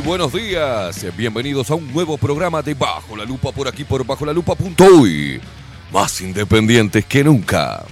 Muy, buenos días. Bienvenidos a un nuevo programa de Bajo la Lupa por aquí por Bajo la Lupa.uy. Más independientes que nunca.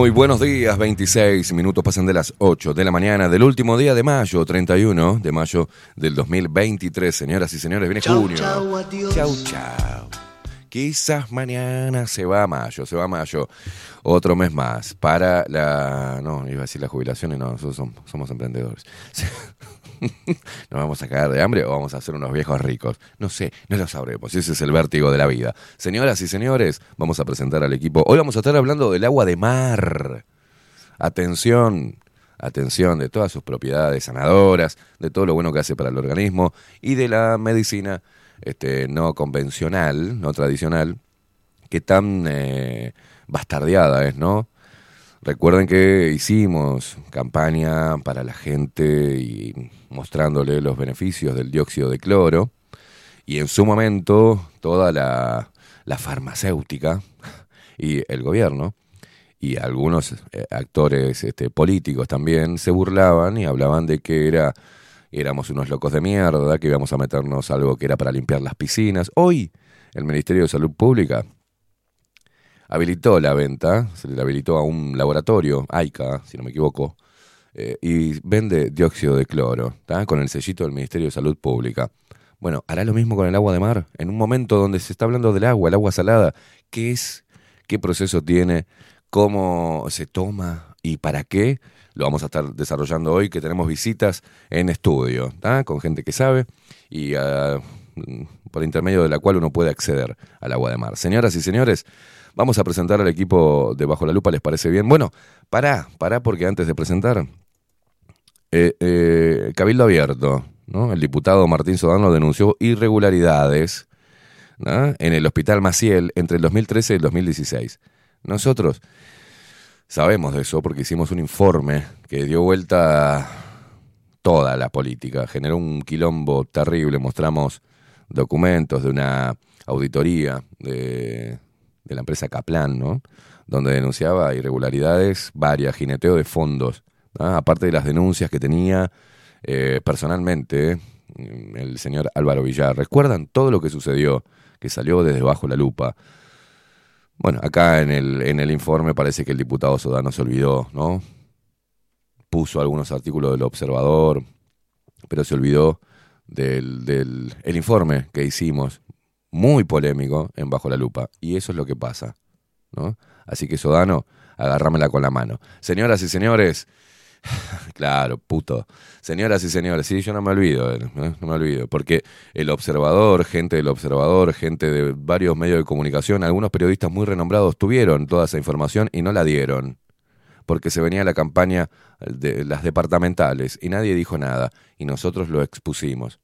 Muy, buenos días. 26 minutos pasan de las 8 de la mañana del último día de mayo, 31 de mayo del 2023. Señoras y señores, viene junio. Chau, chau. Quizás mañana se va a mayo, se va a mayo. Otro mes más para la. No, iba a decir la jubilación y no, nosotros somos, somos emprendedores. ¿Nos vamos a caer de hambre o vamos a ser unos viejos ricos? No sé, no lo sabremos. Ese es el vértigo de la vida. Señoras y señores, vamos a presentar al equipo. Hoy vamos a estar hablando del agua de mar. Atención, atención de todas sus propiedades sanadoras, de todo lo bueno que hace para el organismo y de la medicina este, no convencional, no tradicional, que tan eh, bastardeada es, ¿no? Recuerden que hicimos campaña para la gente y mostrándole los beneficios del dióxido de cloro y en su momento toda la, la farmacéutica y el gobierno y algunos eh, actores este, políticos también se burlaban y hablaban de que era éramos unos locos de mierda, que íbamos a meternos algo que era para limpiar las piscinas. Hoy el Ministerio de Salud Pública habilitó la venta, se le habilitó a un laboratorio, AICA, si no me equivoco, eh, y vende dióxido de cloro, ¿tá? con el sellito del Ministerio de Salud Pública. Bueno, hará lo mismo con el agua de mar. En un momento donde se está hablando del agua, el agua salada, ¿qué es? ¿Qué proceso tiene? ¿Cómo se toma? ¿Y para qué? Lo vamos a estar desarrollando hoy, que tenemos visitas en estudio, ¿tá? con gente que sabe y ah, por intermedio de la cual uno puede acceder al agua de mar. Señoras y señores, vamos a presentar al equipo de Bajo la Lupa, ¿les parece bien? Bueno, pará, pará, porque antes de presentar, eh, eh, Cabildo Abierto, ¿no? El diputado Martín Sodano denunció irregularidades en el Hospital Maciel entre el 2013 y el 2016. Nosotros sabemos de eso porque hicimos un informe que dio vuelta toda la política, generó un quilombo terrible, mostramos documentos de una auditoría de, de la empresa Kaplan, ¿no? donde denunciaba irregularidades varias, jineteo de fondos, aparte de las denuncias que tenía eh, personalmente mm, el señor Álvaro Villar. ¿Recuerdan todo lo que sucedió, que salió desde bajo la lupa? Bueno, acá en el, en el informe parece que el diputado Sodano se olvidó, ¿no? Puso algunos artículos del Observador, pero se olvidó del, del el informe que hicimos, muy polémico, en Bajo la Lupa. Y eso es lo que pasa, ¿no? Así que Sodano, agárramela con la mano. Señoras y señores, claro, puto. Señoras y señores, sí, yo no me olvido, no me olvido, porque el observador, gente del observador, gente de varios medios de comunicación, algunos periodistas muy renombrados tuvieron toda esa información y no la dieron, porque se venía la campaña de las departamentales y nadie dijo nada, y nosotros lo expusimos.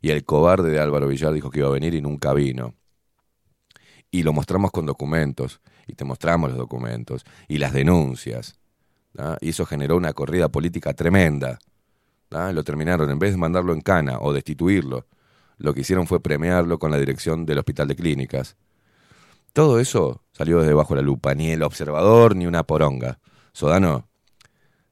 Y el cobarde de Álvaro Villar dijo que iba a venir y nunca vino. Y lo mostramos con documentos y te mostramos los documentos y las denuncias. Y eso generó una corrida política tremenda. Lo terminaron, en vez de mandarlo en cana o destituirlo, lo que hicieron fue premiarlo con la dirección del Hospital de Clínicas. Todo eso salió desde bajo la lupa, ni el observador ni una poronga. Sodano,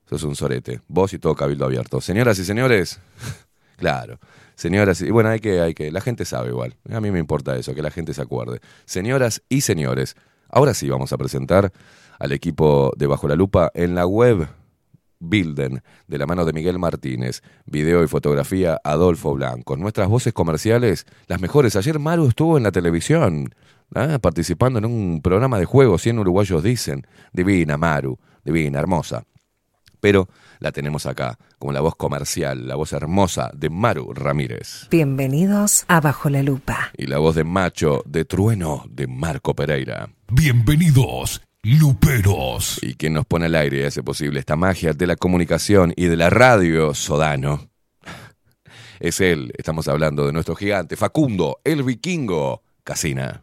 sos un sorete, vos y todo cabildo abierto. Señoras y señores, claro, señoras y bueno, hay que, hay que, la gente sabe igual. A mí me importa eso, que la gente se acuerde. Señoras y señores, Ahora sí vamos a presentar al equipo de Bajo la Lupa en la web Bilden, de la mano de Miguel Martínez, video y fotografía Adolfo Blanco. Nuestras voces comerciales, las mejores. Ayer Maru estuvo en la televisión, ¿ah? participando en un programa de juegos, 100 uruguayos dicen. Divina, Maru, divina, hermosa. Pero la tenemos acá, como la voz comercial, la voz hermosa de Maru Ramírez. Bienvenidos a Bajo la Lupa. Y la voz de macho de trueno de Marco Pereira. Bienvenidos, Luperos. Y quien nos pone al aire y hace posible esta magia de la comunicación y de la radio, Sodano. Es él, estamos hablando de nuestro gigante Facundo, el vikingo, Casina.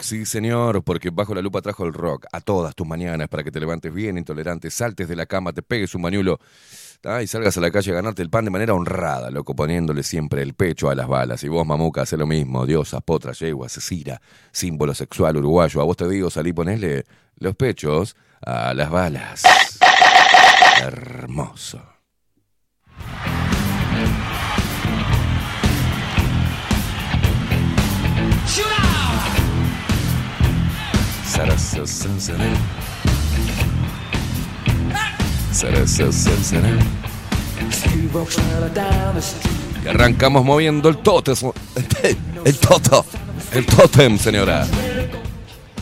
Sí señor, porque bajo la lupa trajo el rock a todas tus mañanas para que te levantes bien intolerante, saltes de la cama, te pegues un mañulo ah, y salgas a la calle a ganarte el pan de manera honrada, loco, poniéndole siempre el pecho a las balas. Y vos, mamuca, hace lo mismo, diosa, potra, yegua, cecira, símbolo sexual uruguayo. A vos te digo, salí, ponele los pechos a las balas. Hermoso. Y arrancamos moviendo el tótem. El toto. El tótem, señora.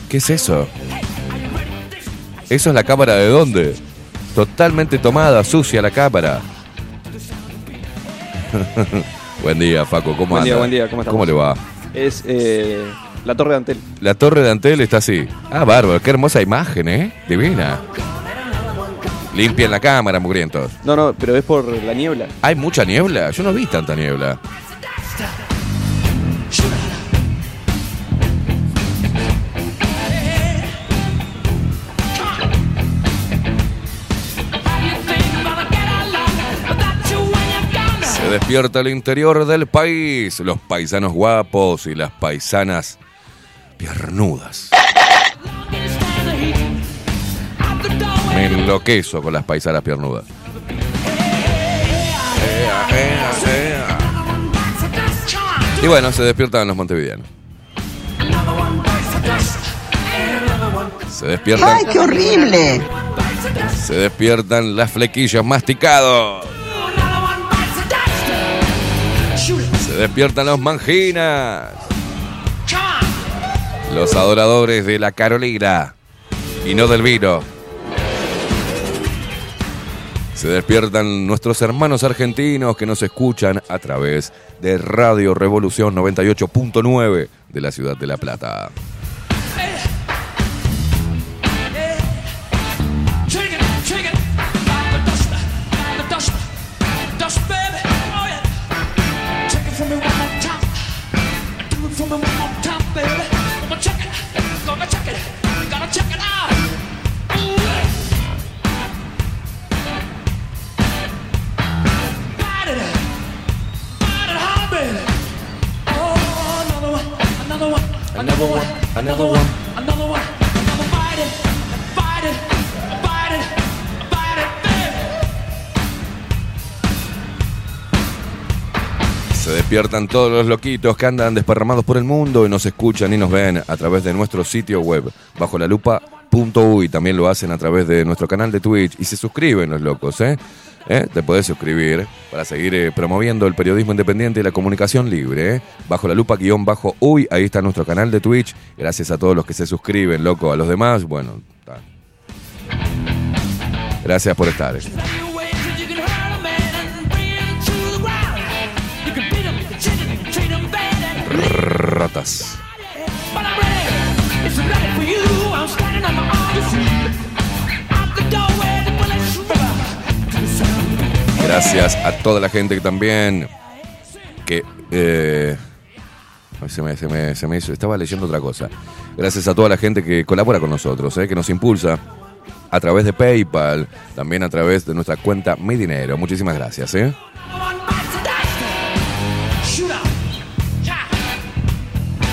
¿Qué es eso? ¿Eso es la cámara de dónde? Totalmente tomada, sucia la cámara. buen día, Faco. ¿Cómo Buen día, anda? buen día, ¿cómo estamos? ¿Cómo le va? Es eh, la Torre de Antel. La torre de Antel está así. Ah, bárbaro. Qué hermosa imagen, ¿eh? Divina. Limpian la cámara, mugrientos. No, no, pero es por la niebla. ¿Hay mucha niebla? Yo no vi tanta niebla. Se despierta el interior del país, los paisanos guapos y las paisanas piernudas. Me enloquezo con las paisanas piernudas. Y bueno, se despiertan los montevideanos. Se despiertan. ¡Ay, qué horrible! Se despiertan las flequillas masticados. Se despiertan los manginas. Los adoradores de la Carolina y no del vino. Se despiertan nuestros hermanos argentinos que nos escuchan a través de Radio Revolución 98.9 de la ciudad de La Plata. Another one, another one, another fight it, fight it, fight it, fight it, baby. Se despiertan todos los loquitos que andan desparramados por el mundo y nos escuchan y nos ven a través de nuestro sitio web bajo la lupa.uy. También lo hacen a través de nuestro canal de Twitch y se suscriben los locos, ¿eh? ¿Eh? Te podés suscribir para seguir eh, promoviendo el periodismo independiente y la comunicación libre. ¿eh? Bajo la lupa guion bajo uy, ahí está nuestro canal de Twitch. Gracias a todos los que se suscriben, loco. A los demás, bueno, está. Gracias por estar. ¿eh? Gracias a toda la gente que también que eh, se me, se me- se me hizo- estaba leyendo otra cosa. Gracias a toda la gente que colabora con nosotros, eh, que nos impulsa a través de PayPal, también a través de nuestra cuenta Mi Dinero. Muchísimas gracias. ¿eh?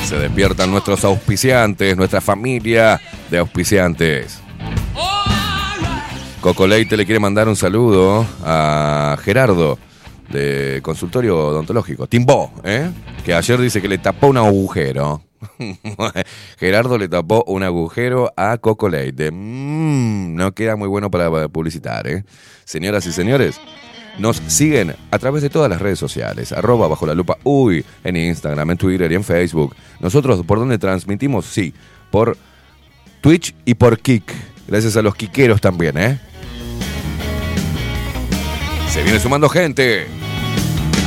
Se despiertan nuestros auspiciantes, nuestra familia de auspiciantes. Coco Leite le quiere mandar un saludo a Gerardo de consultorio odontológico, Timbo, ¿eh? que ayer dice que le tapó un agujero. Gerardo le tapó un agujero a Coco Leite. Mm, no queda muy bueno para publicitar, ¿eh? Señoras y señores, nos siguen a través de todas las redes sociales, arroba bajo la lupa uy, en Instagram, en Twitter y en Facebook. Nosotros, ¿por dónde transmitimos? Sí, por Twitch y por Kik. Gracias a los quiqueros también, ¿eh? Se viene sumando gente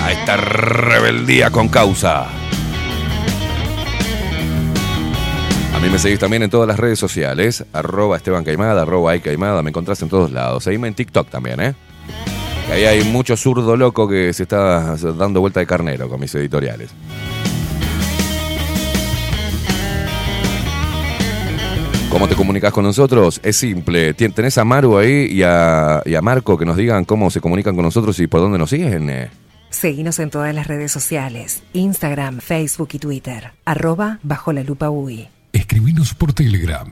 a esta rebeldía con causa. A mí me seguís también en todas las redes sociales, arroba Esteban arroba Caimada, me encontrás en todos lados. Seguime en TikTok también, ¿eh? Ahí hay mucho zurdo loco que se está dando vuelta de carnero con mis editoriales. ¿Cómo te comunicas con nosotros? Es simple. Tenés a Maru ahí y a, y a Marco que nos digan cómo se comunican con nosotros y por dónde nos siguen. eh. Seguinos en todas las redes sociales, Instagram, Facebook y Twitter, arroba bajo la lupa UI. Escribinos por Telegram.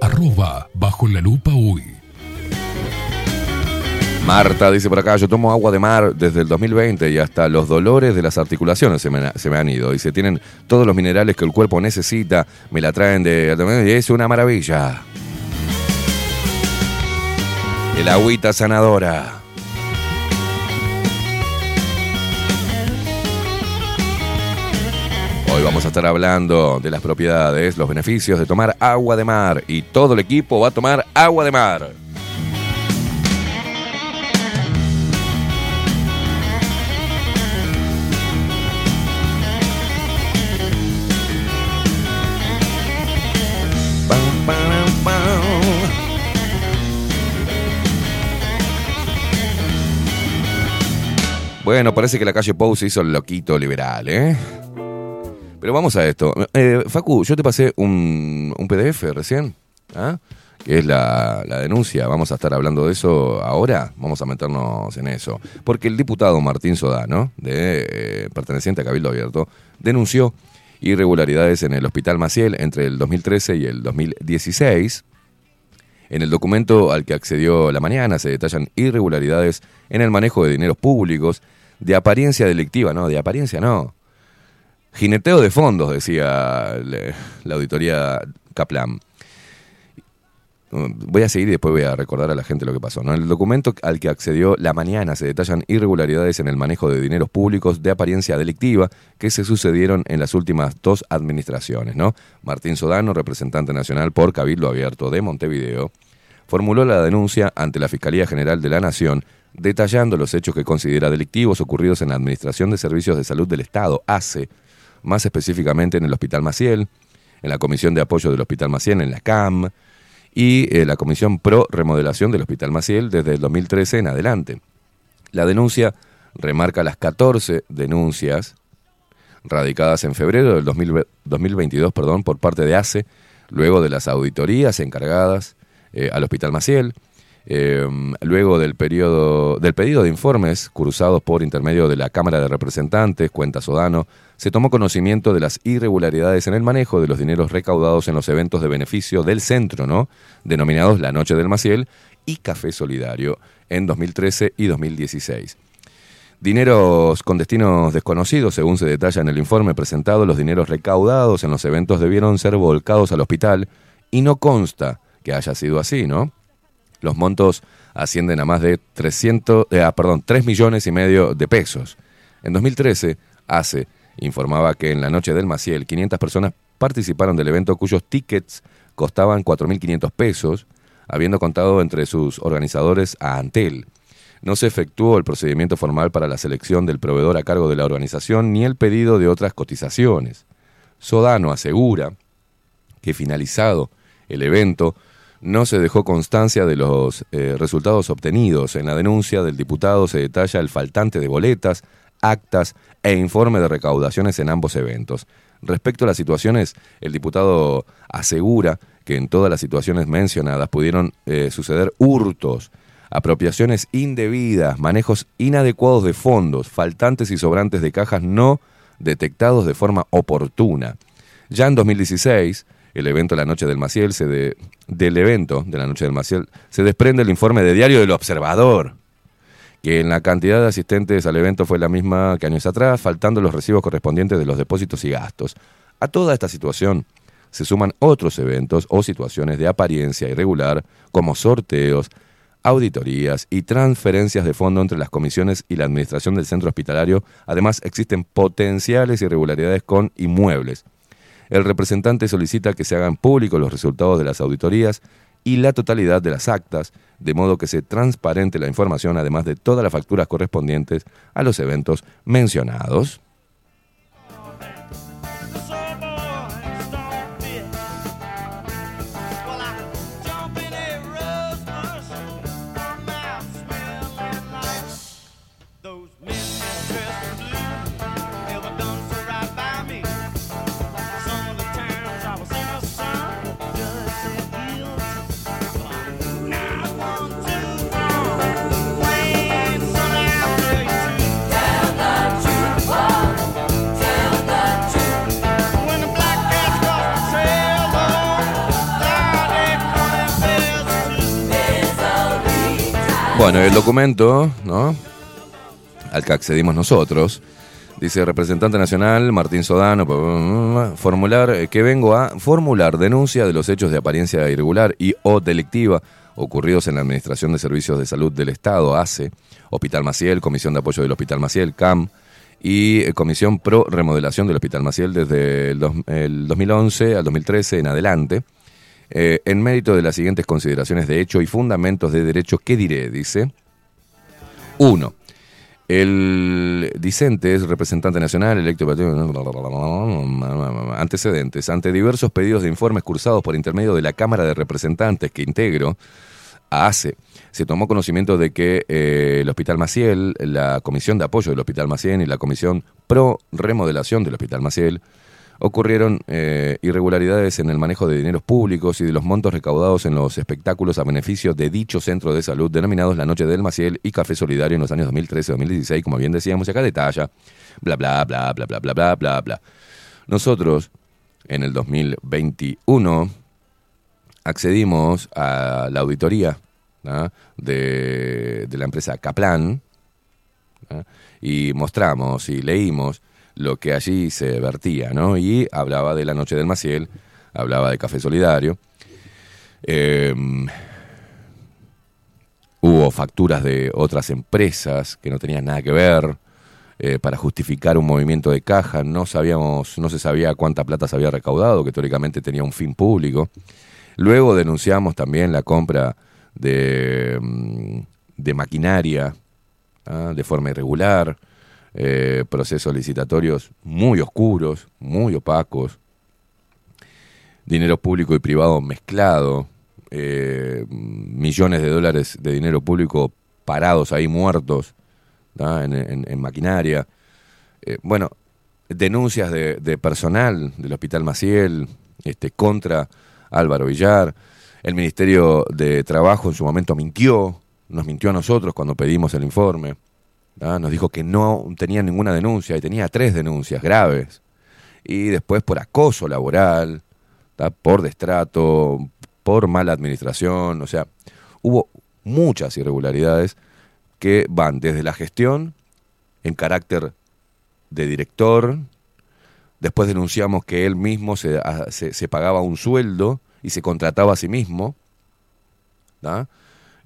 Arroba bajo la lupa UI. Marta dice por acá, yo tomo agua de mar desde el 2020 y hasta los dolores de las articulaciones se me, han ido. Dice, tienen todos los minerales que el cuerpo necesita, me la traen de... y es una maravilla. El agüita sanadora. Hoy vamos a estar hablando de las propiedades, los beneficios de tomar agua de mar y todo el equipo va a tomar agua de mar. Bueno, parece que la calle Pou se hizo el loquito liberal, ¿eh? Pero vamos a esto. Eh, Facu, yo te pasé un, un PDF recién, ¿ah? que es la, la denuncia. Vamos a estar hablando de eso ahora. Vamos a meternos en eso. Porque el diputado Martín Sodano, de, eh, perteneciente a Cabildo Abierto, denunció irregularidades en el Hospital Maciel entre el 2013 y el 2016. En el documento al que accedió la mañana se detallan irregularidades en el manejo de dineros públicos, de apariencia delictiva, no, de apariencia no. Jineteo de fondos, decía la auditoría Kaplan. Voy a seguir y después voy a recordar a la gente lo que pasó. En el documento al que accedió la mañana se detallan irregularidades en el manejo de dineros públicos de apariencia delictiva que se sucedieron en las últimas dos administraciones. ¿no? Martín Sodano, representante nacional por Cabildo Abierto de Montevideo, formuló la denuncia ante la Fiscalía General de la Nación detallando los hechos que considera delictivos ocurridos en la Administración de Servicios de Salud del Estado, ACE, más específicamente en el Hospital Maciel, en la Comisión de Apoyo del Hospital Maciel, en la CAM, y eh, la Comisión Pro Remodelación del Hospital Maciel desde el 2013 en adelante. La denuncia remarca las 14 denuncias radicadas en febrero del 2000 2022 perdón, por parte de ACE, luego de las auditorías encargadas eh, al Hospital Maciel, eh, luego del, periodo, del pedido de informes cruzados por intermedio de la Cámara de Representantes, Cuenta Sodano, se tomó conocimiento de las irregularidades en el manejo de los dineros recaudados en los eventos de beneficio del centro, ¿no? denominados La Noche del Maciel y Café Solidario en 2013 y 2016. Dineros con destinos desconocidos, según se detalla en el informe presentado, los dineros recaudados en los eventos debieron ser volcados al hospital y no consta que haya sido así, ¿no? Los montos ascienden a más de 300, eh, ah, perdón, 3 millones y medio de pesos. En 2013, ACE informaba que en la noche del Maciel 500 personas participaron del evento cuyos tickets costaban 4.500 pesos, habiendo contado entre sus organizadores a Antel. No se efectuó el procedimiento formal para la selección del proveedor a cargo de la organización ni el pedido de otras cotizaciones. Sodano asegura que finalizado el evento, no se dejó constancia de los eh, resultados obtenidos. En la denuncia del diputado se detalla el faltante de boletas, actas e informe de recaudaciones en ambos eventos. Respecto a las situaciones, el diputado asegura que en todas las situaciones mencionadas pudieron eh, suceder hurtos, apropiaciones indebidas, manejos inadecuados de fondos, faltantes y sobrantes de cajas no detectados de forma oportuna. Ya en 2016, el evento la Noche del Maciel, se de- del evento de la Noche del Maciel, se desprende el informe de Diario del Observador, que en la cantidad de asistentes al evento fue la misma que años atrás, faltando los recibos correspondientes de los depósitos y gastos. A toda esta situación se suman otros eventos o situaciones de apariencia irregular, como sorteos, auditorías y transferencias de fondo entre las comisiones y la administración del centro hospitalario. Además, existen potenciales irregularidades con inmuebles. El representante solicita que se hagan públicos los resultados de las auditorías y la totalidad de las actas, de modo que se transparente la información, además de todas las facturas correspondientes a los eventos mencionados. Bueno, el documento, ¿no? Al que accedimos nosotros, dice representante nacional Martín Sodano, formular eh, que vengo a formular denuncia de los hechos de apariencia irregular y o delictiva ocurridos en la Administración de Servicios de Salud del Estado, ACE, Hospital Maciel, Comisión de Apoyo del Hospital Maciel, CAM, y eh, Comisión Pro Remodelación del Hospital Maciel desde el, el 2011 al 2013 en adelante, eh, en mérito de las siguientes consideraciones de hecho y fundamentos de derecho que diré, dice. Uno, el disente es representante nacional, electo antecedentes. Ante diversos pedidos de informes cursados por intermedio de la Cámara de Representantes que integro, ACE, se tomó conocimiento de que eh, el Hospital Maciel, la Comisión de Apoyo del Hospital Maciel y la Comisión Pro Remodelación del Hospital Maciel ocurrieron eh, irregularidades en el manejo de dineros públicos y de los montos recaudados en los espectáculos a beneficio de dicho centro de salud denominados La Noche del Maciel y Café Solidario en los años 2013-2016, como bien decíamos y acá detalla, bla, bla, bla, bla, bla, bla, bla, bla, bla. Nosotros, en el 2021, accedimos a la auditoría ¿ah? de, de la empresa Kaplan ¿ah? y mostramos y leímos lo que allí se vertía, ¿no? Y hablaba de la Noche del Maciel, hablaba de Café Solidario. Eh, hubo facturas de otras empresas que no tenían nada que ver eh, para justificar un movimiento de caja. No sabíamos, no se sabía cuánta plata se había recaudado, que teóricamente tenía un fin público. Luego denunciamos también la compra de, mm, de maquinaria ¿ah? de forma irregular, eh, procesos licitatorios muy oscuros, muy opacos, dinero público y privado mezclado, eh, millones de dólares de dinero público parados ahí muertos en, maquinaria. Eh, bueno, denuncias de, de personal del Hospital Maciel este, contra Álvaro Villar. El Ministerio de Trabajo en su momento mintió, nos mintió a nosotros cuando pedimos el informe. Nos dijo que no tenía ninguna denuncia y tenía tres denuncias graves. Y después por acoso laboral, por destrato, por mala administración. O sea, hubo muchas irregularidades que van desde la gestión en carácter de director. Después denunciamos que él mismo se, a- se- pagaba un sueldo y se contrataba a sí mismo.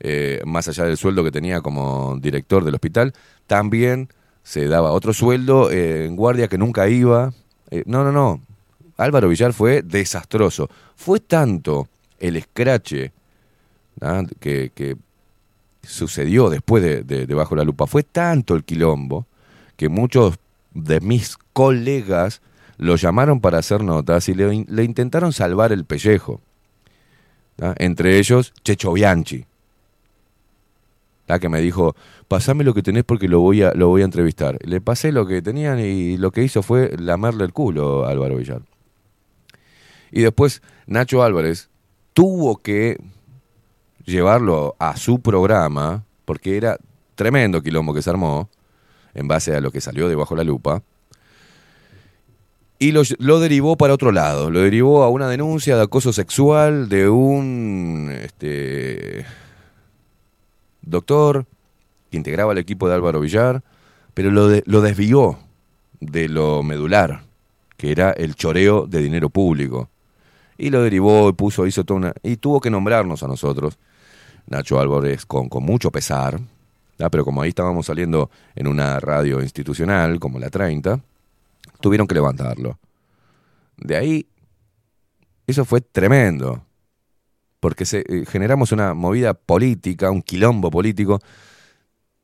Eh, más allá del sueldo que tenía como director del hospital, también se daba otro sueldo eh, en guardia que nunca iba. Eh, no, no, no. Álvaro Villar fue desastroso. Fue tanto el escrache ¿tá? que, que sucedió después de, de- de Bajo la Lupa, fue tanto el quilombo que muchos de mis colegas lo llamaron para hacer notas y le, in- le intentaron salvar el pellejo. ¿tá? Entre ellos, Checho Bianchi, ¿tá? que me dijo, pasame lo que tenés porque lo voy, a, lo voy a entrevistar. Le pasé lo que tenían y lo que hizo fue lamerle el culo a Álvaro Villar. Y después Nacho Álvarez tuvo que llevarlo a su programa, porque era tremendo quilombo que se armó, en base a lo que salió debajo la lupa, y lo, lo derivó para otro lado, lo derivó a una denuncia de acoso sexual de un este, doctor que integraba el equipo de Álvaro Villar, pero lo, de- lo desvió de lo medular, que era el choreo de dinero público. Y lo derivó y puso, hizo toda una. Y tuvo que nombrarnos a nosotros, Nacho Álvarez, con, mucho pesar, pero como ahí estábamos saliendo en una radio institucional, como la 30, tuvieron que levantarlo. De ahí, eso fue tremendo, porque se, eh, generamos una movida política, un quilombo político,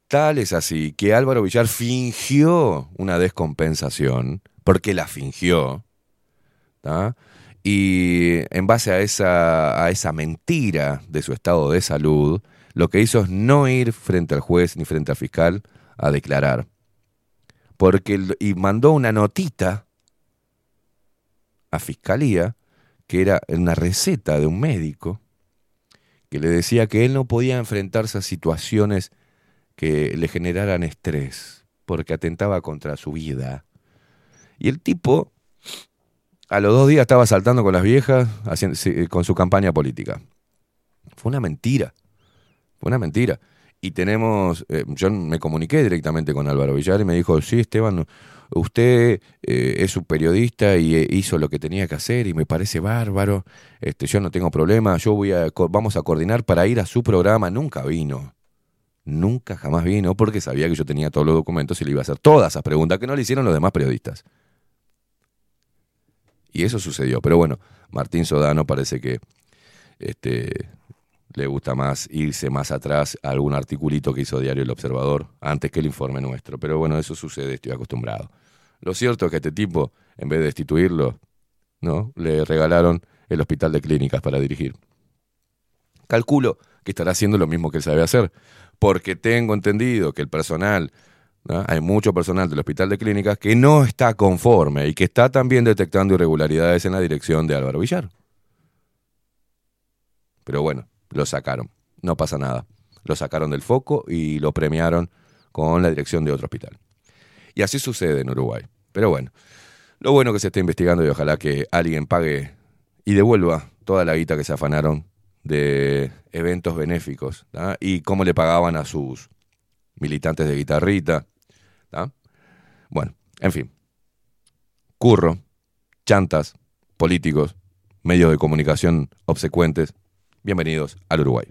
tal es así que Álvaro Villar fingió una descompensación, porque la fingió, y en base a esa, a esa mentira de su estado de salud, lo que hizo es no ir frente al juez ni frente al fiscal a declarar. Porque, y mandó una notita a fiscalía, que era una receta de un médico, que le decía que él no podía enfrentarse a situaciones que le generaran estrés, porque atentaba contra su vida. Y el tipo, a los dos días estaba saltando con las viejas, haciendo, sí, con su campaña política. Fue una mentira, fue una mentira. Y tenemos, eh, yo me comuniqué directamente con Álvaro Villar y me dijo, sí, Esteban, usted eh, es un periodista y eh, hizo lo que tenía que hacer y me parece bárbaro, este, yo no tengo problema, yo voy a, vamos a coordinar para ir a su programa. Nunca vino, nunca jamás vino porque sabía que yo tenía todos los documentos y le iba a hacer todas esas preguntas que no le hicieron los demás periodistas. Y eso sucedió, pero bueno, Martín Sodano parece que este, le gusta más irse más atrás a algún articulito que hizo Diario El Observador antes que el informe nuestro. Pero bueno, eso sucede, estoy acostumbrado. Lo cierto es que este tipo, en vez de destituirlo, ¿no? le regalaron el hospital de clínicas para dirigir. Calculo que estará haciendo lo mismo que él sabe hacer, porque tengo entendido que el personal, hay mucho personal del hospital de clínicas que no está conforme y que está también detectando irregularidades en la dirección de Álvaro Villar. Pero bueno, lo sacaron. No pasa nada. Lo sacaron del foco y lo premiaron con la dirección de otro hospital. Y así sucede en Uruguay. Pero bueno, lo bueno que se está investigando y ojalá que alguien pague y devuelva toda la guita que se afanaron de eventos benéficos y cómo le pagaban a sus militantes de guitarrita. ¿tá? Bueno, en fin. Curro, chantas, políticos, medios de comunicación obsecuentes. Bienvenidos al Uruguay.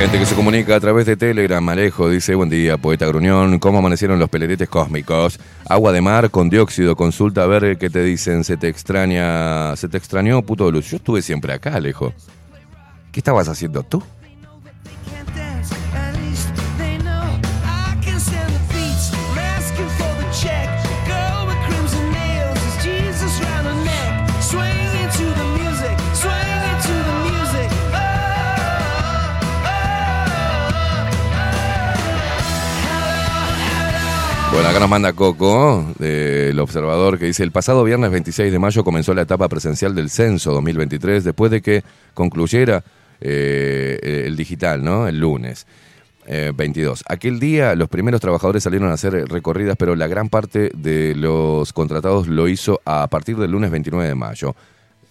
Gente que se comunica a través de Telegram, Alejo, dice, buen día, poeta Gruñón, ¿cómo amanecieron los peleretes cósmicos? Agua de mar con dióxido, consulta a ver qué te dicen, se te extraña, se te extrañó, puto de luz. Yo estuve siempre acá, Alejo. ¿Qué estabas haciendo tú? Acá nos manda Coco, del observador, que dice, el pasado viernes 26 de mayo comenzó la etapa presencial del censo 2023, después de que concluyera eh, el digital, ¿no? El lunes. eh, 22. Aquel día los primeros trabajadores salieron a hacer recorridas, pero la gran parte de los contratados lo hizo a partir del lunes 29 de mayo,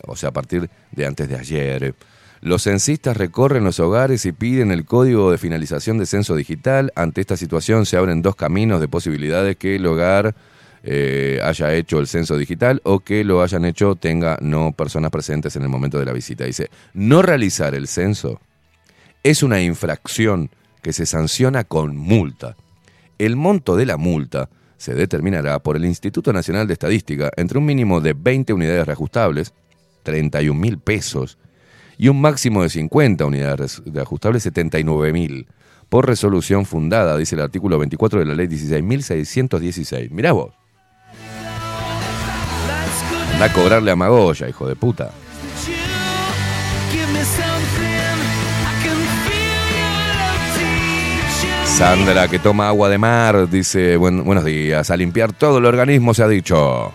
o sea, a partir de antes de ayer. Los censistas recorren los hogares y piden el código de finalización de censo digital. Ante esta situación se abren dos caminos de posibilidades que el hogar eh, haya hecho el censo digital o que lo hayan hecho tenga no personas presentes en el momento de la visita. Dice, no realizar el censo es una infracción que se sanciona con multa. El monto de la multa se determinará por el Instituto Nacional de Estadística entre un mínimo de 20 unidades reajustables, 31 mil pesos, y un máximo de 50 unidades reajustables, 79 mil, por resolución fundada, dice el artículo 24 de la ley 16.616. Mirá vos. Anda a cobrarle a Magoya, hijo de puta. Sandra, que toma agua de mar, dice, "Buen- buenos días, a limpiar todo el organismo se ha dicho.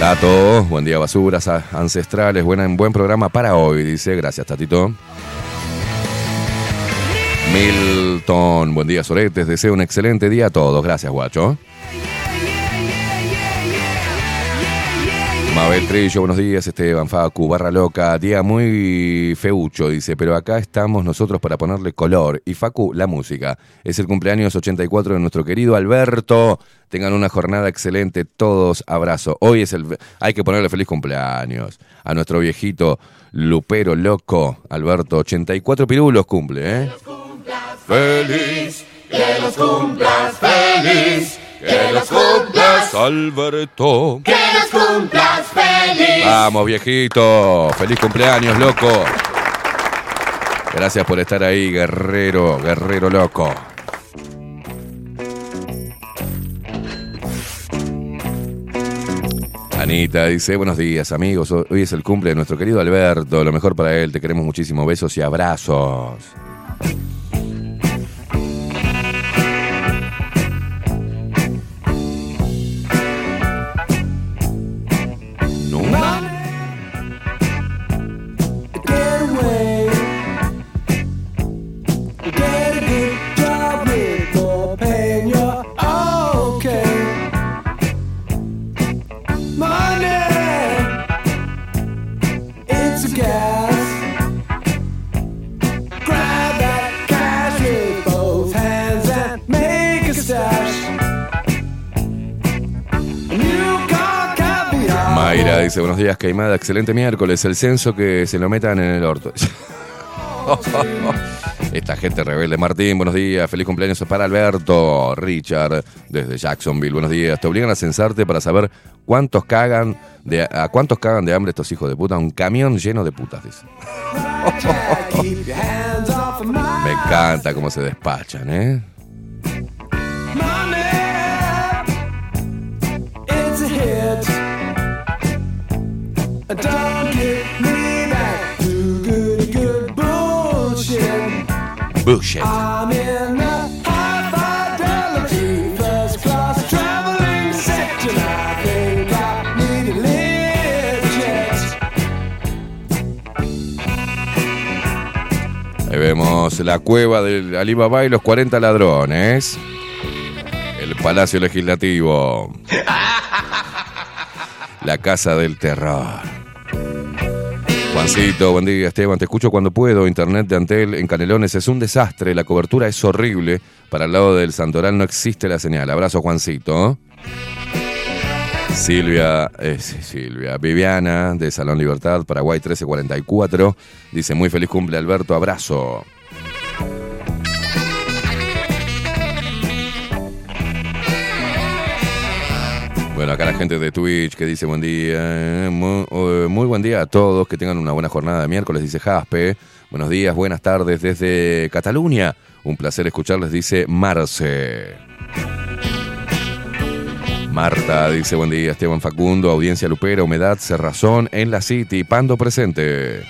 Tato, buen día, basuras ancestrales, buena, buen programa para hoy, dice, gracias, Tatito. Milton, buen día, Soretes, deseo un excelente día a todos, gracias, guacho. Mabel Trillo, buenos días, Esteban Facu, barra loca, día muy feucho, dice, pero acá estamos nosotros para ponerle color. Y Facu, la música. Es el cumpleaños 84 de nuestro querido Alberto. Tengan una jornada excelente, todos, abrazo. Hoy es el... Hay que ponerle feliz cumpleaños a nuestro viejito Lupero loco, Alberto, 84 pirulos cumple, ¿eh? Feliz, que los cumplas feliz, Que los cumplas, Alberto. Que los cumplas feliz. Vamos, viejito. Feliz cumpleaños, loco. Gracias por estar ahí, guerrero, guerrero loco. Anita dice, buenos días amigos, hoy es el cumple de nuestro querido Alberto, lo mejor para él, te queremos muchísimo, besos y abrazos. Dice, buenos días, Caimada, excelente miércoles, el censo que se lo metan en el orto. Esta gente rebelde. Martín, buenos días, feliz cumpleaños para Alberto. Richard, desde Jacksonville, buenos días. Te obligan a censarte para saber cuántos cagan de, a cuántos cagan de hambre estos hijos de puta. Un camión lleno de putas, dice. Me encanta cómo se despachan, ¿eh? Legit. Ahí vemos la cueva del Alibaba y los 40 ladrones. El Palacio Legislativo. La Casa del Terror. Juancito, buen día Esteban, te escucho cuando puedo. Internet de Antel en Canelones es un desastre, la cobertura es horrible. Para el lado del Santoral no existe la señal. Abrazo Juancito. Silvia, eh, Silvia, Viviana de Salón Libertad, Paraguay 1344, dice muy feliz cumple Alberto, abrazo. Bueno, acá la gente de Twitch que dice buen día, muy, eh, muy buen día a todos, que tengan una buena jornada de miércoles, dice Jaspe. Buenos días, buenas tardes desde Cataluña. Un placer escucharles, dice Marce. Marta dice buen día, Esteban Facundo, audiencia Lupera, humedad, cerrazón en la City, Pando presente.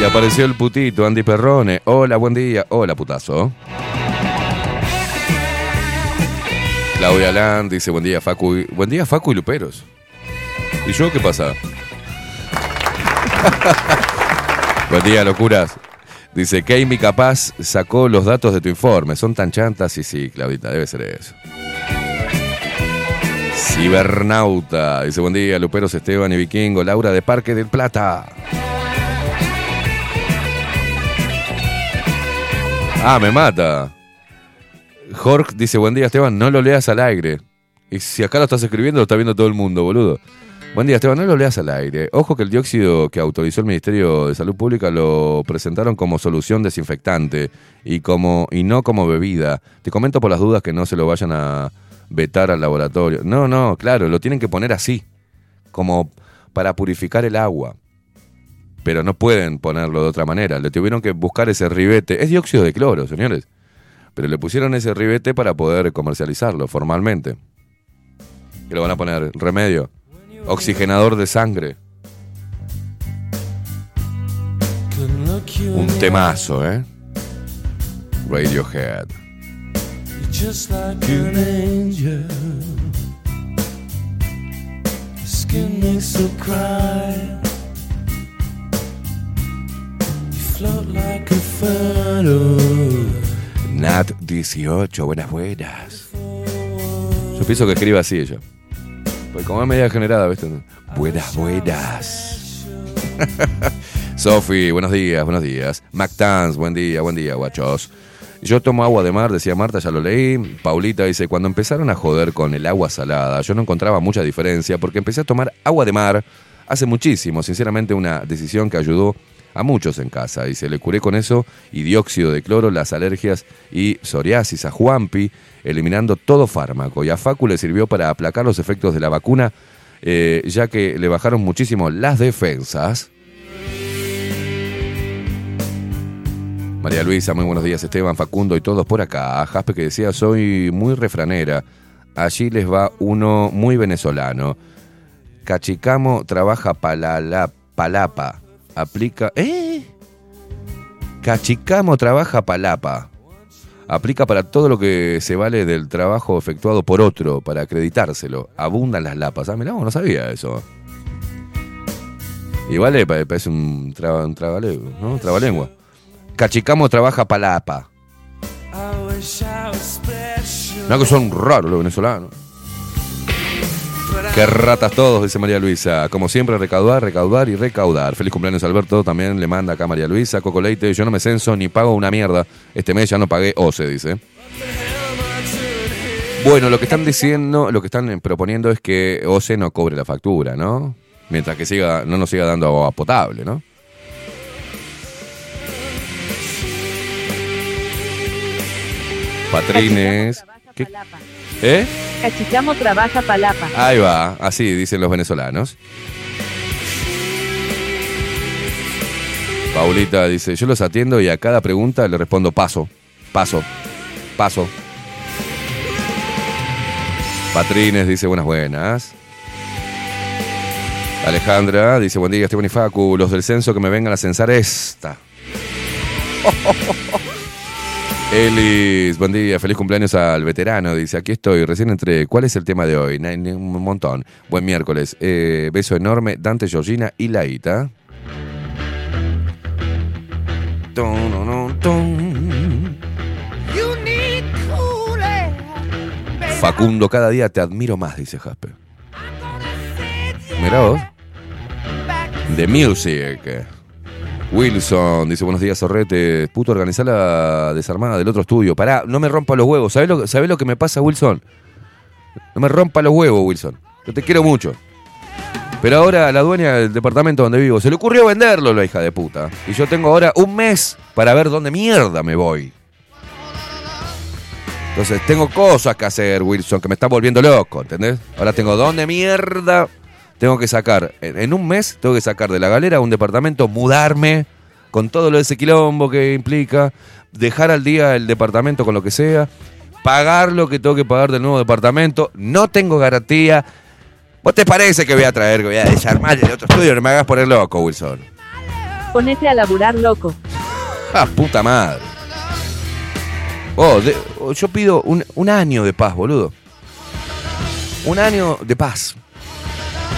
Y apareció el putito, Andy Perrone. Hola, buen día. Hola, putazo. Claudia Land dice buen día, Facu. y- Buen día, Facu y Luperos. ¿Y yo qué pasa? buen día, locuras. Dice, Keimi capaz sacó los datos de tu informe. Son tan chantas. Sí, sí, Claudita, debe ser eso. Cibernauta. Dice, buen día, Luperos, Esteban y Vikingo. Laura de Parque del Plata. Ah, me mata. Jorge dice, buen día, Esteban, no lo leas al aire. Y si acá lo estás escribiendo, lo está viendo todo el mundo, boludo. Buen día, Esteban, no lo leas al aire. Ojo que el dióxido que autorizó el Ministerio de Salud Pública lo presentaron como solución desinfectante y, como, y no como bebida. Te comento por las dudas que no se lo vayan a vetar al laboratorio. No, no, claro, lo tienen que poner así, como para purificar el agua. Pero no pueden ponerlo de otra manera. Le tuvieron que buscar ese ribete. Es dióxido de cloro, señores. Pero le pusieron ese ribete para poder comercializarlo formalmente. ¿Qué lo van a poner? Remedio. Oxigenador de sangre. Un temazo, ¿eh? Radiohead. Just like an angel. Skin makes her cry. You float like a funnel. Nat 18, buenas, buenas. Yo pienso que escriba así ella. Pues como es media generada, ¿viste? Buenas, buenas. Sofi, buenos días, buenos días. McTans, buen día, buen día, guachos. Yo tomo agua de mar, decía Marta, ya lo leí. Paulita dice, cuando empezaron a joder con el agua salada, yo no encontraba mucha diferencia porque empecé a tomar agua de mar hace muchísimo. Sinceramente, una decisión que ayudó a muchos en casa. Dice, le curé con eso y dióxido de cloro las alergias y psoriasis a Juanpi, eliminando todo fármaco. Y a Facu le sirvió para aplacar los efectos de la vacuna, eh, ya que le bajaron muchísimo las defensas. María Luisa, muy buenos días, Esteban, Facundo y todos por acá. Jaspe que decía, soy muy refranera. Allí les va uno muy venezolano. Cachicamo trabaja palala, palapa. Aplica. ¿Eh? Cachicamo trabaja palapa. Aplica para todo lo que se vale del trabajo efectuado por otro, para acreditárselo. Abundan las lapas. Ah, mirá, no sabía eso. Y vale, pa- parece un, traba, un ¿no? trabalengua. Cachicamo trabaja palapa. No que son raros los venezolanos. Qué ratas todos, dice María Luisa. Como siempre, recaudar, recaudar y recaudar. Feliz cumpleaños, Alberto. También le manda acá María Luisa. Coco Leite, yo no me censo ni pago una mierda. Este mes ya no pagué OCE, dice. Bueno, lo que están diciendo, lo que están proponiendo es que OCE no cobre la factura, ¿no? Mientras que siga, no nos siga dando agua potable, ¿no? Patrines. ¿Qué? ¿Eh? Cachicamo trabaja palapa. Ahí va, así dicen los venezolanos. Paulita dice, yo los atiendo y a cada pregunta le respondo paso, paso, paso. Patrines dice, buenas, buenas. Alejandra dice, buen día, Esteban y Facu, los del censo que me vengan a censar esta. Elis, buen día, feliz cumpleaños al veterano. Dice, aquí estoy, recién entré. ¿Cuál es el tema de hoy? Un montón. Buen miércoles. Eh, beso enorme, Dante, Georgina y Laita. Facundo, cada día te admiro más, dice Jasper. Mirá vos. The Music. Wilson dice, buenos días, Sorrete. Puto, organizar la desarmada del otro estudio. Pará, no me rompa los huevos. ¿Sabés lo, lo que me pasa, Wilson? No me rompa los huevos, Wilson. Yo te quiero mucho. Pero ahora la dueña del departamento donde vivo se le ocurrió venderlo, la hija de puta. Y yo tengo ahora un mes para ver dónde mierda me voy. Entonces tengo cosas que hacer, Wilson, que me están volviendo loco, ¿entendés? Ahora tengo dónde mierda tengo que sacar. En, un mes tengo que sacar de la galera un departamento, mudarme con todo lo de ese quilombo que implica, dejar al día el departamento con lo que sea, pagar lo que tengo que pagar del nuevo departamento. No tengo garantía. ¿Vos te parece que voy a traer, que voy a desarmar el otro estudio? No me hagas poner loco, Wilson. Ponete a laburar loco. ¡Ah, puta madre! Oh, de- oh, yo pido un, un año de paz, boludo. Un año de paz.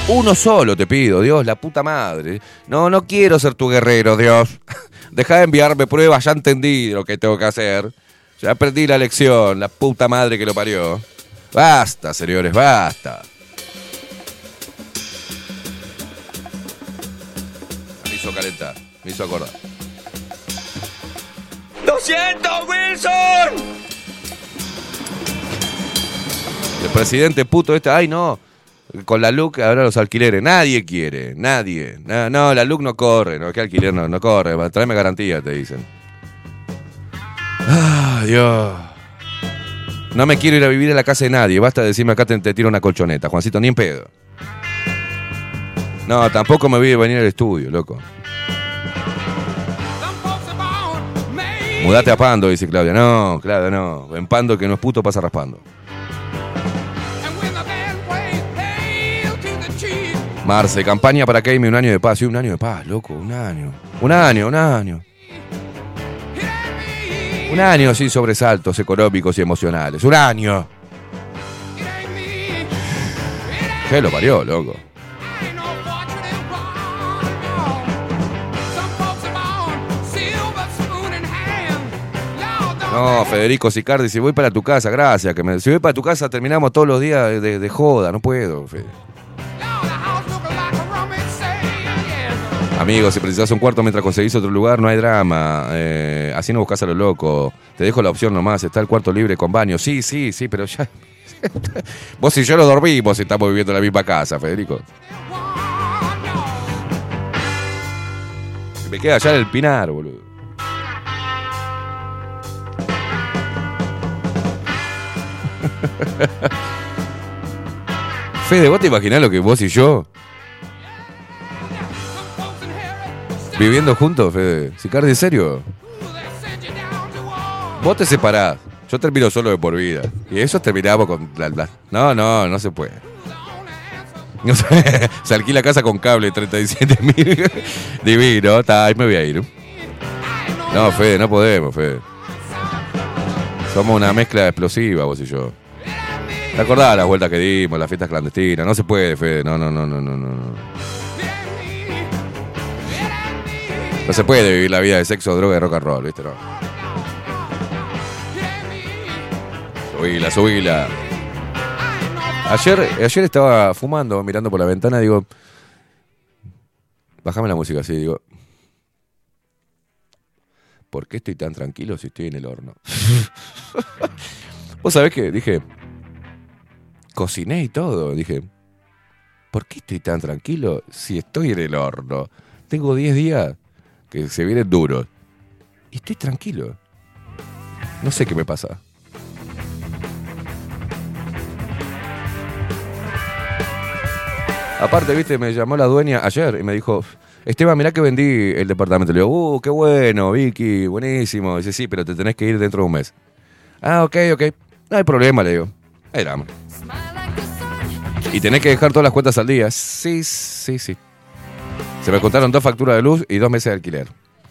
Uno solo te pido, Dios, la puta madre. No, no quiero ser tu guerrero, Dios. Deja de enviarme pruebas, ya entendí lo que tengo que hacer. Ya aprendí la lección, la puta madre que lo parió. Basta, señores, basta. Me hizo calentar, me hizo acordar. ¡Lo siento, Wilson! El presidente puto este, ay no, con la LUC ahora los alquileres, nadie quiere, nadie. No, la LUC no corre, no, que alquiler no, no corre, tráeme garantía, te dicen. Ah, Dios. No me quiero ir a vivir en la casa de nadie, basta de decirme acá te, te tiro una colchoneta, Juancito, ni en pedo. No, tampoco me voy a venir al estudio, loco. Mudate a Pando, dice Claudia. No, Claudia, no. En Pando que no es puto pasa raspando. Marce, campaña para Keime, un año de paz. Sí, un año de paz, loco, un año. Un año, un año. Un año sin sobresaltos económicos y emocionales. Un año. ¿Qué lo parió, loco? No, Federico Sicardi, si voy para tu casa, gracias. Que si voy para tu casa terminamos todos los días de- de joda, no puedo. Fede. Amigos, si precisas un cuarto mientras conseguís otro lugar, no hay drama. Eh, así no buscas a lo loco. Te dejo la opción nomás. Está el cuarto libre con baño. Sí, sí, sí, pero ya. vos y yo lo dormimos y estamos viviendo en la misma casa, Federico. Me queda allá en el Pinar, boludo. Fede, ¿vos te imaginás lo que vos y yo? Viviendo juntos, Fede. Sicardi, ¿en serio? Vos te separás. Yo termino solo de por vida. Y eso terminamos con... la- la- No, no, no se puede. No sé, se alquila casa con cable, 37 mil. Divino, está, ahí me voy a ir. No, Fede, no podemos, Fede. Somos una mezcla explosiva, vos y yo. ¿Te acordás las vueltas que dimos, las fiestas clandestinas? No se puede, Fede. No, no, no, no, no. no. No se puede vivir la vida de sexo, droga y rock and roll, ¿viste? No. Subila, subila. Ayer, ayer estaba fumando, mirando por la ventana, digo. Bájame la música así, digo. ¿Por qué estoy tan tranquilo si estoy en el horno? Vos sabés que dije. Cociné y todo. Dije. ¿Por qué estoy tan tranquilo si estoy en el horno? Tengo 10 días que se vienen duros. Y estoy tranquilo. No sé qué me pasa. Aparte, viste, me llamó la dueña ayer y me dijo, Esteban, mirá que vendí el departamento. Le digo, uh, qué bueno, Vicky, buenísimo. Dice, sí, pero te tenés que ir dentro de un mes. Ah, ok, ok. No hay problema, le digo. Ahí vamos. Y tenés que dejar todas las cuentas al día. Sí, sí, sí. Se me contaron dos facturas de luz y dos meses de alquiler.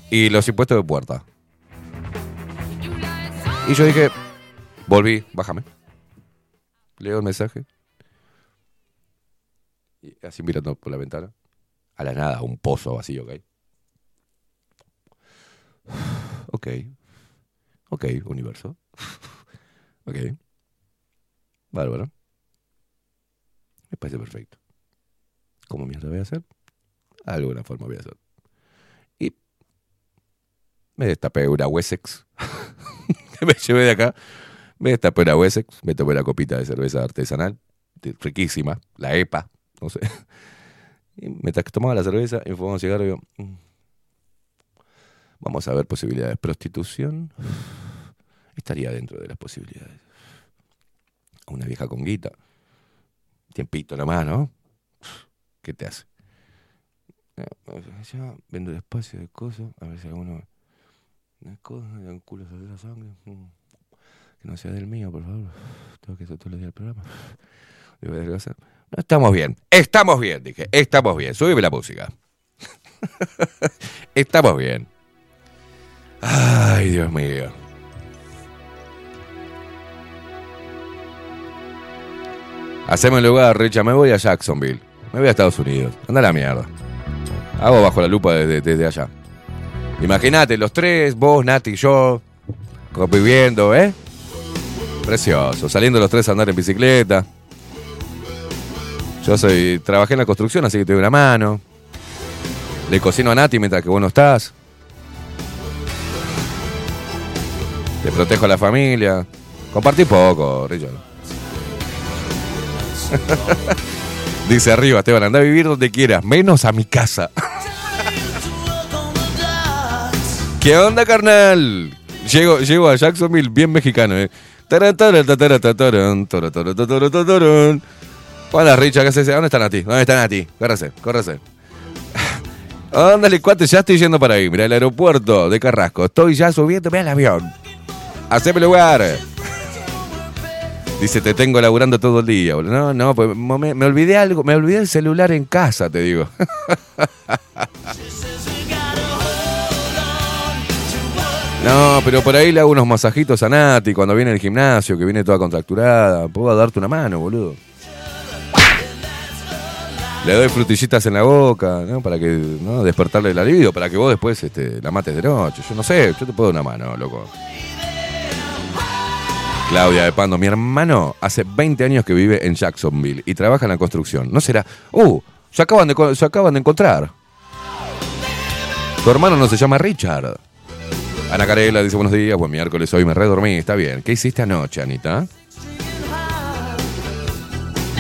Y los impuestos de puerta. Y yo dije, volví, bájame. Leo el mensaje. Y así mirando por la ventana. A la nada, un pozo vacío que hay. Ok. Ok, universo. ok. Bárbaro. Me parece perfecto. ¿Cómo mierda voy a hacer? Alguna forma voy a hacer. Y me destapé una Wessex. me llevé de acá. Me destapé una Wessex. Me tomé una copita de cerveza artesanal. Riquísima. La EPA. No sé. Y mientras tomaba la cerveza y me fumaba un cigarro, digo, "Mm, vamos a ver posibilidades. Prostitución estaría dentro de las posibilidades. Una vieja con guita. Tiempito nomás, ¿no? ¿Qué te hace? Ya vendo el espacio de cosas, a ver si alguno. Una cosa, un culo sale la sangre. mm, Que no sea del mío, por favor. Tengo que hacer todos los días el programa. No, estamos bien. Estamos bien, dije. Estamos bien. Súbeme la música. estamos bien. Ay, Dios mío. Haceme el lugar, Richa. Me voy a Jacksonville. Me voy a Estados Unidos. Anda la mierda. Hago bajo la lupa desde, allá. Imagínate, los tres, vos, Nati y yo, conviviendo, ¿eh? Precioso. Saliendo los tres a andar en bicicleta. Yo soy, trabajé en la construcción, así que te doy una mano. Le cocino a Nati mientras que vos no estás. Te protejo a la familia. Compartí poco, Richard. Dice arriba, Esteban, anda a vivir donde quieras, menos a mi casa. ¿Qué onda, carnal? Llego, llego a Jacksonville bien mexicano, ¿eh? Hola, Richard, ¿qué haces? ¿Dónde está Nati? ¿Dónde está Nati? Córrese, córrese. Ándale, cuate, ya estoy yendo para ahí. Mira, el aeropuerto de Carrasco. Estoy ya subiéndome al avión. Haceme lugar. Dice, te tengo laburando todo el día. No, no, pues me, me olvidé algo. Me olvidé el celular en casa, te digo. No, pero por ahí le hago unos masajitos a Nati cuando viene al gimnasio, que viene toda contracturada. Puedo darte una mano, boludo. Le doy frutillitas en la boca, ¿no? Para que, ¿no? Despertarle el alivio, para que vos después este, la mates de noche. Yo no sé, yo te puedo dar una mano, loco. Claudia de Pando, mi hermano hace 20 años que vive en Jacksonville y trabaja en la construcción. ¿No será? ¡Uh! Se acaban de, se acaban de encontrar. Tu hermano no se llama Richard. Ana Carela dice buenos días, buen miércoles, hoy me redormí, está bien. ¿Qué hiciste anoche, Anita?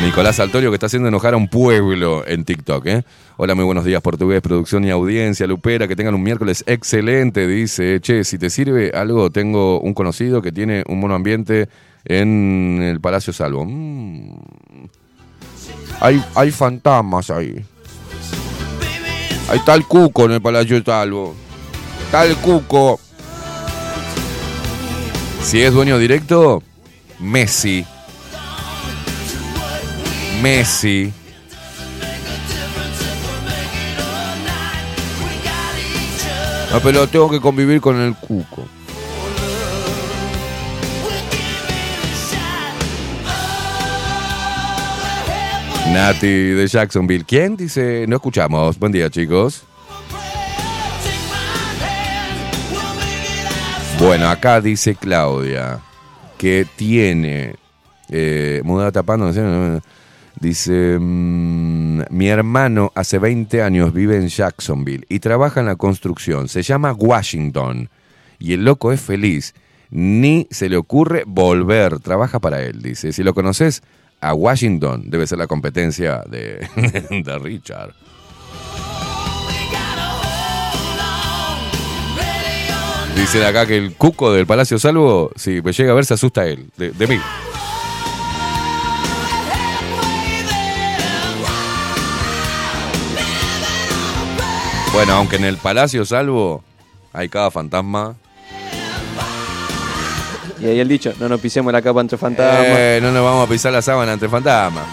Nicolás Altorio que está haciendo enojar a un pueblo en TikTok, ¿eh? Hola, muy buenos días, portugués, producción y audiencia, Lupera, que tengan un miércoles excelente, dice, che, si te sirve algo, tengo un conocido que tiene un mono ambiente en el Palacio Salvo. Mm. Hay, hay fantasmas ahí. Ahí está el cuco en el Palacio Salvo. Está el cuco. Si es dueño directo, Messi. Messi. No, pero tengo que convivir con el cuco. Nati de Jacksonville. ¿Quién? Dice, no escuchamos. Buen día, chicos. Bueno, acá dice Claudia que tiene. Eh, tapando. Dice: mm, Mi hermano hace 20 años vive en Jacksonville y trabaja en la construcción. Se llama Washington. Y el loco es feliz. Ni se le ocurre volver. Trabaja para él, dice. Si lo conoces, a Washington debe ser la competencia de, de Richard. Dicen acá que el cuco del Palacio Salvo, si me llega a ver, se asusta él, de mí. Bueno, aunque en el Palacio Salvo hay cada fantasma. Y ahí el dicho, no nos pisemos la capa entre fantasmas. Eh, no nos vamos a pisar la sábana entre fantasmas.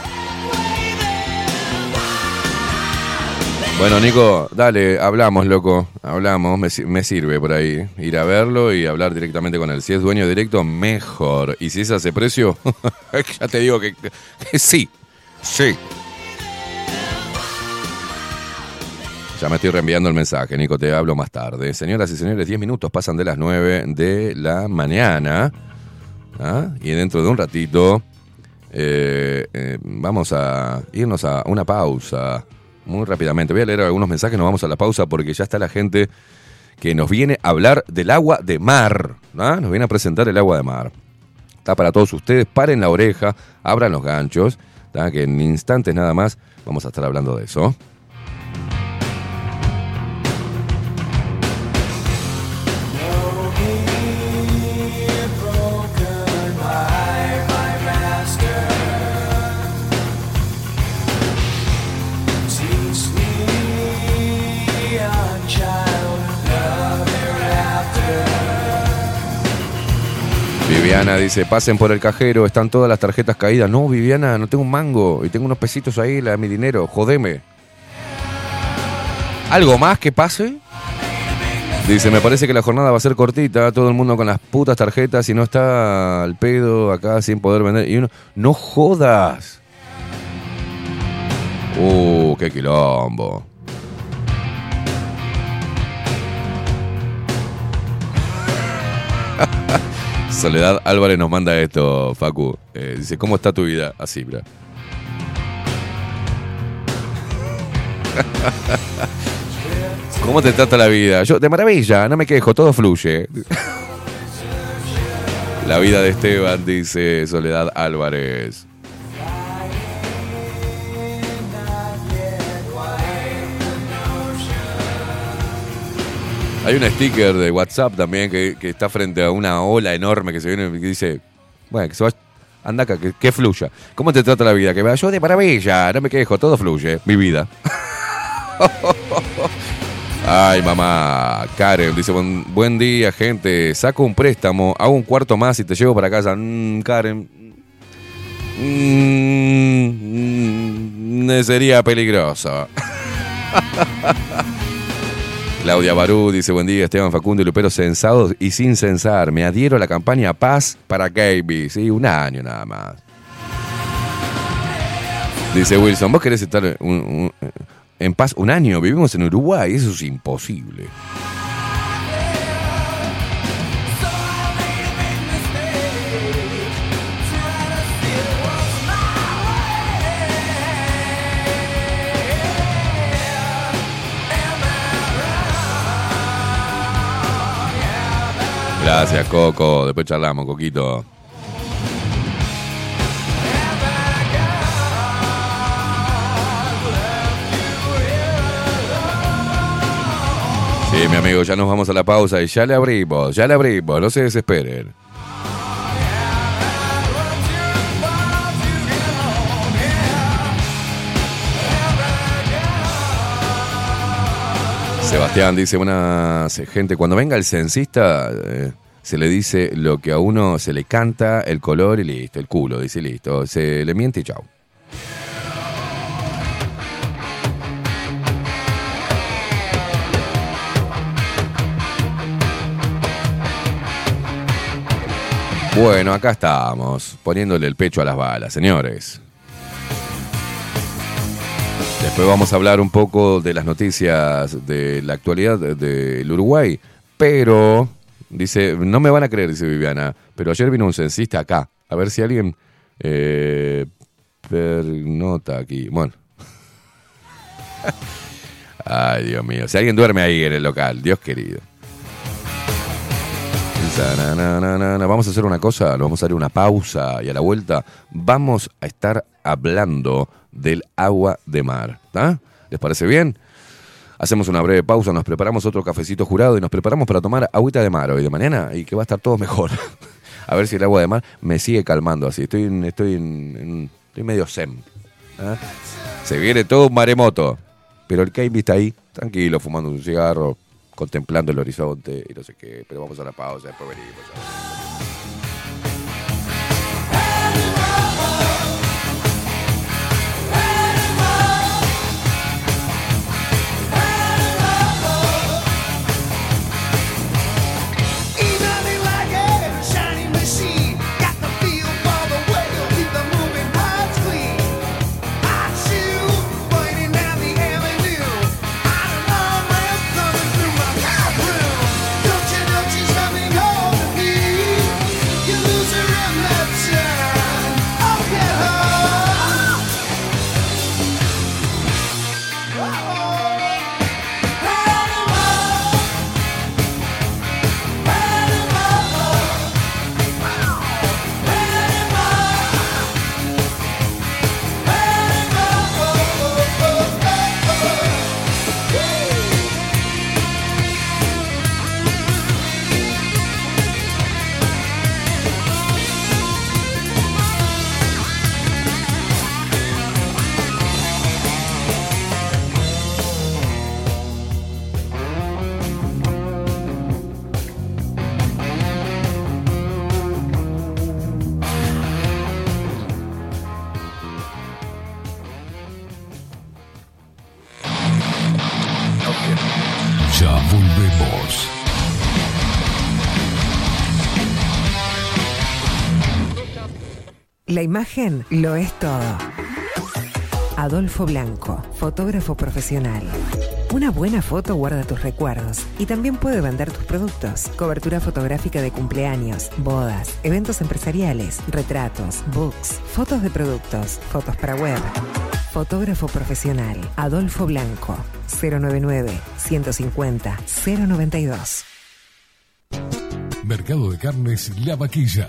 Bueno, Nico, dale, hablamos, loco. Hablamos, me, si- me sirve por ahí. Ir a verlo y hablar directamente con él. Si es dueño directo, mejor. Y si es a ese precio, ya te digo que, que sí. Sí. Ya me estoy reenviando el mensaje, Nico, te hablo más tarde. Señoras y señores, 10 minutos pasan de las 9 de la mañana. ¿ah? Y dentro de un ratito eh, eh, vamos a irnos a una pausa muy rápidamente. Voy a leer algunos mensajes, nos vamos a la pausa porque ya está la gente que nos viene a hablar del agua de mar. ¿ah? Nos viene a presentar el agua de mar. Está para todos ustedes, paren la oreja, abran los ganchos, que en instantes nada más vamos a estar hablando de eso. Viviana dice, pasen por el cajero, están todas las tarjetas caídas. No, Viviana, no tengo un mango y tengo unos pesitos ahí, la mi dinero, jodeme. ¿Algo más que pase? Dice, me parece que la jornada va a ser cortita, todo el mundo con las putas tarjetas y no está al pedo acá sin poder vender. Y uno, no jodas. Uh, qué quilombo. Soledad Álvarez nos manda esto, Facu. Eh, dice, ¿cómo está tu vida? Así, mira. ¿Cómo te trata la vida? Yo, de maravilla, no me quejo, todo fluye. La vida de Esteban, dice Soledad Álvarez. Hay un sticker de WhatsApp también que, está frente a una ola enorme que se viene y dice, bueno, que se va, anda acá, que, fluya. ¿Cómo te trata la vida? Que va, yo de maravilla, no me quejo, todo fluye, mi vida. Ay, mamá. Karen dice, buen, buen día, gente. Saco un préstamo, hago un cuarto más y te llevo para casa. Mm, Karen. Mm, mm, sería peligroso. Claudia Barú dice, buen día, Esteban Facundo y Lupero censados y sin censar. Me adhiero a la campaña Paz para Gaby. Sí, un año nada más. Dice Wilson, vos querés estar en paz un año. Vivimos en Uruguay, eso es imposible. Gracias, Coco. Después charlamos, Coquito. Sí, mi amigo, ya nos vamos a la pausa y ya le abrimos, ya le abrimos, no se desesperen. Sebastián dice una gente, cuando venga el censista, eh, se le dice lo que a uno se le canta, el color y listo, el culo, dice listo. Se le miente y chao. Bueno, acá estamos, poniéndole el pecho a las balas, señores. Después vamos a hablar un poco de las noticias de la actualidad de- del Uruguay, pero dice, no me van a creer, dice Viviana, pero ayer vino un censista acá, a ver si alguien eh, nota aquí. Bueno. Ay, Dios mío, si alguien duerme ahí en el local, Dios querido. Vamos a hacer una cosa, nos vamos a dar una pausa y a la vuelta vamos a estar hablando del agua de mar. ¿tá? ¿Les parece bien? Hacemos una breve pausa, nos preparamos otro cafecito jurado y nos preparamos para tomar agüita de mar hoy de mañana y que va a estar todo mejor. a ver si el agua de mar me sigue calmando así. Estoy, estoy, en- estoy medio. ¿ah? Se viene todo un maremoto. Pero el Kevin está ahí, tranquilo, fumando un cigarro, contemplando el horizonte y no sé qué. Pero vamos a la pausa, después venimos. Ya volvemos. La imagen lo es todo. Adolfo Blanco, fotógrafo profesional. Una buena foto guarda tus recuerdos y también puede vender tus productos. Cobertura fotográfica de cumpleaños, bodas, eventos empresariales, retratos, books, fotos de productos, fotos para web. Fotógrafo profesional, Adolfo Blanco, 099 150 092. Mercado de Carnes La Vaquilla.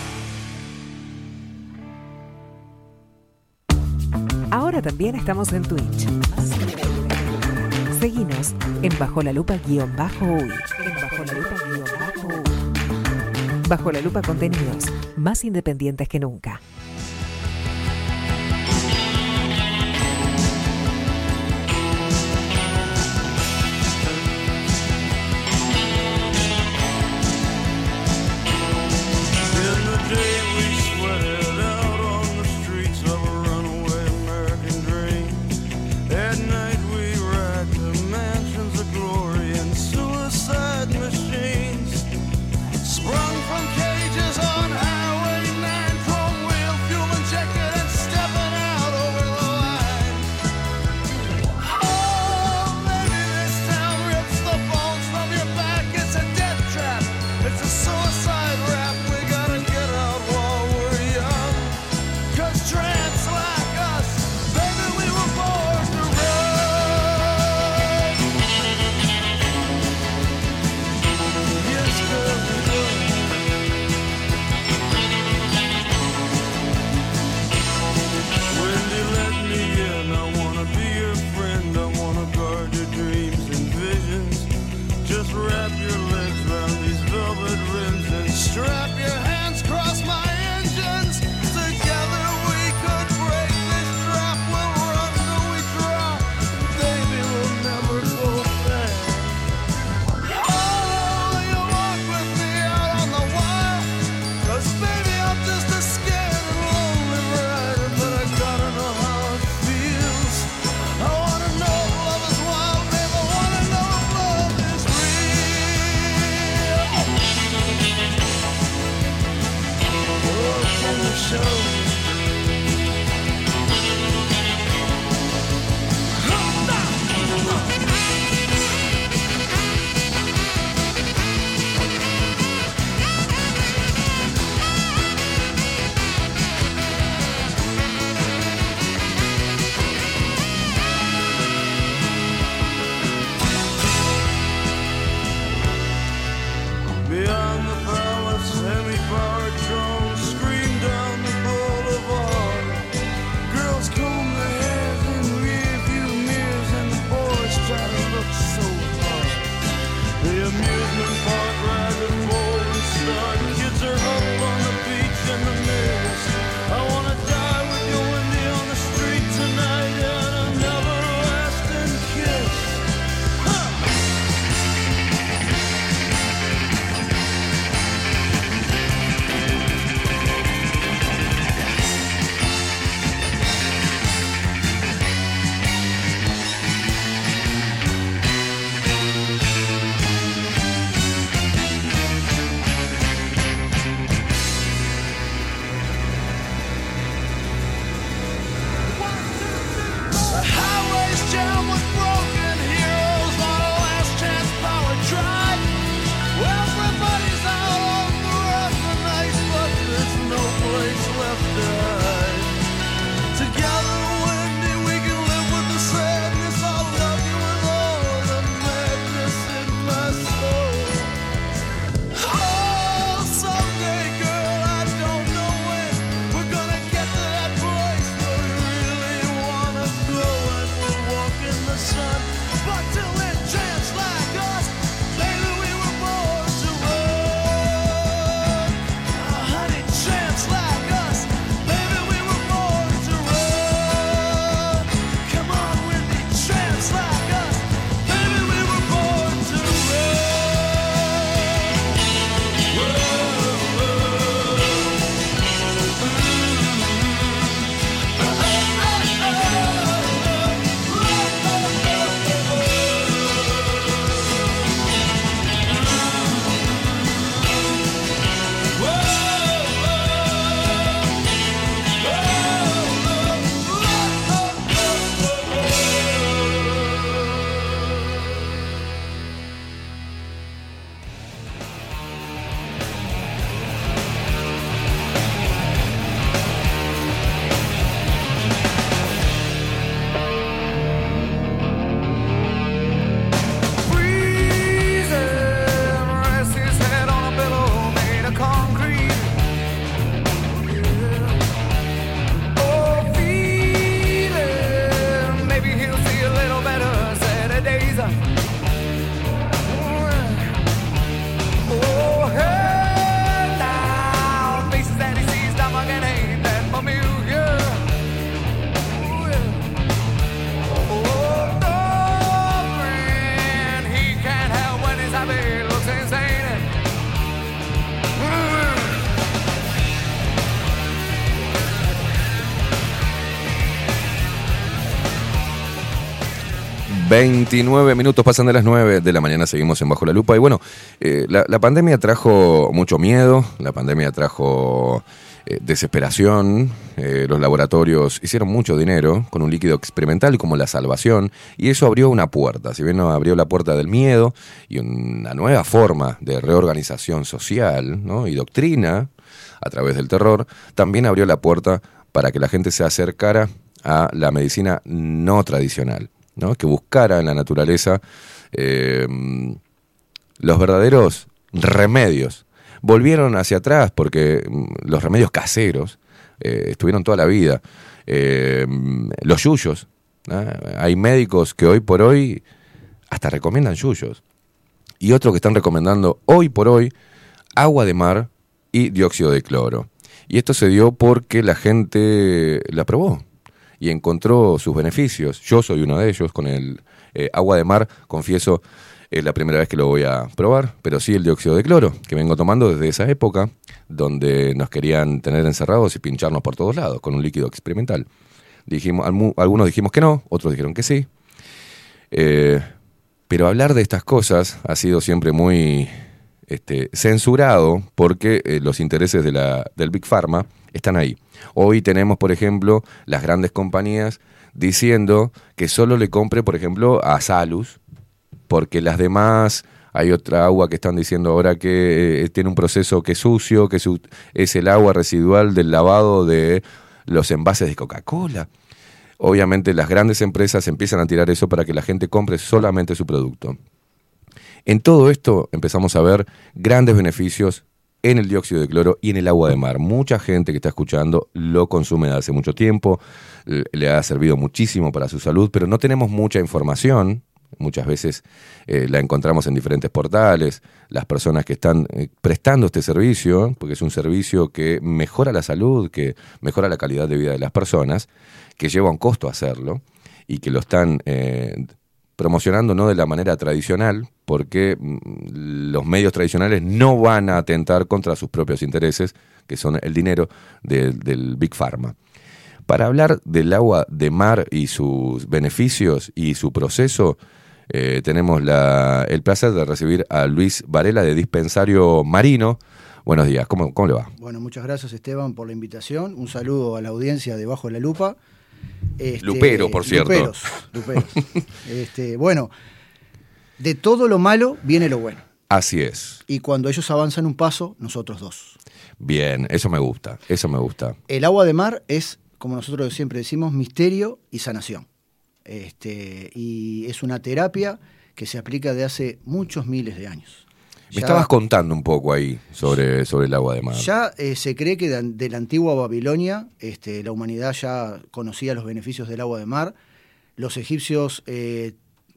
Ahora también estamos en Twitch. Seguinos en Bajo la Lupa guion bajo uy. Bajo la Lupa contenidos más independientes que nunca. 29 minutos pasan de las 9 de la mañana, seguimos en Bajo la Lupa. Y bueno, eh, la, pandemia trajo mucho miedo, la pandemia trajo eh, desesperación, eh, los laboratorios hicieron mucho dinero con un líquido experimental como la salvación, y eso abrió una puerta, si bien no abrió la puerta del miedo y una nueva forma de reorganización social y doctrina a través del terror, también abrió la puerta para que la gente se acercara a la medicina no tradicional, que buscara en la naturaleza eh, los verdaderos remedios. Volvieron hacia atrás porque mm, los remedios caseros eh, estuvieron toda la vida. Eh, los yuyos. Hay médicos que hoy por hoy hasta recomiendan yuyos. Y otros que están recomendando hoy por hoy agua de mar y dióxido de cloro. Y esto se dio porque la gente la probó y encontró sus beneficios. Yo soy uno de ellos con el eh, agua de mar, confieso, es la primera vez que lo voy a probar, pero sí el dióxido de cloro, que vengo tomando desde esa época, donde nos querían tener encerrados y pincharnos por todos lados con un líquido experimental. Dijimos, algunos dijimos que no, otros dijeron que sí. Eh, pero hablar de estas cosas ha sido siempre muy este, censurado porque eh, los intereses de la, del Big Pharma están ahí. Hoy tenemos, por ejemplo, las grandes compañías diciendo que solo le compre, por ejemplo, a Salus, porque las demás, hay otra agua que están diciendo ahora que eh, tiene un proceso que es sucio, que es el agua residual del lavado de los envases de Coca-Cola. Obviamente las grandes empresas empiezan a tirar eso para que la gente compre solamente su producto. En todo esto empezamos a ver grandes beneficios en el dióxido de cloro y en el agua de mar. Mucha gente que está escuchando lo consume de hace mucho tiempo, le ha servido muchísimo para su salud, pero no tenemos mucha información. Muchas veces eh, la encontramos en diferentes portales, las personas que están eh, prestando este servicio, porque es un servicio que mejora la salud, que mejora la calidad de vida de las personas, que lleva un costo hacerlo y que lo están eh, promocionando no de la manera tradicional, porque mm, los medios tradicionales no van a atentar contra sus propios intereses, que son el dinero de- del Big Pharma. Para hablar del agua de mar y sus beneficios y su proceso, eh, tenemos la- el placer de recibir a Luis Varela de Dispensario Marino. Buenos días, ¿cómo, cómo le va? Bueno, muchas gracias Esteban por la invitación. Un saludo a la audiencia de Bajo la Lupa. Este, Lupero, por cierto. Luperos, luperos. Este, bueno, de todo lo malo viene lo bueno. Así es. Y cuando ellos avanzan un paso, nosotros dos. Bien, eso me gusta, eso me gusta. El agua de mar es, como nosotros siempre decimos, misterio y sanación. Este, y es una terapia que se aplica de hace muchos miles de años. Me Ya- estabas contando un poco ahí sobre, sobre el agua de mar. Ya eh, se cree que de, de la antigua Babilonia este, la humanidad ya conocía los beneficios del agua de mar. Los egipcios eh,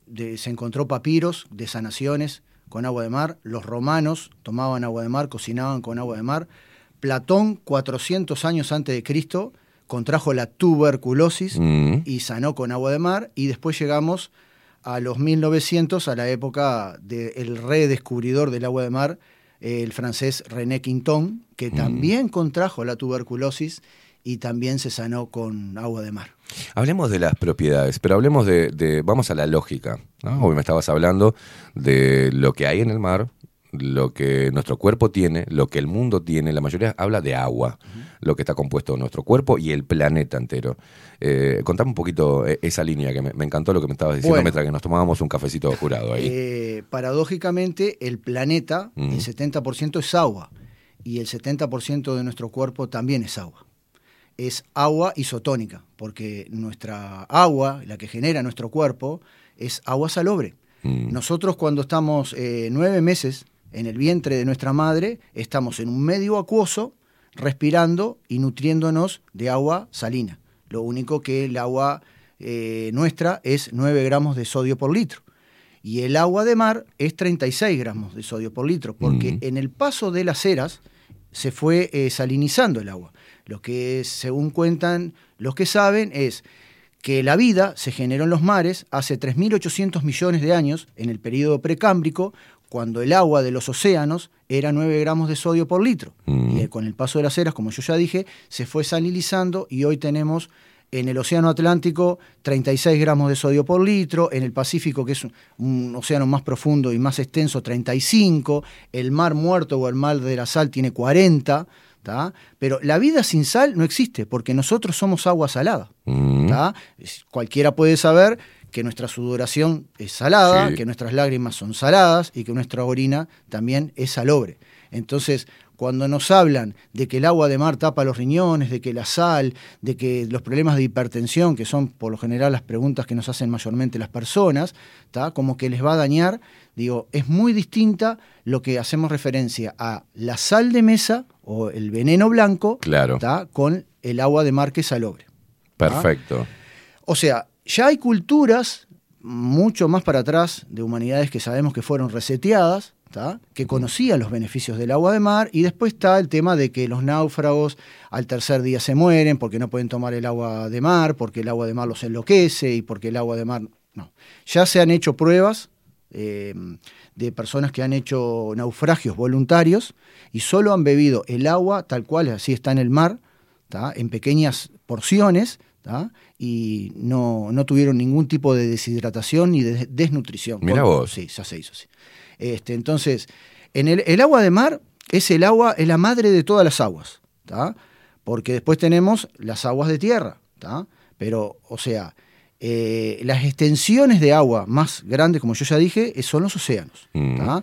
de- se encontró papiros de sanaciones con agua de mar. Los romanos tomaban agua de mar, cocinaban con agua de mar. Platón, 400 años antes de Cristo, contrajo la tuberculosis Mm. y sanó con agua de mar. Y después llegamos a los 1900, a la época del redescubridor del agua de mar, el francés René Quinton, que Mm. también contrajo la tuberculosis y también se sanó con agua de mar. Hablemos de las propiedades, pero hablemos de, de- vamos a la lógica. ¿no? Hoy me estabas hablando de lo que hay en el mar, lo que nuestro cuerpo tiene, lo que el mundo tiene. La mayoría habla de agua, lo que está compuesto nuestro cuerpo y el planeta entero. Eh, contame un poquito eh, esa línea, que me, me encantó lo que me estabas diciendo Bueno. mientras que nos tomábamos un cafecito jurado ahí. Eh, paradójicamente, el planeta, Mm. el 70% es agua y el 70% de nuestro cuerpo también es agua. Es agua isotónica, porque nuestra agua, la que genera nuestro cuerpo, es agua salobre. Mm. Nosotros cuando estamos eh, nueve meses en el vientre de nuestra madre, estamos en un medio acuoso, respirando y nutriéndonos de agua salina. Lo único que el agua eh, nuestra es 9 gramos de sodio por litro. Y el agua de mar es 36 gramos de sodio por litro, porque en el paso de las eras se fue eh, salinizando el agua. Lo que, según cuentan los que saben, es que la vida se generó en los mares hace 3.800 millones de años, en el periodo precámbrico, cuando el agua de los océanos era 9 gramos de sodio por litro. Mm. Y eh, con el paso de las eras, como yo ya dije, se fue salinizando y hoy tenemos En el Océano Atlántico, 36 gramos de sodio por litro. En el Pacífico, que es un, un océano más profundo y más extenso, 35. El mar muerto o el mar de la sal tiene 40. ¿tá? Pero la vida sin sal no existe, porque nosotros somos agua salada. Mm. Cualquiera puede saber que nuestra sudoración es salada, Sí. que nuestras lágrimas son saladas y que nuestra orina también es salobre. Entonces, cuando nos hablan de que el agua de mar tapa los riñones, de que la sal, de que los problemas de hipertensión, que son por lo general las preguntas que nos hacen mayormente las personas, ¿tá? como que les va a dañar, digo, es muy distinta lo que hacemos referencia a la sal de mesa o el veneno blanco Claro. ¿tá? con el agua de mar que es salobre. Perfecto. O sea, ya hay culturas mucho más para atrás de humanidades que sabemos que fueron reseteadas, ¿tá? que conocían los beneficios del agua de mar, y después está el tema de que los náufragos al tercer día se mueren porque no pueden tomar el agua de mar, porque el agua de mar los enloquece y porque el agua de mar... No. Ya se han hecho pruebas eh, de personas que han hecho naufragios voluntarios y solo han bebido el agua tal cual, así está en el mar, ¿tá? en pequeñas porciones, ¿tá? y no, no tuvieron ningún tipo de deshidratación ni de desnutrición. Con- vos. Sí, ya se hizo así. Este, entonces, en el, el agua de mar es el agua, es la madre de todas las aguas, ¿tá? porque después tenemos las aguas de tierra, ¿tá? pero, o sea, eh, las extensiones de agua más grandes, como yo ya dije, son los océanos, Mm.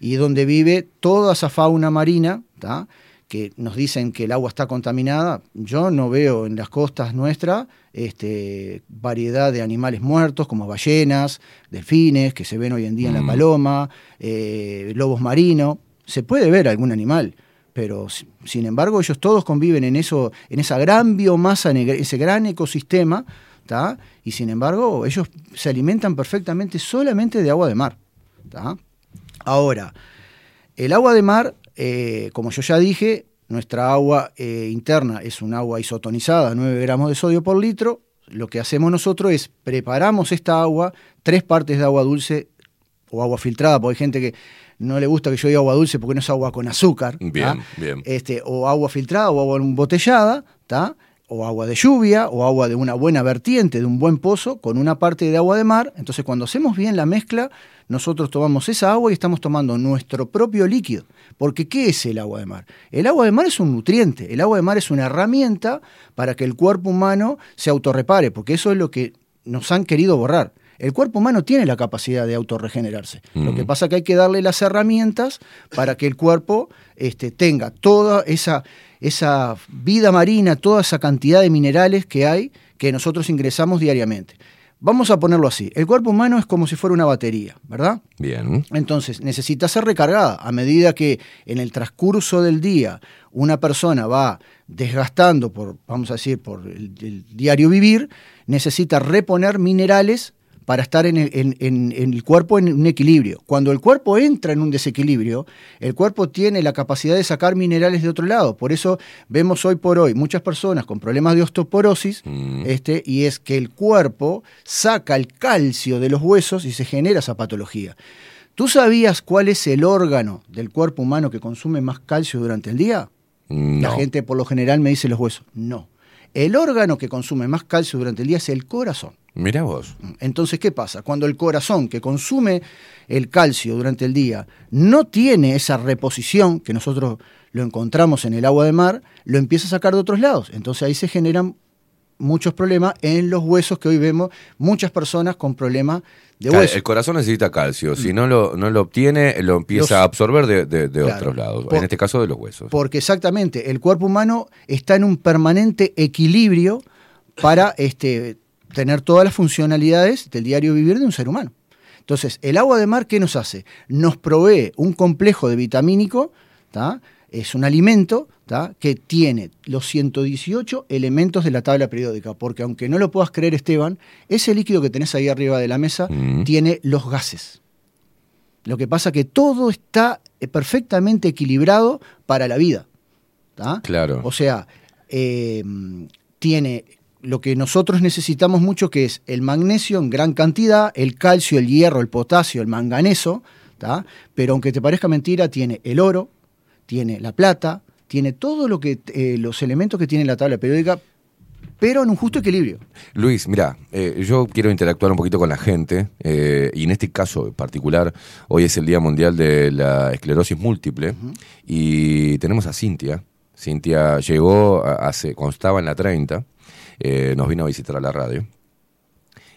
y donde vive toda esa fauna marina, ¿tá? Que nos dicen que el agua está contaminada, yo no veo en las costas nuestras este, variedad de animales muertos como ballenas, delfines, que se ven hoy en día en Mm. la paloma, eh, lobos marinos, se puede ver algún animal, pero si- sin embargo ellos todos conviven en eso, en esa gran biomasa, en ese gran ecosistema, ¿tá? y sin embargo ellos se alimentan perfectamente solamente de agua de mar. ¿tá? Ahora, el agua de mar, eh, como yo ya dije, nuestra agua eh, interna es un agua isotonizada, 9 gramos de sodio por litro. Lo que hacemos nosotros es preparamos esta agua, tres partes de agua dulce o agua filtrada, porque hay gente que no le gusta que yo diga agua dulce porque no es agua con azúcar. Bien, bien. Este, o agua filtrada o agua embotellada, ¿tá? O agua de lluvia, o agua de una buena vertiente, de un buen pozo, con una parte de agua de mar. Entonces, cuando hacemos bien la mezcla, nosotros tomamos esa agua y estamos tomando nuestro propio líquido. Porque, ¿qué es el agua de mar? El agua de mar es un nutriente, el agua de mar es una herramienta para que el cuerpo humano se autorrepare, porque eso es lo que nos han querido borrar. El cuerpo humano tiene la capacidad de autorregenerarse. Lo que Mm. pasa es que hay que darle las herramientas para que el cuerpo este, tenga toda esa, esa vida marina, toda esa cantidad de minerales que hay que nosotros ingresamos diariamente. Vamos a ponerlo así. El cuerpo humano es como si fuera una batería, ¿verdad? Bien. Entonces, necesita ser recargada. A medida que en el transcurso del día una persona va desgastando, por, vamos a decir, por el, el diario vivir, necesita reponer minerales para estar en el, en- en- en el cuerpo en un equilibrio. Cuando el cuerpo entra en un desequilibrio, el cuerpo tiene la capacidad de sacar minerales de otro lado. Por eso vemos hoy por hoy muchas personas con problemas de osteoporosis, Mm. este, y es que el cuerpo saca el calcio de los huesos y se genera esa patología. ¿Tú sabías cuál es el órgano del cuerpo humano que consume más calcio durante el día? La gente por lo general me dice los huesos. No. El órgano que consume más calcio durante el día es el corazón. Mirá vos. Entonces, ¿qué pasa? Cuando el corazón que consume el calcio durante el día no tiene esa reposición que nosotros lo encontramos en el agua de mar, lo empieza a sacar de otros lados. Entonces ahí se generan muchos problemas en los huesos que hoy vemos muchas personas con problemas de Claro, hueso. el corazón necesita calcio. Si no lo, no lo obtiene, lo empieza Los- a absorber de, de- de Claro. otros lados. Por- en este caso, de los huesos. Porque exactamente, el cuerpo humano está en un permanente equilibrio para este, tener todas las funcionalidades del diario vivir de un ser humano. Entonces, el agua de mar, ¿qué nos hace? Nos provee un complejo de vitamínico, ¿tá? es un alimento ¿tá? que tiene los 118 elementos de la tabla periódica, porque aunque no lo puedas creer, Esteban, ese líquido que tenés ahí arriba de la mesa Mm. tiene los gases. Lo que pasa que todo está eh, perfectamente equilibrado para la vida. ¿tá? Claro. O sea, eh, tiene lo que nosotros necesitamos mucho, que es el magnesio en gran cantidad, el calcio, el hierro, el potasio, el manganeso, ¿tá? pero aunque te parezca mentira, tiene el oro, tiene la plata, tiene todo lo que eh, los elementos que tiene la tabla periódica pero en un justo equilibrio. Luis, mira, eh, yo quiero interactuar un poquito con la gente eh, y en este caso en particular, hoy es el Día Mundial de la Esclerosis Múltiple y tenemos a Cintia. Cintia llegó hace, cuando estaba en la 30, eh, nos vino a visitar a la radio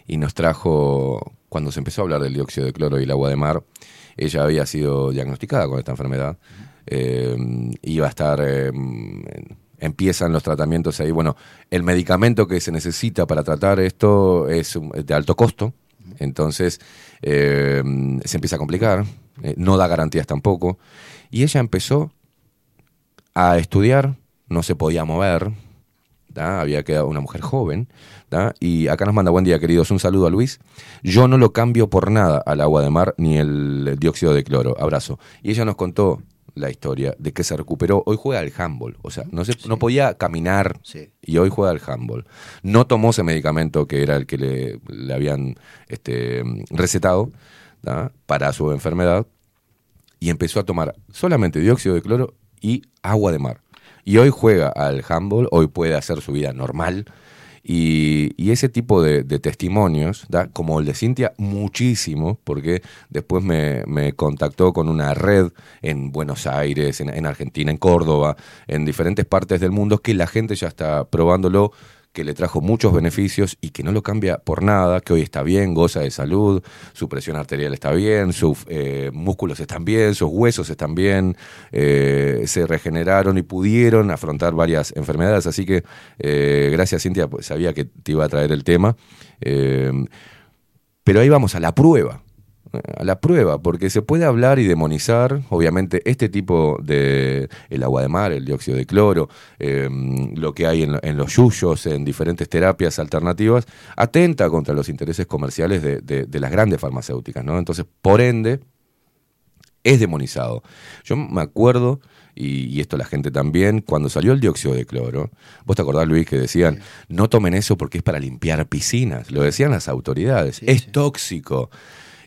y nos trajo, cuando se empezó a hablar del dióxido de cloro y el agua de mar, ella había sido diagnosticada con esta enfermedad. eh, iba a estar, eh, empiezan los tratamientos ahí. Bueno, el medicamento que se necesita para tratar esto es de alto costo, entonces se empieza a complicar, no da garantías tampoco. Y ella empezó a estudiar, no se podía mover, había quedado una mujer joven, y acá nos manda buen día queridos, un saludo a Luis, yo no lo cambio por nada al agua de mar ni el dióxido de cloro, abrazo. Y ella nos contó la historia de que se recuperó, hoy juega al handball, o sea, no, se, no podía caminar Sí. y hoy juega al handball. No tomó ese medicamento que era el que le, le habían este, recetado para su enfermedad. Y empezó a tomar solamente dióxido de cloro y agua de mar. Y hoy juega al handball, hoy puede hacer su vida normal. Y, y ese tipo de, de testimonios, ¿da? como el de Cintia, muchísimo, porque después me, me contactó con una red en Buenos Aires, en, en Argentina, en Córdoba, en diferentes partes del mundo, que la gente ya está probándolo, que le trajo muchos beneficios y que no lo cambia por nada, que hoy está bien, goza de salud, su presión arterial está bien, sus eh, músculos están bien, sus huesos están bien, eh, se regeneraron y pudieron afrontar varias enfermedades. Así que eh, gracias Cintia, pues sabía que te iba a traer el tema. Pero ahí vamos a la prueba. A la prueba, porque se puede hablar y demonizar, obviamente, este tipo de el agua de mar, el dióxido de cloro, eh, lo que hay en, en los yuyos, en diferentes terapias alternativas, atenta contra los intereses comerciales de, de- de las grandes farmacéuticas, ¿no? Entonces, por ende, es demonizado. Yo me acuerdo, y, y esto la gente también, cuando salió el dióxido de cloro, vos te acordás, Luis, que decían, no tomen eso porque es para limpiar piscinas, lo decían las autoridades, Sí, es sí. tóxico.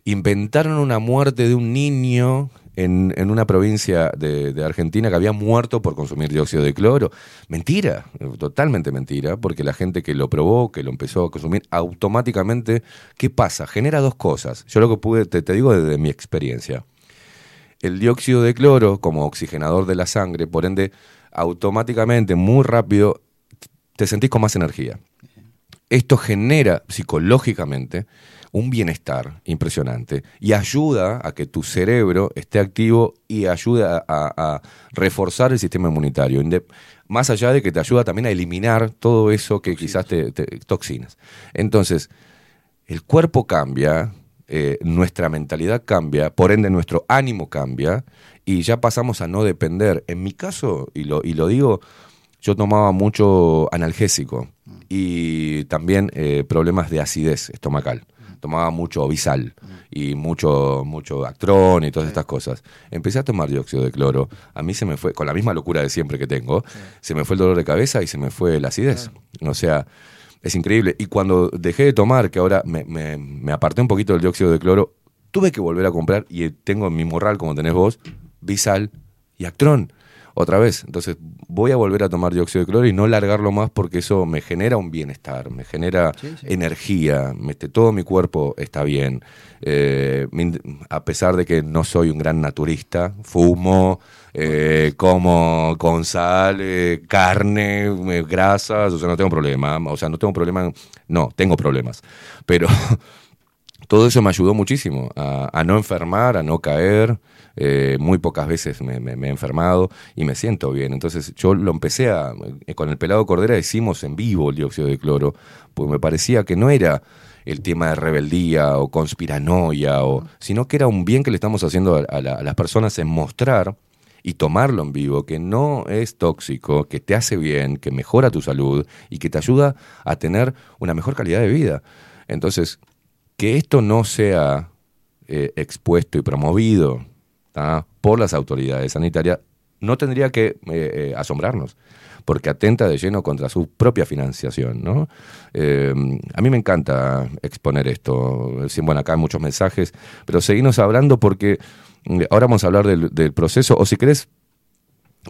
Inventaron una muerte de un niño en, en una provincia de, Argentina que había muerto por consumir dióxido de cloro. Mentira, totalmente mentira, porque la gente que lo probó, que lo empezó a consumir, automáticamente, ¿qué pasa? Genera dos cosas. Yo lo que pude, te, te digo desde mi experiencia el dióxido de cloro como oxigenador de la sangre, por ende, automáticamente, muy rápido, te sentís con más energía. Esto genera psicológicamente un bienestar impresionante y ayuda a que tu cerebro esté activo y ayuda a, a reforzar el sistema inmunitario. Más allá de que te ayuda también a eliminar todo eso que quizás te, te- toxinas. Entonces, el cuerpo cambia, eh, nuestra mentalidad cambia, por ende nuestro ánimo cambia y ya pasamos a no depender. En mi caso, y lo, y lo digo, yo tomaba mucho analgésico y también eh, problemas de acidez estomacal. Tomaba mucho bisal y mucho, mucho actrón y todas estas cosas. Empecé a tomar dióxido de cloro. A mí se me fue, con la misma locura de siempre que tengo, se me fue el dolor de cabeza y se me fue la acidez. O sea, es increíble. Y cuando dejé de tomar, que ahora me, me- me aparté un poquito del dióxido de cloro, tuve que volver a comprar y tengo en mi morral, como tenés vos, Bisal y Actrón. Otra vez. Entonces voy a volver a tomar dióxido de cloro y no largarlo más porque eso me genera un bienestar, me genera Sí, sí. energía, me- este, todo mi cuerpo está bien. Eh, a pesar de que no soy un gran naturista, fumo, eh, como con sal, eh, carne, grasas, o sea, no tengo problema. O sea, no tengo problema, no, tengo problemas. Pero todo eso me ayudó muchísimo a, a no enfermar, a no caer. eh, muy pocas veces me, me- me he enfermado y me siento bien. Entonces yo lo empecé a, eh, con el pelado Cordera hicimos en vivo el dióxido de cloro, porque me parecía que no era el tema de rebeldía o conspiranoia, o, sino que era un bien que le estamos haciendo a, a la- a las personas en mostrar y tomarlo en vivo, que no es tóxico, que te hace bien, que mejora tu salud y que te ayuda a tener una mejor calidad de vida. Entonces, que esto no sea eh, expuesto y promovido por las autoridades sanitarias no tendría que eh, eh, asombrarnos, porque atenta de lleno contra su propia financiación. ¿no? A mí me encanta exponer esto. Bueno, acá hay muchos mensajes, pero seguimos hablando porque ahora vamos a hablar del, del proceso, o si querés,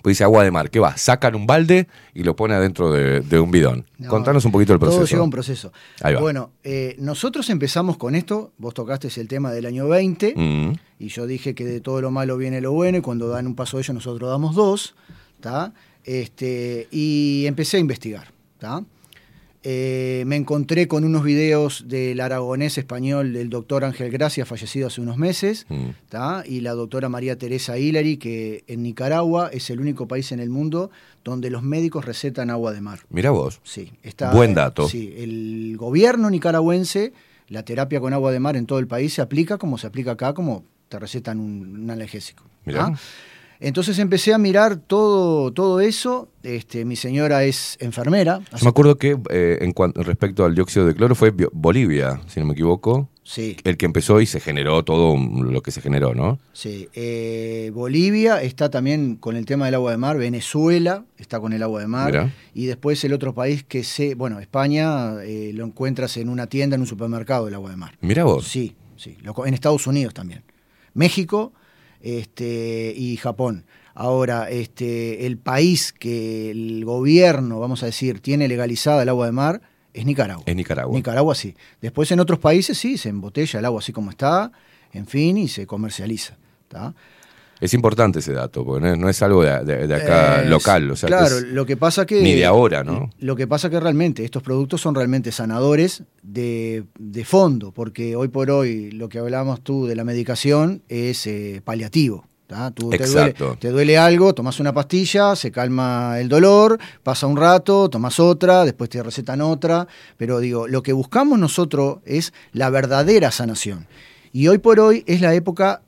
Pues dice agua de mar. ¿Qué va? Sacan un balde y lo pone adentro de, de un bidón. No, Contanos un poquito el proceso. Todo lleva un proceso. Ahí va. Bueno, eh, nosotros empezamos con esto, vos tocaste el tema del año 20, Mm, y yo dije que de todo lo malo viene lo bueno, y cuando dan un paso ellos nosotros damos dos, ¿tá? Este, y empecé a investigar, ¿tá? Eh, me encontré con unos videos del aragonés español del doctor Ángel Gracia, fallecido hace unos meses, mm. y la doctora María Teresa Hillary, que en Nicaragua es el único país en el mundo donde los médicos recetan agua de mar. Mira vos. Sí, está, Buen dato. Sí, el gobierno nicaragüense, la terapia con agua de mar en todo el país se aplica como se aplica acá, como te recetan un, un analgésico. Mirá. Entonces empecé a mirar todo, todo eso. Este, mi señora es enfermera. Yo me acuerdo que eh, en cuanto respecto al dióxido de cloro fue Bolivia, si no me equivoco, Sí, el que empezó y se generó todo lo que se generó, ¿no? sí. Eh, Bolivia está también con el tema del agua de mar. Venezuela está con el agua de mar. Mirá. Y después el otro país que sé, bueno, España eh, lo encuentras en una tienda, en un supermercado, el agua de mar. Mira vos. Sí, sí. En Estados Unidos también. México este, y Japón. Ahora, este, el país que el gobierno, vamos a decir, tiene legalizada el agua de mar es Nicaragua. Es Nicaragua. Nicaragua sí. Después en otros países sí, se embotella el agua así como está, en fin, y se comercializa. ¿tá? Es importante ese dato, porque no es, no es algo de, de- de acá Eh, local, o sea, que claro, lo que pasa que... ni de ahora, ¿no? Lo que pasa que realmente estos productos son realmente sanadores de, de fondo, porque hoy por hoy lo que hablábamos tú de la medicación es eh, paliativo. ¿tá? Tú te duele, Exacto. te duele algo, tomas una pastilla, se calma el dolor, pasa un rato, tomas otra, después te recetan otra, pero digo, lo que buscamos nosotros es la verdadera sanación. Y hoy por hoy es la época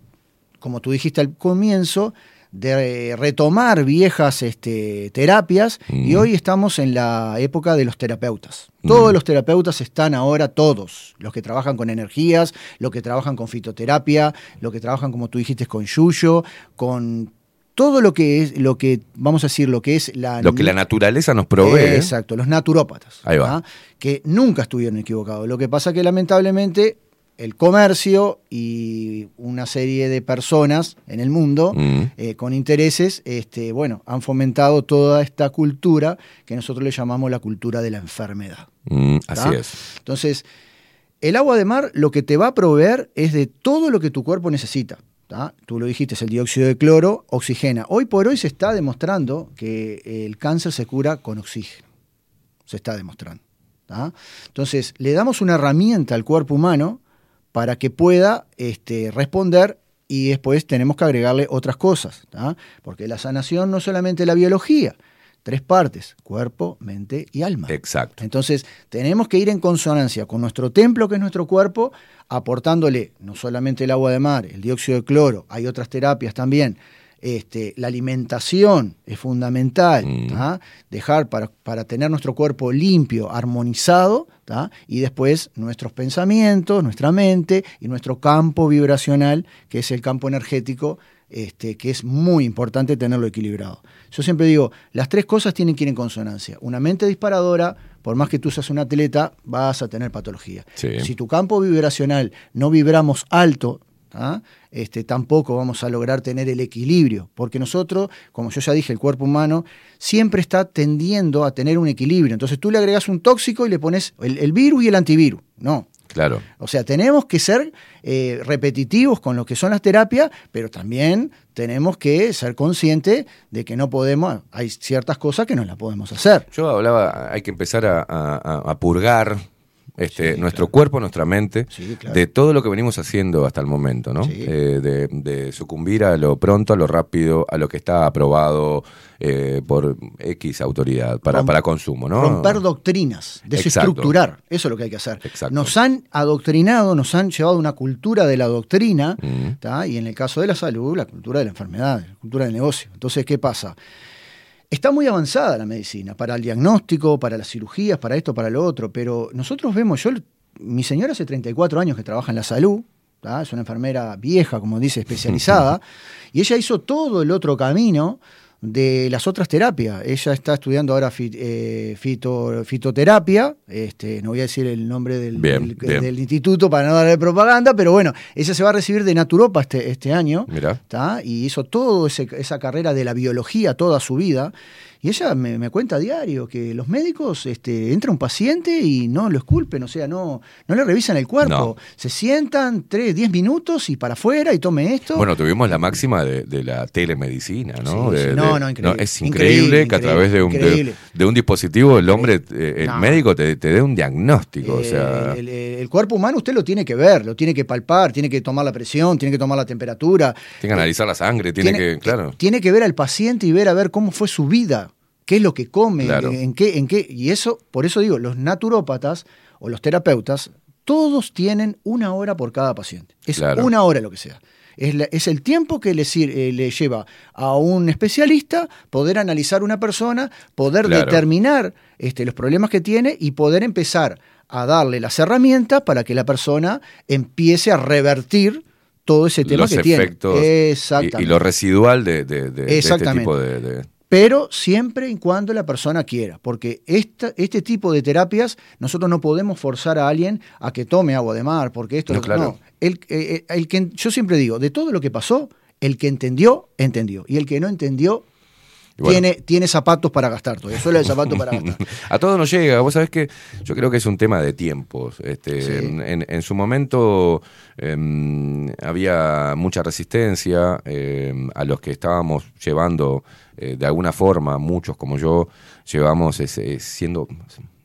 como tú dijiste al comienzo, de eh, retomar viejas este, terapias y Mm. hoy estamos en la época de los terapeutas. Todos Mm. los terapeutas están ahora, todos, los que trabajan con energías, los que trabajan con fitoterapia, los que trabajan, como tú dijiste, con yuyo, con todo lo que es, lo que, vamos a decir, lo que es la... lo que la naturaleza nos provee. ¿eh? Exacto, los naturópatas. Ahí va. ¿ah? Que nunca estuvieron equivocados. Lo que pasa que lamentablemente el comercio y una serie de personas en el mundo Mm. eh, con intereses, este, bueno, han fomentado toda esta cultura que nosotros le llamamos la cultura de la enfermedad. Mm, así es. Entonces, el agua de mar lo que te va a proveer es de todo lo que tu cuerpo necesita. ¿tá? Tú lo dijiste, es el dióxido de cloro, oxigena. Hoy por hoy se está demostrando que el cáncer se cura con oxígeno. Se está demostrando. ¿tá? Entonces, le damos una herramienta al cuerpo humano para que pueda este, responder y después tenemos que agregarle otras cosas. ¿tá? Porque la sanación no es solamente la biología, tres partes, cuerpo, mente y alma. Exacto. Entonces, tenemos que ir en consonancia con nuestro templo, que es nuestro cuerpo, aportándole no solamente el agua de mar, el dióxido de cloro, hay otras terapias también. Este, la alimentación es fundamental, Mm. dejar para, para tener nuestro cuerpo limpio, armonizado, ¿tá? y después nuestros pensamientos, nuestra mente y nuestro campo vibracional, que es el campo energético, este, que es muy importante tenerlo equilibrado. Yo siempre digo, las tres cosas tienen que ir en consonancia. Una mente disparadora, por más que tú seas un atleta, vas a tener patología. Sí. Si tu campo vibracional no vibramos alto, ¿ah? este, tampoco vamos a lograr tener el equilibrio, porque nosotros, como yo ya dije, el cuerpo humano siempre está tendiendo a tener un equilibrio. Entonces tú le agregas un tóxico y le pones el, el virus y el antivirus. No, Claro. o sea, tenemos que ser eh, repetitivos con lo que son las terapias, pero también tenemos que ser conscientes de que no podemos, hay ciertas cosas que no las podemos hacer. Yo hablaba, hay que empezar a, a- a- a purgar este, Sí, nuestro cuerpo, nuestra mente, Sí, claro. de todo lo que venimos haciendo hasta el momento, ¿no? Sí. Eh, de, de sucumbir a lo pronto, a lo rápido, a lo que está aprobado eh, por X autoridad para, para consumo, ¿no? Romper doctrinas, desestructurar, eso es lo que hay que hacer. Exacto. Nos han adoctrinado, nos han llevado a una cultura de la doctrina, Mm. y en el caso de la salud, la cultura de la enfermedad, la cultura del negocio. Entonces, ¿qué pasa? Está muy avanzada la medicina para el diagnóstico, para las cirugías, para esto, para lo otro, pero nosotros vemos, yo, mi señora hace 34 años que trabaja en la salud, ¿tá? es una enfermera vieja, como dice, especializada, y ella hizo todo el otro camino de las otras terapias. Ella está estudiando ahora eh, fito- fitoterapia, este, no voy a decir el nombre del, Bien, del- bien. del instituto para no darle propaganda, pero bueno, ella se va a recibir de naturopa este, este año. Y hizo toda esa carrera de la biología toda su vida. Y ella me, me cuenta a diario que los médicos, este, entra un paciente y no lo esculpen, o sea, no, no le revisan el cuerpo. No. Se sientan 3, 10 minutos y para afuera y tome esto. Bueno, tuvimos la máxima de, de la telemedicina, ¿no? Sí, sí. De- No, de- no, increíble. es Increíble, increíble, que a través de un, de, un dispositivo el hombre, eh, el No. médico te, te dé un diagnóstico. o Eh, sea, el, el cuerpo humano usted lo tiene que ver, lo tiene que palpar, tiene que tomar la presión, tiene que tomar la temperatura. tiene que analizar la sangre, tiene, que, claro. Tiene que ver al paciente y ver a ver cómo fue su vida, qué es lo que come, Claro. en qué, en qué. Y eso, por eso digo, los naturópatas o los terapeutas, todos tienen una hora por cada paciente. Es Claro. una hora lo que sea. Es, la- es el tiempo que le, eh, le lleva a un especialista poder analizar una persona, poder Claro. determinar este, los problemas que tiene y poder empezar a darle las herramientas para que la persona empiece a revertir todo ese tema los que tiene. efectos y, Exactamente. y lo residual de, de- de- de este tipo de- Pero siempre y cuando la persona quiera, porque esta, este tipo de terapias nosotros no podemos forzar a alguien a que tome agua de mar, porque esto No, no, claro. El, eh, eh, el que, yo siempre digo, de todo lo que pasó, el que entendió, entendió. Y el que no entendió, bueno. tiene, tiene zapatos para gastar todavía, suela de zapatos para gastar. A todos nos llega, vos sabés que yo creo que es un tema de tiempos. Este, Sí. en, en- en su momento em, había mucha resistencia em, a los que estábamos llevando eh, de alguna forma, muchos como yo, llevamos ese- siendo,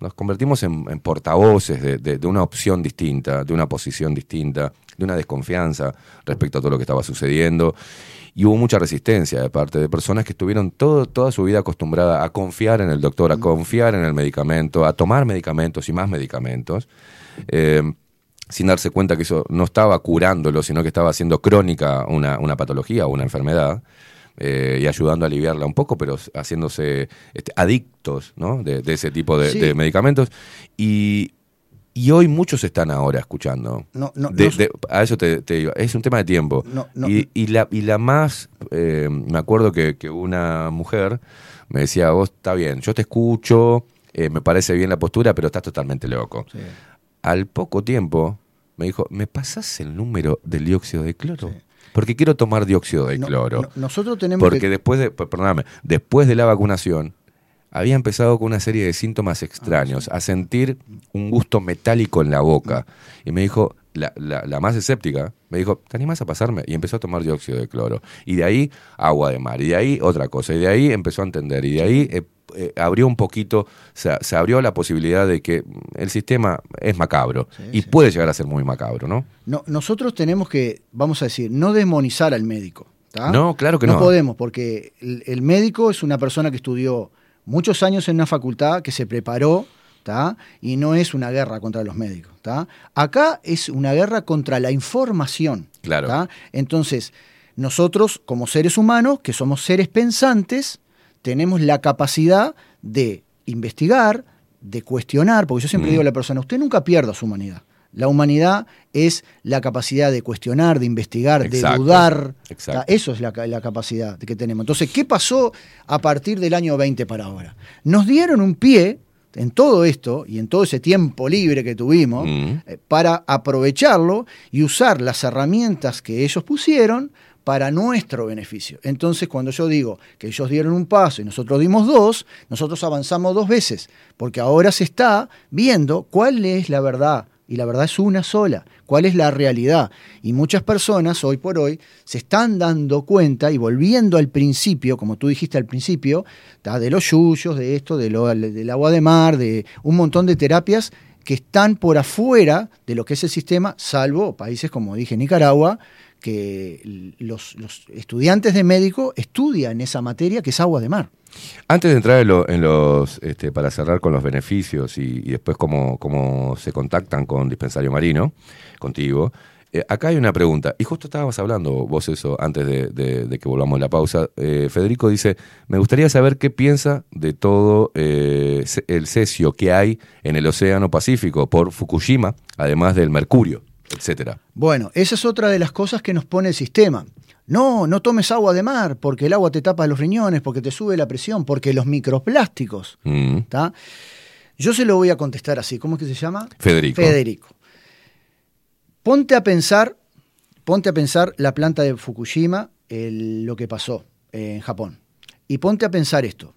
nos convertimos en, en portavoces de, de- de una opción distinta, de una posición distinta, de una desconfianza respecto a todo lo que estaba sucediendo. Y hubo mucha resistencia de parte de personas que estuvieron todo, toda su vida acostumbrada a confiar en el doctor, a confiar en el medicamento, a tomar medicamentos y más medicamentos, eh, sin darse cuenta que eso no estaba curándolo, sino que estaba haciendo crónica una, una patología o una enfermedad. Eh, y ayudando a aliviarla un poco, pero haciéndose este, adictos ¿no? de, de ese tipo de, Sí. de medicamentos. Y, y hoy muchos están ahora escuchando. No, no, De- no- de- a eso te, te digo, es un tema de tiempo. No, no. y, y la, y la más, eh, me acuerdo que, que una mujer me decía, vos está bien, yo te escucho, eh, me parece bien la postura, pero estás totalmente loco. Sí. Al poco tiempo me dijo, ¿me pasás el número del dióxido de cloro? Porque quiero tomar dióxido de no- cloro. no- nosotros tenemos Porque que... después de, per- perdóname, después de la vacunación, había empezado con una serie de síntomas extraños, a sentir un gusto metálico en la boca. Y me dijo, la, la- la más escéptica, me dijo, ¿te animás a pasarme? Y empezó a tomar dióxido de cloro. Y de ahí, agua de mar. Y de ahí, otra cosa. Y de ahí empezó a entender. Y de ahí eh, eh, abrió un poquito, se, se abrió la posibilidad de que el sistema es macabro. Sí, y sí. puede llegar a ser muy macabro, ¿no? No, nosotros tenemos que, vamos a decir, no demonizar al médico. ¿tá? No, claro que no. podemos, porque el, el médico es una persona que estudió muchos años en una facultad, que se preparó, ¿tá? y no es una guerra contra los médicos. ¿tá? Acá es una guerra contra la información. Claro. Entonces, nosotros como seres humanos, que somos seres pensantes, tenemos la capacidad de investigar, de cuestionar, porque yo siempre Mm. digo a la persona, usted nunca pierda su humanidad. La humanidad es la capacidad de cuestionar, de investigar, Exacto, de dudar. exacto. ¿tá? Eso es la capacidad que tenemos. Entonces, ¿qué pasó a partir del año 20 para ahora? Nos dieron un pie en todo esto y en todo ese tiempo libre que tuvimos Mm. eh, para aprovecharlo y usar las herramientas que ellos pusieron para nuestro beneficio. Entonces, cuando yo digo que ellos dieron un paso y nosotros dimos dos, nosotros avanzamos dos veces, porque ahora se está viendo cuál es la verdad, y la verdad es una sola, cuál es la realidad. Y muchas personas hoy por hoy se están dando cuenta y volviendo al principio, como tú dijiste al principio, de los yuyos, de esto, del agua de mar, de un montón de terapias que están por afuera de lo que es el sistema, salvo países como dije Nicaragua, que los, estudiantes de médico estudian esa materia que es agua de mar. Antes de entrar en, lo- en los, este, para cerrar con los beneficios y, después cómo, cómo se contactan con Dispensario Marino, contigo, eh, acá hay una pregunta, y justo estábamos hablando vos eso antes de, que volvamos a la pausa. Eh, Federico dice, me gustaría saber qué piensa de todo eh, el cesio que hay en el Océano Pacífico por Fukushima, además del mercurio, etcétera. Bueno, esa es otra de las cosas que nos pone el sistema. No, no tomes agua de mar, porque el agua te tapa los riñones, porque te sube la presión, porque los microplásticos. Mm. Yo se lo voy a contestar así. ¿Cómo es que se llama? Federico. Federico. Ponte a pensar, ponte a pensar la planta de Fukushima, el- lo que pasó en Japón. Y ponte a pensar esto.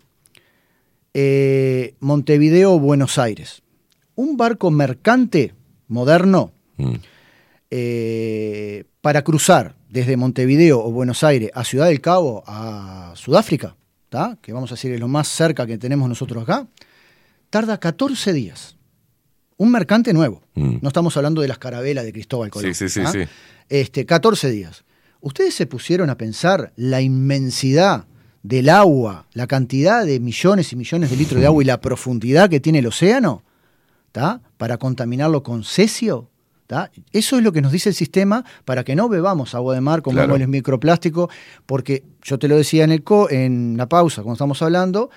Eh, Montevideo, Buenos Aires. Un barco mercante moderno Mm. Eh, para cruzar desde Montevideo o Buenos Aires a Ciudad del Cabo, a Sudáfrica, ¿tá? que vamos a decir es lo más cerca que tenemos nosotros acá, tarda 14 días. Un mercante nuevo. Mm. No estamos hablando de las carabelas de Cristóbal Colón. Sí, sí, sí. Este, 14 días. ¿Ustedes se pusieron a pensar la inmensidad del agua, la cantidad de millones y millones de litros de agua y la profundidad que tiene el océano? ¿tá? Para contaminarlo con cesio. ¿Tá? Eso es lo que nos dice el sistema para que no bebamos agua de mar como Claro. el microplástico, porque yo te lo decía en, el co- en la pausa, cuando estamos hablando,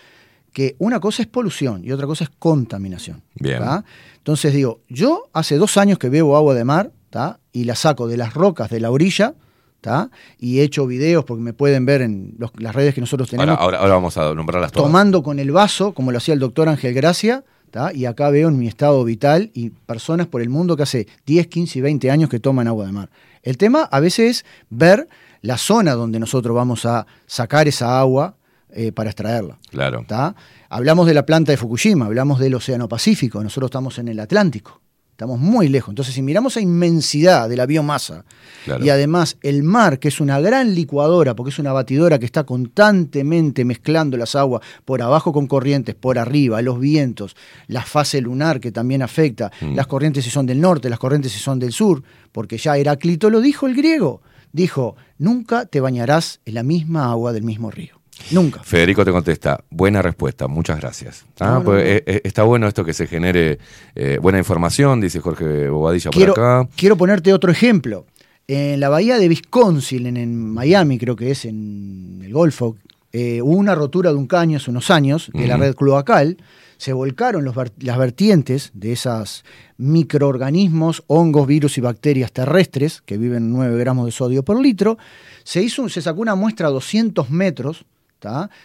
que una cosa es polución y otra cosa es contaminación. Bien. ¿tá? Entonces digo, yo hace dos años que bebo agua de mar ¿tá? y la saco de las rocas de la orilla ¿tá? y he hecho videos porque me pueden ver en los- las redes que nosotros tenemos Ahora, ahora, ahora vamos a nombrarlas todas. tomando con el vaso, como lo hacía el doctor Ángel Gracia, ¿tá? y acá veo en mi estado vital y personas por el mundo que hace 10, 15 y 20 años que toman agua de mar. El tema a veces es ver la zona donde nosotros vamos a sacar esa agua eh, para extraerla. Claro. ¿tá? Hablamos de la planta de Fukushima, hablamos del Océano Pacífico, nosotros estamos en el Atlántico, estamos muy lejos. Entonces, si miramos esa inmensidad de la biomasa Claro. y además el mar, que es una gran licuadora, porque es una batidora que está constantemente mezclando las aguas por abajo con corrientes, por arriba, los vientos, la fase lunar que también afecta, Mm. las corrientes si son del norte, las corrientes si son del sur, porque ya Heráclito lo dijo el griego. Dijo, nunca te bañarás en la misma agua del mismo río. Nunca. Federico te contesta, buena respuesta, muchas gracias. Ah, No, pues, no. eh, eh, está bueno esto que se genere eh, buena información, dice Jorge Bobadilla quiero, por acá. quiero ponerte otro ejemplo. En la bahía de Wisconsin, en, en Miami, creo que es en el Golfo, eh, hubo una rotura de un caño hace unos años de la red cloacal. Se volcaron los las vertientes de esos microorganismos, hongos, virus y bacterias terrestres que viven 9 gramos de sodio por litro. Se, hizo, se sacó una muestra a 200 metros.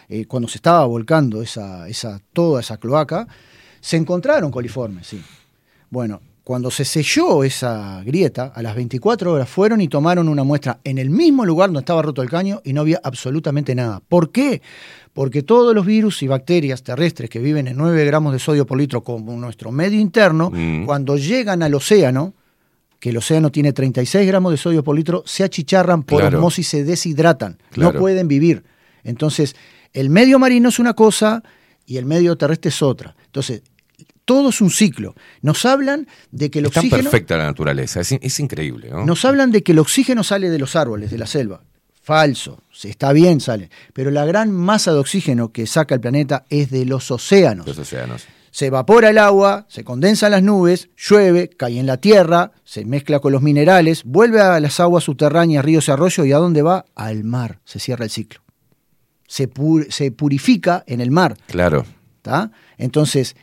Eh, cuando se estaba volcando esa, esa, toda esa cloaca. Se encontraron coliformes, sí. Bueno, cuando se selló esa grieta, a las 24 horas fueron y tomaron una muestra en el mismo lugar donde estaba roto el caño y no había absolutamente nada. ¿Por qué? Porque todos los virus y bacterias terrestres que viven en 9 gramos de sodio por litro como nuestro medio interno, Mm. cuando llegan al océano, que el océano tiene 36 gramos de sodio por litro, se achicharran por Claro. osmosis, se deshidratan, Claro. no pueden vivir. Entonces, el medio marino es una cosa y el medio terrestre es otra. Entonces, todo es un ciclo. Nos hablan de que el Es tan oxígeno... perfecta la naturaleza, es, in- es increíble, ¿no? Nos hablan de que el oxígeno sale de los árboles, de la selva. Falso, se está bien, sale. Pero la gran masa de oxígeno que saca el planeta es de los océanos. Los océanos. Se evapora el agua, se condensan las nubes, llueve, cae en la tierra, se mezcla con los minerales, vuelve a las aguas subterráneas, ríos y arroyos, ¿y a dónde va? Al mar, se cierra el ciclo. Se, se purifica en el mar. Claro. ¿tá? Entonces,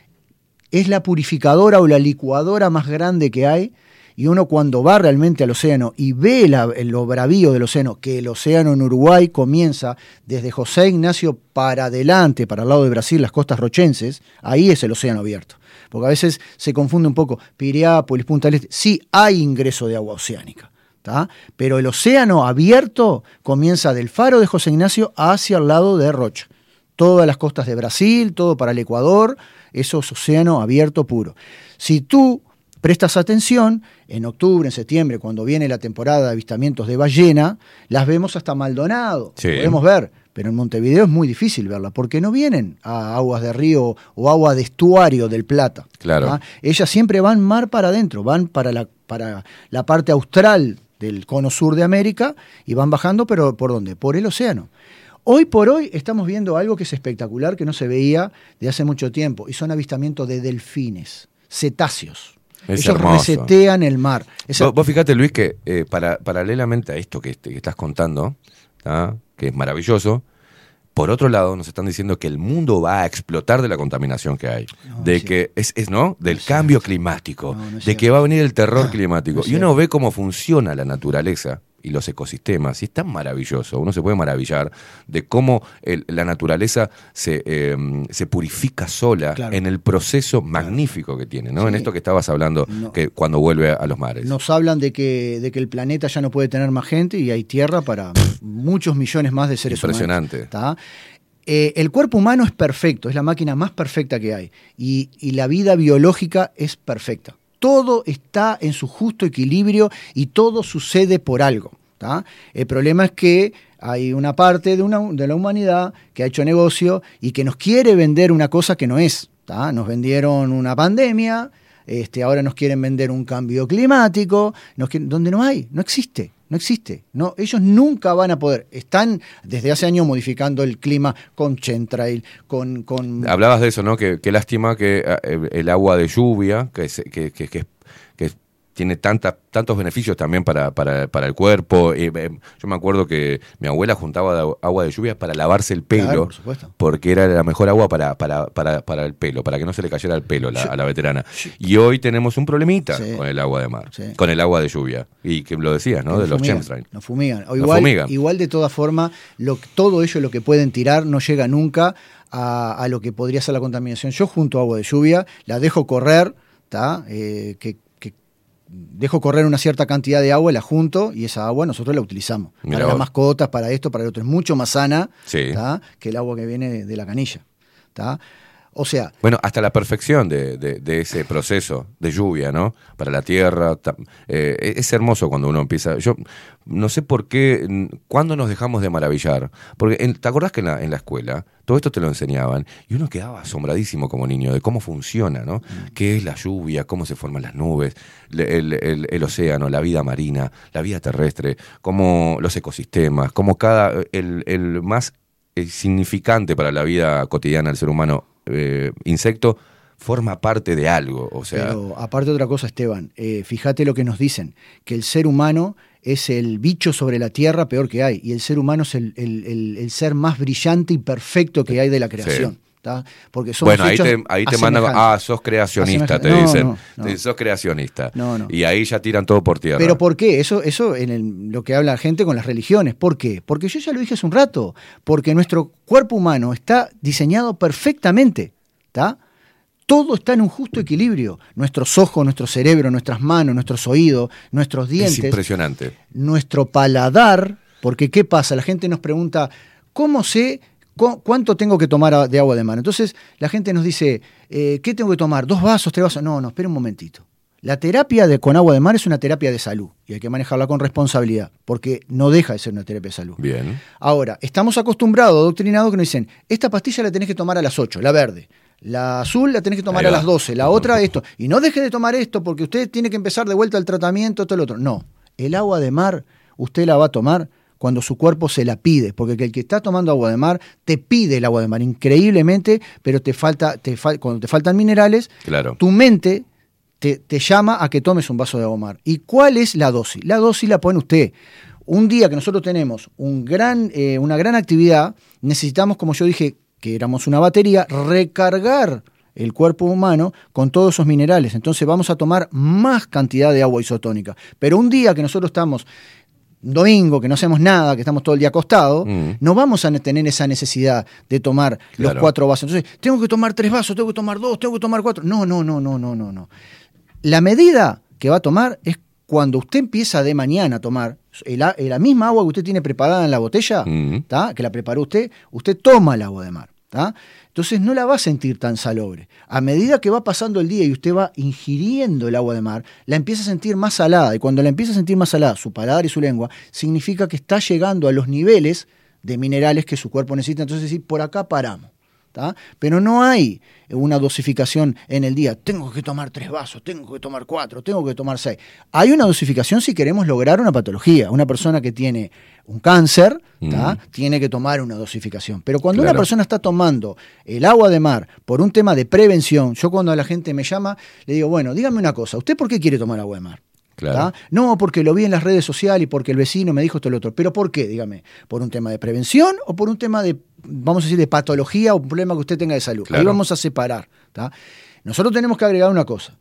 es la purificadora o la licuadora más grande que hay. Y uno cuando va realmente al océano y ve la- lo bravío del océano, que el océano en Uruguay comienza desde José Ignacio para adelante, para el lado de Brasil, las costas rochenses, ahí es el océano abierto. Porque a veces se confunde un poco, Piriápolis, Punta del Este, sí hay ingreso de agua oceánica. ¿Tá? Pero el océano abierto comienza del faro de José Ignacio hacia el lado de Rocha todas las costas de Brasil, todo para el Ecuador, eso es océano abierto puro. Si tú prestas atención, en octubre, en septiembre, cuando viene la temporada de avistamientos de ballena, las vemos hasta Maldonado, Sí. podemos ver, pero en Montevideo es muy difícil verla, porque no vienen a aguas de río o agua de estuario del Plata. Claro. Ellas siempre van mar para adentro, van para la, para la parte austral del cono sur de América y van bajando, pero ¿por dónde? Por el océano. Hoy por hoy estamos viendo algo que es espectacular, que no se veía de hace mucho tiempo, y son avistamientos de delfines, cetáceos. Es Ellos hermoso. resetean el mar. Vos, vos fíjate, Luis, que eh, para, paralelamente a esto que, que estás contando, ¿tá? que es maravilloso, por otro lado nos están diciendo que el mundo va a explotar de la contaminación que hay. No, de sí. que es, es, ¿no? Del cambio climático. No, de que va a venir el terror climático. No es y uno ve cómo funciona la naturaleza. Y los ecosistemas. Y es tan maravilloso, uno se puede maravillar de cómo el- la naturaleza se, eh, se purifica sola Claro. en el proceso magnífico que tiene, ¿no? En esto que estabas hablando, No. que cuando vuelve a los mares. Nos hablan de que, de que el planeta ya no puede tener más gente y hay tierra para muchos millones más de seres Impresionante. humanos. ¿tá? Eh, el cuerpo humano es perfecto, es la máquina más perfecta que hay. Y, y la vida biológica es perfecta. Todo está en su justo equilibrio y todo sucede por algo. El problema es que hay una parte de, una, de la humanidad que ha hecho negocio y que nos quiere vender una cosa que no es. ¿tá? Nos vendieron una pandemia, este, ahora nos quieren vender un cambio climático, donde no hay, no existe, no existe. No, ellos nunca van a poder. Están desde hace años modificando el clima con chemtrail, con, con Hablabas de eso, ¿no? Que, qué lástima que eh, el, agua de lluvia, que, se- que, que- que- que tiene tanta, tantos beneficios también para, para, para el cuerpo. Eh, eh, yo me acuerdo que mi abuela juntaba agua de lluvia para lavarse el pelo, Claro, por supuesto. porque era la mejor agua para, para, para, para el pelo, para que no se le cayera el pelo a la, a la veterana. Y hoy tenemos un problemita Sí. con el agua de mar, Sí. con el agua de lluvia. Y que lo decías, ¿no? que De los chemtrails. Nos fumigan. O Nos igual, fumigan. igual de todas formas, todo ello lo que pueden tirar no llega nunca a, a lo que podría ser la contaminación. Yo junto agua de lluvia, la dejo correr. Eh, que dejo correr una cierta cantidad de agua, la junto y esa agua nosotros la utilizamos. Mirá para las vos. mascotas, para esto, para el otro. Es mucho más sana que el agua que viene de, de la canilla. ¿tá? O sea, Bueno, hasta la perfección de, de- de ese proceso de lluvia, ¿no? Para la tierra. eh, es hermoso cuando uno empieza. Yo no sé por qué, mm, cuándo nos dejamos de maravillar. Porque, en- ¿te acordás que en la, en la escuela todo esto te lo enseñaban? Y uno quedaba asombradísimo como niño de cómo funciona, ¿no? ¿Qué es la lluvia? ¿Cómo se forman las nubes? El, el- el océano, la vida marina, la vida terrestre, cómo los ecosistemas, cómo cada. El, el más eh, significante para la vida cotidiana del ser humano, eh, insecto, forma parte de algo. O sea, Pero aparte otra cosa, Esteban, eh, fíjate lo que nos dicen, que el ser humano es el bicho sobre la tierra peor que hay, y el ser humano es el, el- el- el ser más brillante y perfecto que hay de la creación. ¿Tá? Porque bueno, ahí te, ahí a te mandan, ah, sos creacionista, te dicen. No, no, Te- no. Sos creacionista. Y ahí ya tiran todo por tierra. Pero ¿por qué? Eso, eso en el- lo que habla la gente con las religiones. ¿Por qué? Porque yo ya lo dije hace un rato. Porque nuestro cuerpo humano está diseñado perfectamente. ¿tá? Todo está en un justo equilibrio. Nuestros ojos, nuestro cerebro, nuestras manos, nuestros oídos, nuestros es dientes, impresionante. nuestro paladar. Porque ¿qué pasa? La gente nos pregunta, ¿cómo sé cu- cuánto tengo que tomar de agua de mar? Entonces la gente nos dice, eh, ¿qué tengo que tomar? ¿Dos vasos, tres vasos? No, no, espera un momentito. La terapia de, con agua de mar es una terapia de salud y hay que manejarla con responsabilidad, porque no deja de ser una terapia de salud. Bien. Ahora, estamos acostumbrados, adoctrinados, que nos dicen, esta pastilla la tenés que tomar a las 8, la verde. La azul la tenés que tomar a las 12, la otra esto. Y no deje de tomar esto porque usted tiene que empezar de vuelta el tratamiento, todo lo otro. No, el agua de mar usted la va a tomar cuando su cuerpo se la pide, porque el que está tomando agua de mar te pide el agua de mar increíblemente, pero te falta, te fal- cuando te faltan minerales, Claro. tu mente te, te llama a que tomes un vaso de agua de mar. ¿Y cuál es la dosis? La dosis la pone usted. Un día que nosotros tenemos un gran, eh, una gran actividad, necesitamos, como yo dije, que éramos una batería, recargar el cuerpo humano con todos esos minerales. Entonces vamos a tomar más cantidad de agua isotónica. Pero un día que nosotros estamos domingo, que no hacemos nada, que estamos todo el día acostados, Mm. no vamos a ne- tener esa necesidad de tomar los cuatro vasos. Entonces, tengo que tomar tres vasos, tengo que tomar dos, tengo que tomar cuatro. No, no, no, no, no, no, no. La medida que va a tomar es cuando usted empieza de mañana a tomar el a- la misma agua que usted tiene preparada en la botella, Mm. que la preparó usted, usted toma el agua de mar. ¿tá? Entonces no la va a sentir tan salobre. A medida que va pasando el día y usted va ingiriendo el agua de mar, la empieza a sentir más salada. Y cuando la empieza a sentir más salada, su paladar y su lengua, significa que está llegando a los niveles de minerales que su cuerpo necesita. Entonces, decir, por acá paramos. ¿Tá? Pero no hay una dosificación en el día. Tengo que tomar tres vasos, tengo que tomar cuatro, tengo que tomar seis. Hay una dosificación si queremos lograr una patología. Una persona que tiene un cáncer ¿tá? tiene que tomar una dosificación. Pero cuando una persona está tomando el agua de mar por un tema de prevención, yo cuando la gente me llama, le digo, bueno, dígame una cosa, ¿usted por qué quiere tomar agua de mar? Claro. No, porque lo vi en las redes sociales y porque el vecino me dijo esto y lo otro. ¿Pero por qué? Dígame. ¿Por un tema de prevención o por un tema de, vamos a decir, de patología o un problema que usted tenga de salud? Ahí vamos a separar. ¿tá? Nosotros tenemos que agregar una cosa.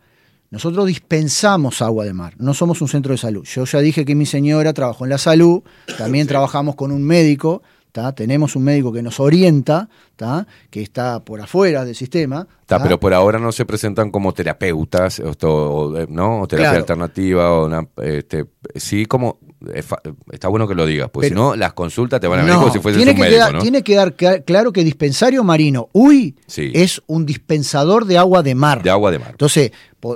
Nosotros dispensamos agua de mar, no somos un centro de salud. Yo ya dije que mi señora trabajó en la salud, también trabajamos con un médico, ¿tá? tenemos un médico que nos orienta, ¿tá? que está por afuera del sistema. ¿tá? pero por ahora no se presentan como terapeutas, o eh, ¿no? O terapia Claro. alternativa, o una, este, sí, como, fa- está bueno que lo digas, pues si no, las consultas te van a venir No, como si tiene un médico, quedar, ¿no? Tiene que quedar cla- claro que dispensario marino, uy, Sí. es un dispensador de agua de mar. De agua de mar. Entonces,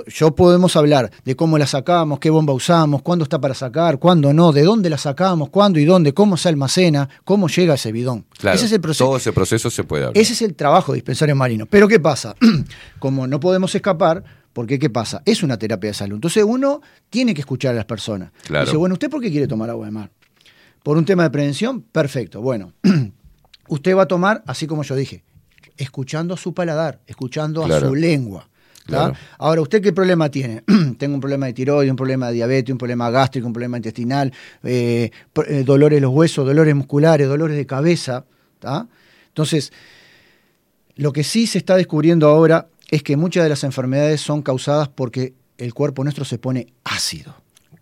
yo podemos hablar de cómo la sacamos, qué bomba usamos, cuándo está para sacar, cuándo no, de dónde la sacamos, cuándo y dónde, cómo se almacena, cómo llega ese bidón. Claro, ese es el proceso. todo ese proceso se puede hablar. Ese es el trabajo de dispensario marino. Pero ¿qué pasa? Como no podemos escapar, porque ¿qué pasa? Es una terapia de salud. Entonces uno tiene que escuchar a las personas. Claro. Dice, bueno, ¿usted por qué quiere tomar agua de mar? ¿Por un tema de prevención? Perfecto. Bueno, usted va a tomar, así como yo dije, escuchando a su paladar, escuchando Claro. a su lengua. Claro. Ahora, ¿usted qué problema tiene? Tengo un problema de tiroides, un problema de diabetes, un problema gástrico, un problema intestinal, eh, eh, dolores de los huesos, dolores musculares, dolores de cabeza. ¿tá? Entonces, lo que sí se está descubriendo ahora es que muchas de las enfermedades son causadas porque el cuerpo nuestro se pone ácido.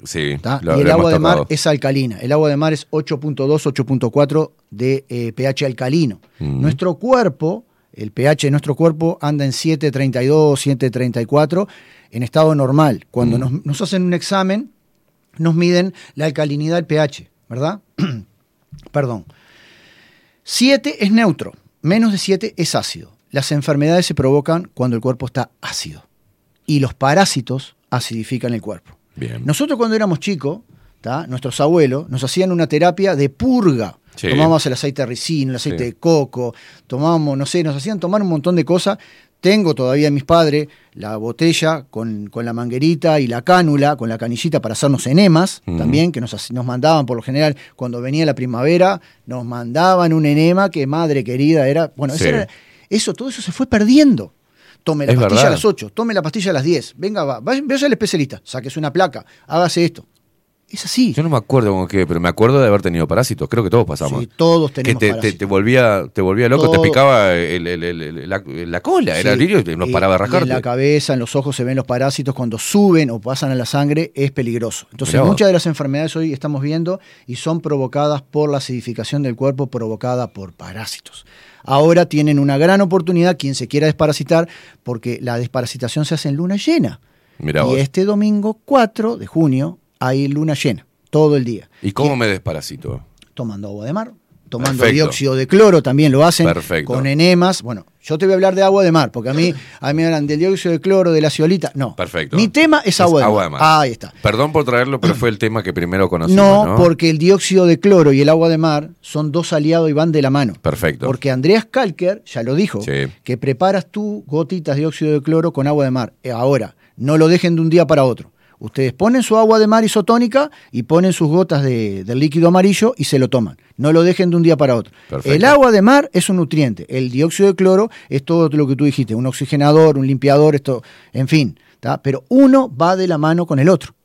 Sí, y el agua de mar es alcalina. El agua de mar es 8.2, 8.4 de eh, pH alcalino. Mm. Nuestro cuerpo, el pH de nuestro cuerpo anda en 7.32, 7.34 en estado normal. Cuando Mm. nos, nos hacen un examen, nos miden la alcalinidad del pH, ¿verdad? Perdón. 7 es neutro, menos de 7 es ácido. Las enfermedades se provocan cuando el cuerpo está ácido. Y los parásitos acidifican el cuerpo. Bien. Nosotros cuando éramos chicos, ¿tá? nuestros abuelos nos hacían una terapia de purga. Sí. Tomábamos el aceite de ricino, el aceite Sí. de coco, tomábamos, no sé, nos hacían tomar un montón de cosas. Tengo todavía en mis padres la botella con, con la manguerita y la cánula, con la canillita para hacernos enemas también, que nos, nos mandaban por lo general cuando venía la primavera, nos mandaban un enema que madre querida era. Bueno, eso, era- eso, todo eso se fue perdiendo. Tome la Es pastilla verdad. a las 8, tome la pastilla a las 10, venga, va, vaya, vaya al especialista, sáquese una placa, hágase esto. Es así. Yo no me acuerdo cómo que, pero me acuerdo de haber tenido parásitos. Creo que todos pasamos. Sí, todos tenemos te, te, parásitos. te volvía, te volvía loco, Todo. te picaba el- el- el- el- la, la cola, era Sí, lirio y no paraba de y En rascarte. la cabeza, en los ojos se ven los parásitos. Cuando suben o pasan a la sangre es peligroso. Entonces, Mirá vos. muchas de las enfermedades hoy estamos viendo y son provocadas por la acidificación del cuerpo provocada por parásitos. Ahora tienen una gran oportunidad quien se quiera desparasitar porque la desparasitación se hace en luna llena. Mirá y vos. este domingo 4 de junio hay luna llena, todo el día. ¿Y cómo me desparasito? tomando agua de mar, tomando Perfecto. dióxido de cloro, también lo hacen Perfecto. con enemas. Bueno, yo te voy a hablar de agua de mar, porque a mí, a mí me hablan del dióxido de cloro, de la ciolita. No. Perfecto. Mi tema es agua, de, mar. Ahí está. Perdón por traerlo, pero fue el tema que primero conocimos. No, No, porque el dióxido de cloro y el agua de mar son dos aliados y van de la mano. Perfecto. Porque Andreas Kalker ya lo dijo, Sí. que preparas tú gotitas de dióxido de cloro con agua de mar. Eh, Ahora, no lo dejen de un día para otro. Ustedes ponen su agua de mar isotónica y ponen sus gotas de, del líquido amarillo y se lo toman. No lo dejen de un día para otro. Perfecto. El agua de mar es un nutriente. El dióxido de cloro es todo lo que tú dijiste, un oxigenador, un limpiador, esto, en fin. ¿tá? Pero uno va de la mano con el otro.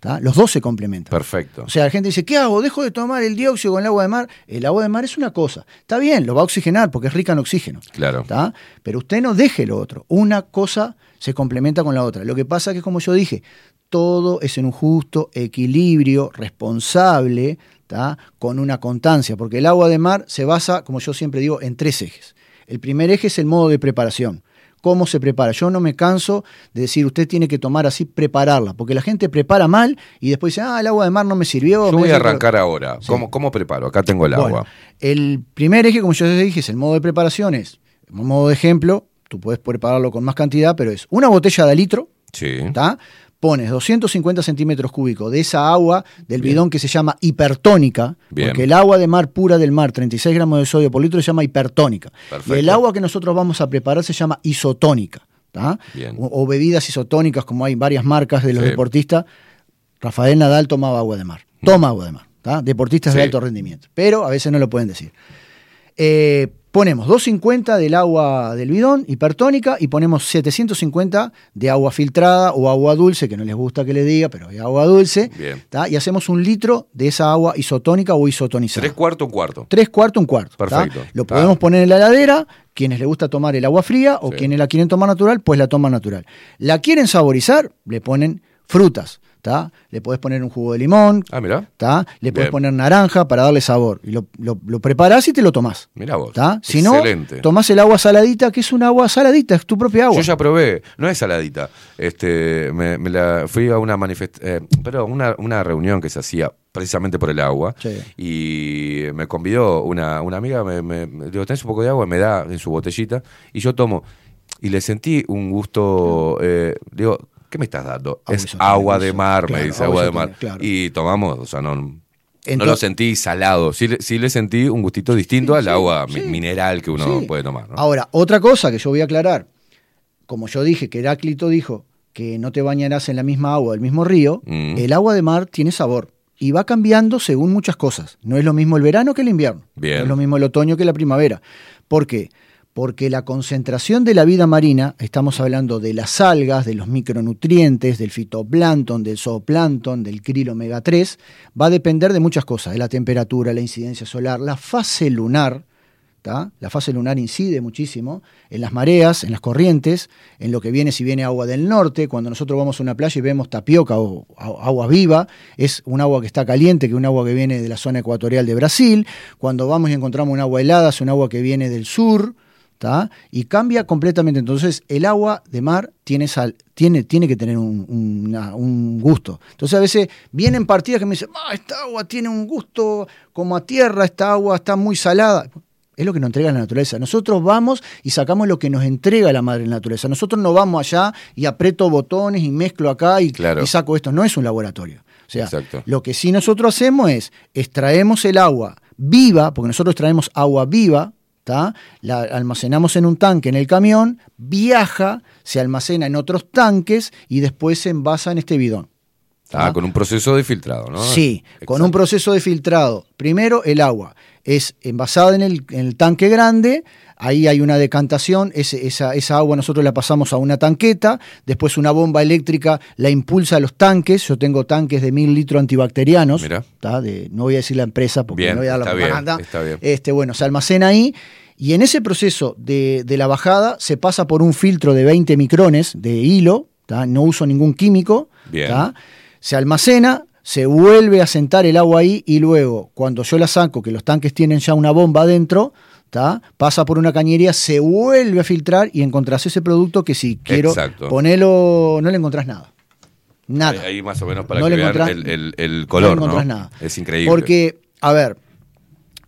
¿tá? Los dos se complementan. Perfecto. O sea, la gente dice, ¿qué hago? ¿Dejo de tomar el dióxido con el agua de mar? El agua de mar es una cosa. Está bien, lo va a oxigenar porque es rica en oxígeno. Claro. ¿tá? Pero usted no deje lo otro. Una cosa se complementa con la otra. Lo que pasa es que, como yo dije, todo es en un justo equilibrio responsable, ¿tá? con una constancia, porque el agua de mar se basa, como yo siempre digo, en tres ejes. El primer eje es el modo de preparación. ¿Cómo se prepara? Yo no me canso de decir, usted tiene que tomar así, prepararla, porque la gente prepara mal y después dice, ah, el agua de mar no me sirvió. Yo me voy a arrancar ahora. ¿Cómo, ¿Cómo preparo? Acá tengo el Bueno, agua. el primer eje, como yo les dije, es el modo de preparación. Es, un modo de ejemplo, tú puedes prepararlo con más cantidad, pero es una botella de litro, Sí. ¿está? Pones 250 centímetros cúbicos de esa agua del Bien. bidón que se llama hipertónica, Bien. porque el agua de mar pura del mar, 36 gramos de sodio por litro, se llama hipertónica. Perfecto. Y el agua que nosotros vamos a preparar se llama isotónica. O, o bebidas isotónicas, como hay varias marcas de los Sí. deportistas. Rafael Nadal tomaba agua de mar. Toma agua de mar. ¿tá? Deportistas de alto rendimiento. Pero a veces no lo pueden decir. Eh, ponemos 250 del agua del bidón hipertónica y ponemos 750 de agua filtrada o agua dulce, que no les gusta que les diga, pero es agua dulce. Bien. ¿tá? Y hacemos un litro de esa agua isotónica o isotonizada. Tres cuartos, un cuarto. Tres cuartos, un cuarto. ¿tá? Perfecto. Lo podemos poner en la heladera. Quienes les gusta tomar el agua fría o Sí. quienes la quieren tomar natural, pues la toman natural. La quieren saborizar, le ponen frutas. ¿Tá? Le podés poner un jugo de limón, Ah, mirá. ¿tá? le podés Bien. poner naranja para darle sabor. Y lo, lo, lo preparás y te lo tomás. Mirá vos. ¿tá? Si no, Excelente. tomás el agua saladita, que es un agua saladita, es tu propia agua. Yo ya probé, no es saladita. Este, me, me la fui a una manifest eh, pero una, una reunión que se hacía precisamente por el agua Sí. y me convidó una, una amiga, me, me- me digo, ¿tenés un poco de agua? Me da en su botellita y yo tomo y le sentí un gusto, eh, digo, ¿qué me estás dando? Agua es agua de mar, me dice, agua agua de mar. claro. Y tomamos, o sea, no... no lo sentí salado, sí, le- sí le sentí un gustito distinto Sí, al agua sí. mineral que uno puede tomar. ¿no? Ahora, otra cosa que yo voy a aclarar. Como yo dije que Heráclito dijo que no te bañarás en la misma agua del mismo río, Mm. el agua de mar tiene sabor y va cambiando según muchas cosas. No es lo mismo el verano que el invierno. Bien. No es lo mismo el otoño que la primavera. ¿Por qué? Porque la concentración de la vida marina, estamos hablando de las algas, de los micronutrientes, del fitoplancton, del zooplancton, del krill omega 3, va a depender de muchas cosas, de la temperatura, la incidencia solar, la fase lunar, ¿tá? La fase lunar incide muchísimo en las mareas, en las corrientes, en lo que viene si viene agua del norte. Cuando nosotros vamos a una playa y vemos tapioca o agua viva, es un agua que está caliente, que un agua que viene de la zona ecuatorial de Brasil. Cuando vamos y encontramos un agua helada, es un agua que viene del sur. ¿Tá? Y cambia completamente. Entonces, el agua de mar tiene sal, tiene, tiene que tener un, una- un gusto. Entonces, a veces vienen partidas que me dicen, "Ah, esta agua tiene un gusto como a tierra, esta agua está muy salada. Es lo que nos entrega la naturaleza. Nosotros vamos y sacamos lo que nos entrega la madre naturaleza. Nosotros no vamos allá y aprieto botones y mezclo acá y, Claro. y saco esto. No es un laboratorio. O sea, Exacto. lo que sí nosotros hacemos es extraemos el agua viva, porque nosotros traemos agua viva, ¿tá? la almacenamos en un tanque en el camión, viaja, se almacena en otros tanques y después se envasa en este bidón. ¿tá? Ah, con un proceso de filtrado, ¿no? Sí, con un proceso de filtrado. Primero, el agua es envasada en el, en el tanque grande, ahí hay una decantación, ese- esa, esa agua nosotros la pasamos a una tanqueta, después una bomba eléctrica la impulsa a los tanques, yo tengo tanques de mil litros antibacterianos, no voy a decir la empresa porque Bien, no voy a dar la propaganda. Este, bueno, se almacena ahí. Y en ese proceso de, de la bajada se pasa por un filtro de 20 micrones de hilo, ¿tá? no uso ningún químico, se almacena, se vuelve a sentar el agua ahí y luego, cuando yo la saco, que los tanques tienen ya una bomba adentro, ¿tá? pasa por una cañería, se vuelve a filtrar y encontrás ese producto que si quiero Exacto. ponerlo, no le encontrás nada. Nada. Ahí, más o menos para No que le vean el, el- el color, no ¿no? encontrás nada. Es increíble. Porque, a ver,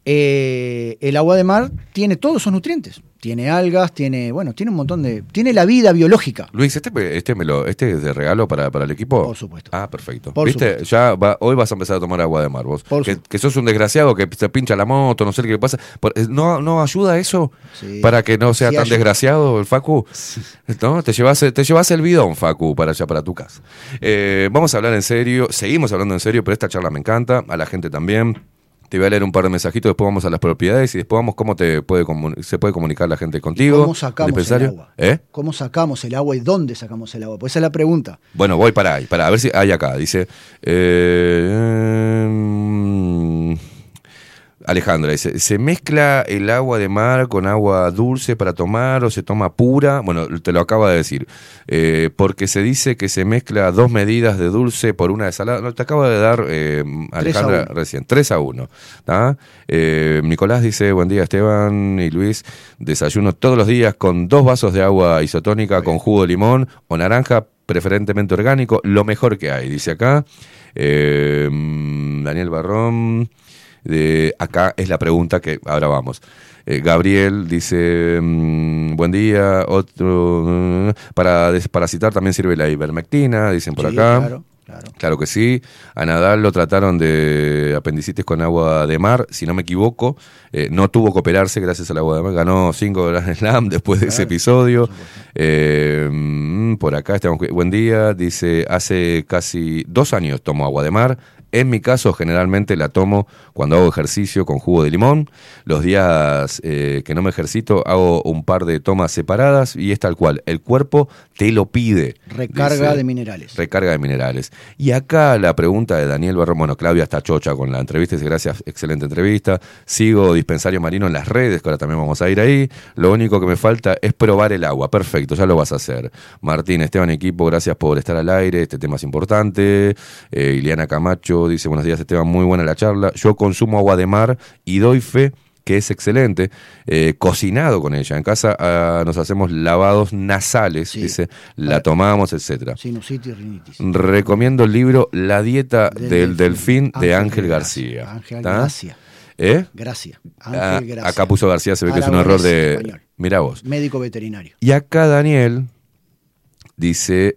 eh, el agua de mar tiene todos esos nutrientes. Tiene algas, tiene, bueno, tiene un montón de. Tiene la vida biológica. Luis, este, este, me lo, este es de regalo para, para el equipo. Por supuesto. Ah, perfecto. Por ¿Viste? supuesto. Ya va- hoy vas a empezar a tomar agua de mar vos. Por Que, su- que sos un desgraciado que te pincha la moto, no sé qué pasa. Eh, ¿No, no ayuda eso Sí. para que no sea Sí tan ayuda. desgraciado el Facu? ¿No? Te llevas, te llevas el bidón, Facu, para allá, para tu casa. Eh, vamos a hablar en serio, seguimos hablando en serio, pero esta charla me encanta, a la gente también. Te voy a leer un par de mensajitos, después vamos a las propiedades y después vamos cómo te puede se puede comunicar la gente contigo. ¿Cómo sacamos el agua? ¿Eh? ¿Cómo sacamos el agua y dónde sacamos el agua? Pues esa es la pregunta. Bueno, voy para ahí, para a ver si hay acá. Dice eh, Alejandra, dice, ¿se mezcla el agua de mar con agua dulce para tomar o se toma pura? Bueno, te lo acaba de decir. Eh, porque se dice que se mezcla dos medidas de dulce por una de salada. No, te acaba de dar eh, Alejandra uno. recién. 3 a 1. Nicolás dice, buen día Esteban y Luis, desayuno todos los días con dos vasos de agua isotónica con jugo de limón o naranja, preferentemente orgánico, lo mejor que hay, dice acá. Eh, mm, Daniel Barrón, de, acá es la pregunta que ahora vamos. Eh, Gabriel dice, mm, buen día, otro, mm, para desparasitar también sirve la ivermectina, dicen por Sí, acá. Claro, claro. Claro que sí. A Nadal lo trataron de apendicitis con agua de mar, si no me equivoco. Eh, no tuvo que operarse gracias al agua de mar. Ganó cinco Grand Slam después de ese episodio. Eh, mm, por acá estamos. Buen día. Dice, hace casi dos años tomo agua de mar. En mi caso, generalmente la tomo cuando hago ejercicio con jugo de limón. Los días eh, que no me ejercito, hago un par de tomas separadas y es tal cual. El cuerpo te lo pide. Recarga dice. de minerales. Recarga de minerales. Y acá la pregunta de Daniel Barrón, bueno, Claudia está chocha con la entrevista, dice gracias, excelente entrevista. Sigo Dispensario Marino en las redes, que ahora también vamos a ir ahí. Lo único que me falta es probar el agua. Perfecto, ya lo vas a hacer. Martín, Esteban, equipo, gracias por estar al aire. Este tema es importante. Eh, Ileana Camacho dice, buenos días, Esteban, muy buena la charla. Yo consumo agua de mar y doy fe que es excelente, eh, cocinado con ella. En casa ah, nos hacemos lavados nasales, Sí. dice, la tomamos, etcétera. Sinusitis, rinitis. Recomiendo el libro La dieta Del del, delfín, delfín, de Ángel García. García. Ángel. Gracia. ¿Eh? Gracia. Ah, Ángel Gracia. acá puso García, se ve que es un error de. español. Mira vos. Médico veterinario. Y acá Daniel dice: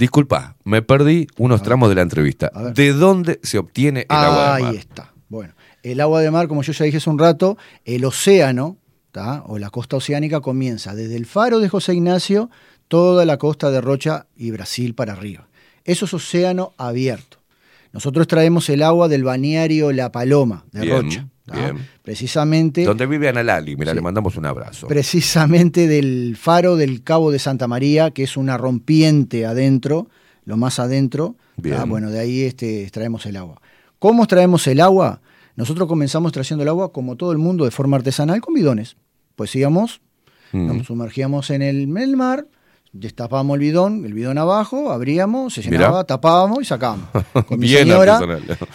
Disculpa, me perdí unos tramos de la entrevista. ¿De dónde se obtiene el agua de Ahí mar? está. Bueno, el agua de mar, como yo ya dije hace un rato, el océano, ¿tá? o la costa oceánica, comienza desde el faro de José Ignacio, toda la costa de Rocha y Brasil para arriba. Eso es océano abierto. Nosotros traemos el agua del balneario La Paloma de Bien, Rocha. Bien. Precisamente, Donde vive Ana Lali. Mira, Sí. le mandamos un abrazo. precisamente del faro del Cabo de Santa María, que es una rompiente adentro, lo más adentro. ¿tá? Bien. Bueno, de ahí este, extraemos el agua. ¿Cómo extraemos el agua? Nosotros comenzamos trayendo el agua, como todo el mundo, de forma artesanal, con bidones. Pues íbamos, Mm. nos sumergíamos en el, en el mar, destapábamos el bidón, el bidón abajo, abríamos, se Mirá. llenaba, tapábamos y sacábamos. Con mi Bien señora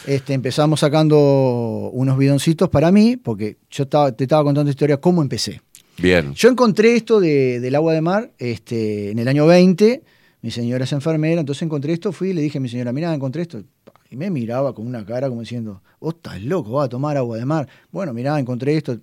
este, empezamos sacando unos bidoncitos para mí, porque yo te estaba contando historia, cómo empecé. Bien. Yo encontré esto de- del agua de mar este, en el año 20. Mi señora es enfermera, entonces encontré esto, fui y le dije a mi señora, mira, encontré esto. Y me miraba con una cara como diciendo, vos estás loco, vas a tomar agua de mar. Bueno, mirá, encontré esto.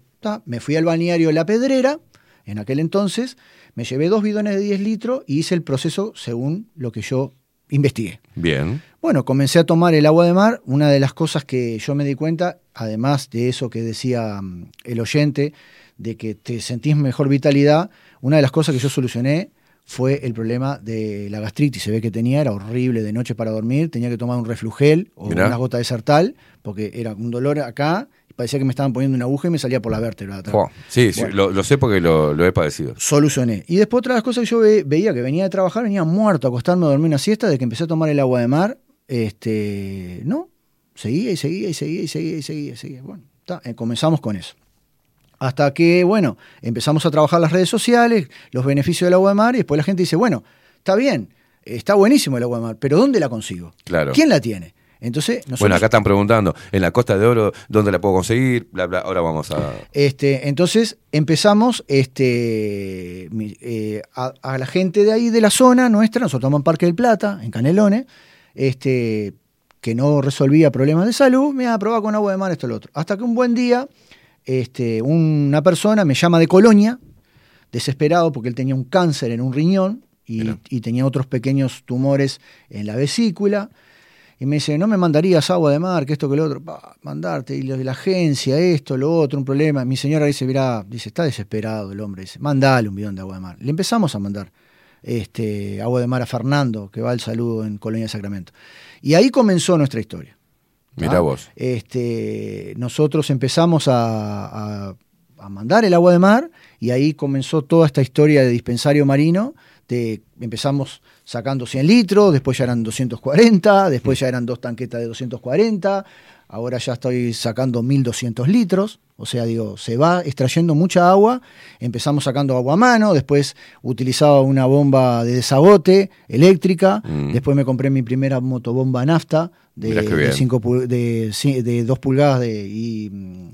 Me fui al balneario La Pedrera, en aquel entonces, me llevé dos bidones de 10 litros y hice el proceso según lo que yo investigué. Bien. Bueno, comencé a tomar el agua de mar. Una de las cosas que yo me di cuenta, además de eso que decía mm, el oyente, de que te sentís mejor vitalidad, una de las cosas que yo solucioné fue el problema de la gastritis. Se ve que tenía, era horrible de noche para dormir, tenía que tomar un reflugel o Mirá. unas gotas de sertal, porque era un dolor acá, parecía que me estaban poniendo una aguja y me salía por la vértebra. atrás. Sí, sí, lo, lo sé porque lo, lo he padecido. Solucioné. Y después otra de las cosas que yo ve- veía que venía de trabajar, venía muerto a acostarme a dormir una siesta, de que empecé a tomar el agua de mar, este, no, seguía y seguía y seguía y seguía y seguía y seguía. Bueno, ta, eh, comenzamos con eso. Hasta que, bueno, empezamos a trabajar las redes sociales, los beneficios del agua de mar, y después la gente dice, bueno, está bien, está buenísimo el agua de mar, pero ¿dónde la consigo? Claro. ¿Quién la tiene? Entonces, nosotros, Bueno, acá están preguntando, en la Costa de Oro, ¿dónde la puedo conseguir? Bla, bla. Ahora vamos a... Este, entonces empezamos este, eh, a, a la gente de ahí de la zona nuestra, nosotros estamos en Parque del Plata, en Canelones, este, que no resolvía problemas de salud, me iba a probar con agua de mar esto y lo otro. Hasta que un buen día este, una persona me llama de Colonia, desesperado porque él tenía un cáncer en un riñón y tenía otros pequeños tumores en la vesícula. Y me dice, no me mandarías agua de mar, que esto, que lo otro. Pa, mandarte, y lo de la agencia, esto, lo otro, un problema. Mi señora dice, mirá, dice, está desesperado el hombre. Dice, mandale un bidón de agua de mar. Le empezamos a mandar este, agua de mar a Fernando, que va al saludo en Colonia de Sacramento. Y ahí comenzó nuestra historia. Mirá vos. Este, nosotros empezamos a, a- a mandar el agua de mar y ahí comenzó toda esta historia de dispensario marino. De, empezamos sacando 100 litros, después ya eran 240, después ya eran dos tanquetas de 240, ahora ya estoy sacando 1200 litros, o sea, digo, se va extrayendo mucha agua, empezamos sacando agua a mano, después utilizaba una bomba de desabote eléctrica, Mm. después me compré mi primera motobomba nafta de, de cinco de, de 2 pulgadas de, y, mm,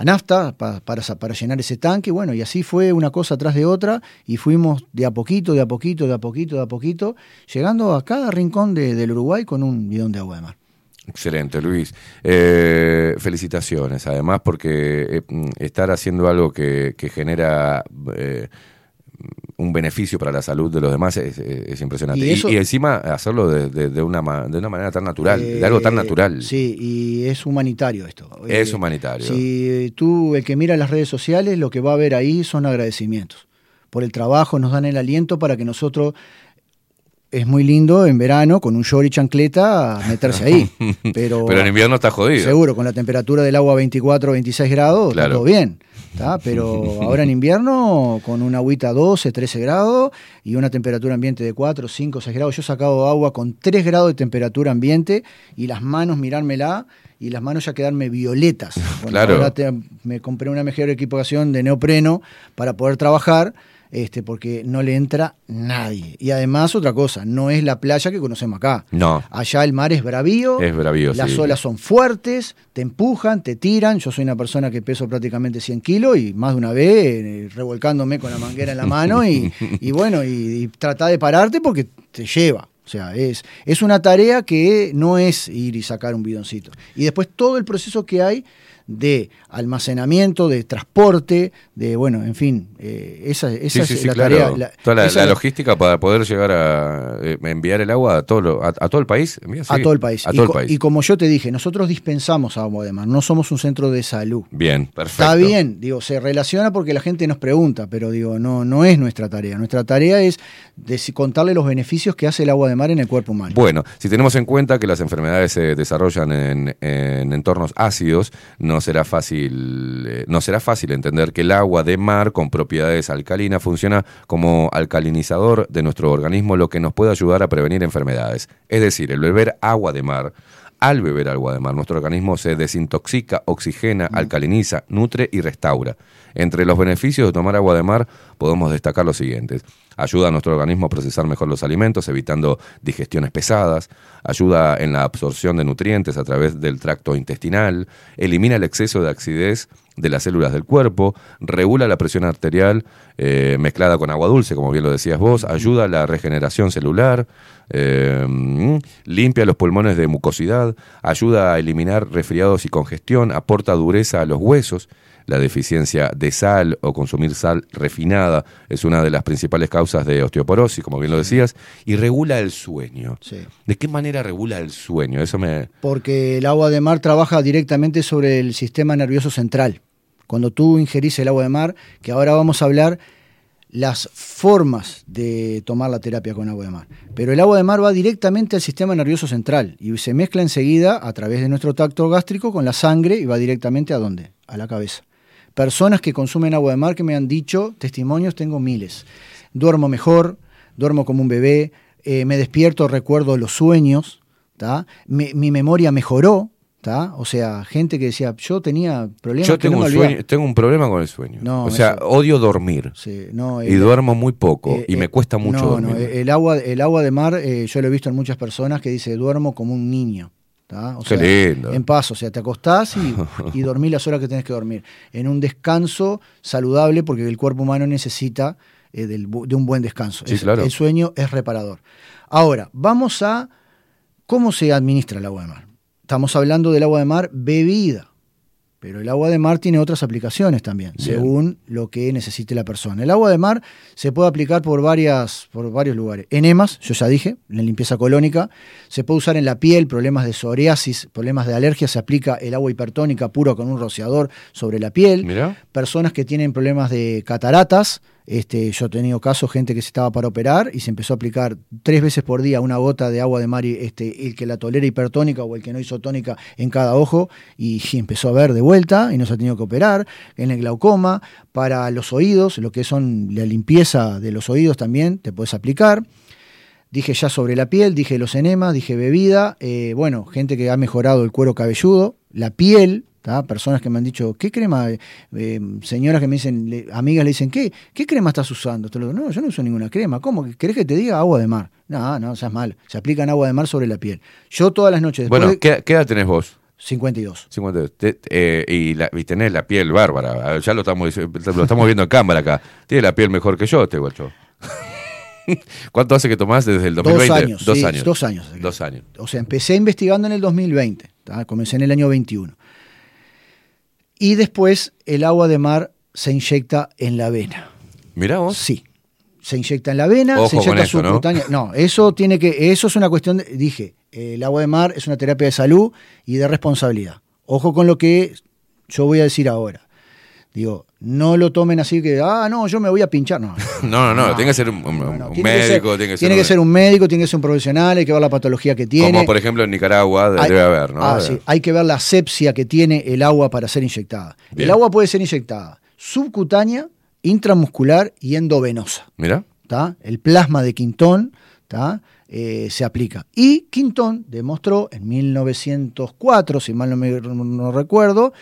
a nafta pa- para, para llenar ese tanque. Bueno, y así fue una cosa tras de otra y fuimos de a poquito, de a poquito, de a poquito, de a poquito, llegando a cada rincón de- del Uruguay con un bidón de agua de mar. Excelente, Luis. Eh, felicitaciones, además, porque eh, mm, estar haciendo algo que, que genera eh, un beneficio para la salud de los demás es, es- es impresionante. Y Y, eso- y encima hacerlo de, de- de una, de una manera tan natural, de algo tan Eh, natural. Sí, y es humanitario esto. Es Eh, humanitario. Si tú, el que mira las redes sociales, lo que va a ver ahí son agradecimientos. Por el trabajo nos dan el aliento para que nosotros es muy lindo en verano con un short y chancleta meterse ahí. Pero, Pero en invierno está jodido. seguro, con la temperatura del agua 24, 26 grados, está todo bien. ¿Tá? Pero ahora en invierno, con una agüita 12, 13 grados y una temperatura ambiente de 4, 5, 6 grados. Yo he sacado agua con 3 grados de temperatura ambiente y las manos mirármela y las manos ya quedarme violetas. Bueno, Claro. te- me compré una mejor equipación de neopreno para poder trabajar. Este, porque no le entra nadie. Y además, otra cosa, no es la playa que conocemos acá. No. Allá el mar es bravío, Es bravío, las sí. olas son fuertes, te empujan, te tiran. Yo soy una persona que peso prácticamente 100 kilos y más de una vez eh, revolcándome con la manguera en la mano y, y bueno, y, y trata de pararte porque te lleva. O sea, es, es una tarea que no es ir y sacar un bidoncito. Y después todo el proceso que hay de almacenamiento, de transporte, de, bueno, en fin, eh, esa, esa Sí, es sí, la claro. tarea. la- Toda la, esa logística para poder llegar a eh, enviar el agua a todo, lo- a, a todo el país. a todo el país. A y, todo el co- país. y como yo te dije, nosotros dispensamos agua de mar, no somos un centro de salud. Bien, perfecto. Está bien, digo, se relaciona porque la gente nos pregunta, pero digo, no, no es nuestra tarea. Nuestra tarea es contarle los beneficios que hace el agua de mar en el cuerpo humano. Bueno, si tenemos en cuenta que las enfermedades se desarrollan en, en entornos ácidos, no será fácil, eh, no será fácil entender que el agua de mar con propiedades alcalinas funciona como alcalinizador de nuestro organismo, lo que nos puede ayudar a prevenir enfermedades. Es decir, el beber agua de mar. Al beber agua de mar, nuestro organismo se desintoxica, oxigena, alcaliniza, nutre y restaura. Entre los beneficios de tomar agua de mar podemos destacar los siguientes. Ayuda a nuestro organismo a procesar mejor los alimentos, evitando digestiones pesadas. Ayuda en la absorción de nutrientes a través del tracto intestinal. Elimina el exceso de acidez de las células del cuerpo. Regula la presión arterial eh, mezclada con agua dulce, como bien lo decías vos. Ayuda a la regeneración celular. eh, limpia los pulmones de mucosidad. Ayuda a eliminar resfriados y congestión. Aporta dureza a los huesos. La deficiencia de sal o consumir sal refinada es una de las principales causas de osteoporosis, como bien lo decías, y regula el sueño. Sí. ¿De qué manera regula el sueño? Eso me... Porque el agua de mar trabaja directamente sobre el sistema nervioso central. Cuando tú ingerís el agua de mar, que ahora vamos a hablar las formas de tomar la terapia con agua de mar. Pero el agua de mar va directamente al sistema nervioso central y se mezcla enseguida a través de nuestro tracto gástrico con la sangre y va directamente a dónde? A la cabeza. Personas que consumen agua de mar que me han dicho, testimonios tengo miles. Duermo mejor, duermo como un bebé, eh, me despierto, recuerdo los sueños, mi memoria mejoró, ¿tá? O sea, gente que decía, yo tenía problemas Yo que no tengo me olvidaba". sueño, tengo un problema con el sueño. No, o sea, eso- odio dormir. Sí, no, Y duermo muy poco. eh, y me eh, cuesta mucho no, dormir. No, el agua, el agua de mar, eh, yo lo he visto en muchas personas que dice, duermo como un niño. ¿tá? O Qué sea, lindo. En paz, o sea, te acostás y, y dormís las horas que tenés que dormir. En un descanso saludable, porque el cuerpo humano necesita del de un buen descanso. Sí, Es- claro. El sueño es reparador. Ahora, vamos a cómo se administra el agua de mar. Estamos hablando del agua de mar bebida. Pero el agua de mar tiene otras aplicaciones también, Bien. según lo que necesite la persona. El agua de mar se puede aplicar por, varias, por varios lugares. Enemas, yo ya dije, en limpieza colónica. Se puede usar en la piel, problemas de psoriasis, problemas de alergia. Se aplica el agua hipertónica puro con un rociador sobre la piel. Mirá. Personas que tienen problemas de cataratas. Este, yo he tenido casos, gente que se estaba para operar y se empezó a aplicar tres veces por día una gota de agua de mar, este, el que la tolera hipertónica o el que no hizo tónica en cada ojo, y, empezó a ver de vuelta y no se ha tenido que operar. En el glaucoma, para los oídos, lo que son la limpieza de los oídos también, te puedes aplicar. Dije ya sobre la piel, dije los enemas, dije bebida, eh, bueno, gente que ha mejorado el cuero cabelludo, la piel, ¿tá? personas que me han dicho, ¿qué crema? Eh, señoras que me dicen, le- amigas le dicen, ¿qué, ¿qué crema estás usando? Te lo digo, no, yo no uso ninguna crema. ¿Cómo? ¿Querés que te diga agua de mar? No, no, seas mal. Se aplican agua de mar sobre la piel. Yo todas las noches, Bueno, de ¿qué, qué edad tenés vos? 52. 50, te- eh, y, la, y tenés la piel bárbara. Ya lo estamos, lo estamos viendo en cámara acá. Tiene la piel mejor que yo, este guacho. ¿Cuánto hace que tomás desde el 2020? Dos años. Dos sí, años. Dos años. Dos años. O sea, empecé investigando en el 2020, ¿tá? comencé en el año 21. Y después el agua de mar se inyecta en la vena. Mirá vos. Sí. Se inyecta en la vena, Ojo se inyecta eso, ¿no? subcutánea. ¿no? eso tiene que, eso es una cuestión de, dije, el agua de mar es una terapia de salud y de responsabilidad. Ojo con lo que yo voy a decir ahora. Digo, no lo tomen así que, ah, no, yo me voy a pinchar. No, No, no, no, tiene que ser un, un- no, no, un tiene que médico, ser- tiene que ser, tiene que un- ser un médico, tiene que ser un profesional, hay que ver la patología que tiene. Como por ejemplo en Nicaragua Hay- debe haber, ¿no? Ah, sí. Hay que ver la asepsia que tiene el agua para ser inyectada. Bien. El agua puede ser inyectada subcutánea, intramuscular y endovenosa. Mira, ¿tá? El plasma de Quintón ¿tá? Eh, se aplica. Y Quintón demostró en 1904, si mal no, me, no recuerdo,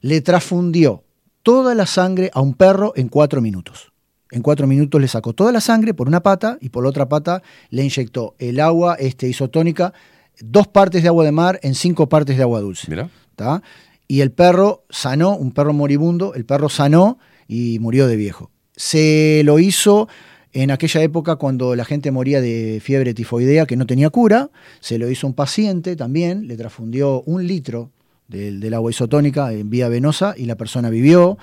le transfundió toda la sangre a un perro en cuatro minutos. En cuatro minutos le sacó toda la sangre por una pata y por la otra pata le inyectó el agua este, isotónica, dos partes de agua de mar en cinco partes de agua dulce. mira. ¿tá? Y el perro sanó, un perro moribundo, el perro sanó y murió de viejo. Se lo hizo en aquella época cuando la gente moría de fiebre tifoidea que no tenía cura, se lo hizo un paciente también, le transfundió un litro del, del agua isotónica en vía venosa y la persona vivió.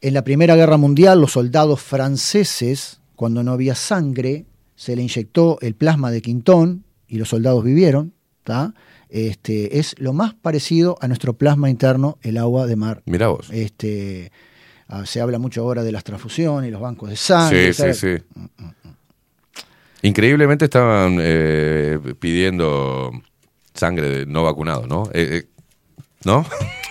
En la Primera Guerra Mundial, los soldados franceses, cuando no había sangre, se le inyectó el plasma de Quintón y los soldados vivieron. ¿tá? Este, es lo más parecido a nuestro plasma interno, el agua de mar. Mira vos. Este, ah, se habla mucho ahora de las transfusiones y los bancos de sangre. Sí, sí, sí. Increíblemente estaban eh, pidiendo sangre de no vacunado, ¿no? Eh, eh, ¿No?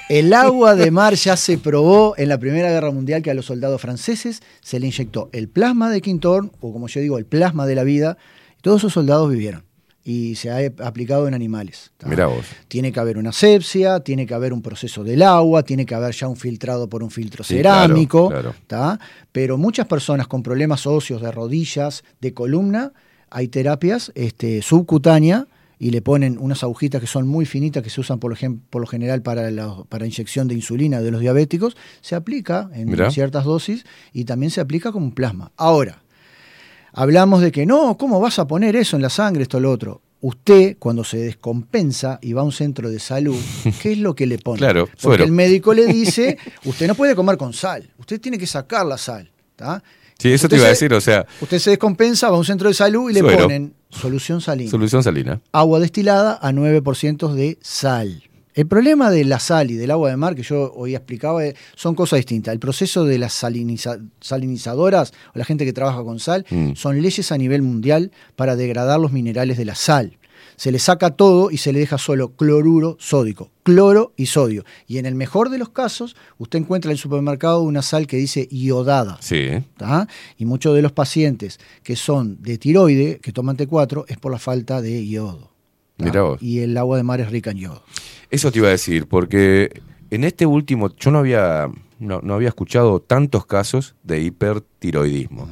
El agua de mar ya se probó en la Primera Guerra Mundial que a los soldados franceses se le inyectó el plasma de Quintorn, o como yo digo, el plasma de la vida, y todos esos soldados vivieron. Y se ha aplicado en animales. ¿tá? Mira vos. Tiene que haber una asepsia, tiene que haber un proceso del agua, tiene que haber ya un filtrado por un filtro Sí, cerámico. claro. Pero muchas personas con problemas óseos de rodillas, de columna, hay terapias este, subcutánea y le ponen unas agujitas que son muy finitas que se usan por por lo general para, la, para inyección de insulina de los diabéticos, se aplica en Mirá. ciertas dosis y también se aplica como un plasma. Ahora, hablamos de que no, ¿cómo vas a poner eso en la sangre, esto, lo otro? Usted, cuando se descompensa y va a un centro de salud, ¿qué es lo que le pone? Claro, Porque suero. el médico le dice, usted no puede comer con sal, usted tiene que sacar la sal. ¿tá? Sí, eso te iba a decir, o sea, Usted se descompensa, va a un centro de salud y le Suero. ponen solución salina. solución salina. agua destilada a 9% de sal. El problema de la sal y del agua de mar que yo hoy explicaba eh, son cosas distintas. El proceso de las saliniza- salinizadoras o la gente que trabaja con sal Mm. son leyes a nivel mundial para degradar los minerales de la sal. Se le saca todo y se le deja solo cloruro sódico, cloro y sodio. Y en el mejor de los casos, usted encuentra en el supermercado una sal que dice iodada. Sí. ¿tá? Y muchos de los pacientes que son de tiroide, que toman T4, es por la falta de yodo. vos. Y el agua de mar es rica en yodo. Eso te iba a decir, porque en este último, yo no había, no, no había escuchado tantos casos de hipertiroidismo.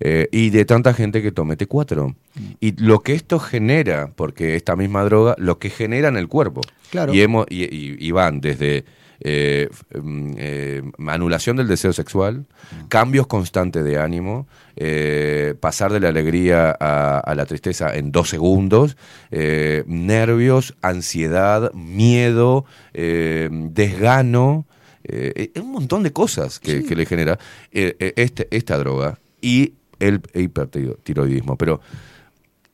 Eh, y de tanta gente que tome T4. Y lo que esto genera, porque esta misma droga, lo que genera en el cuerpo. Claro. Y, hemos, y, y- y van desde eh, mm, eh, anulación del deseo sexual, cambios constantes de ánimo, eh, pasar de la alegría a, a la tristeza en dos segundos, nervios, ansiedad, miedo, desgano, un montón de cosas que, que le genera este, esta droga y el hipertiroidismo. Pero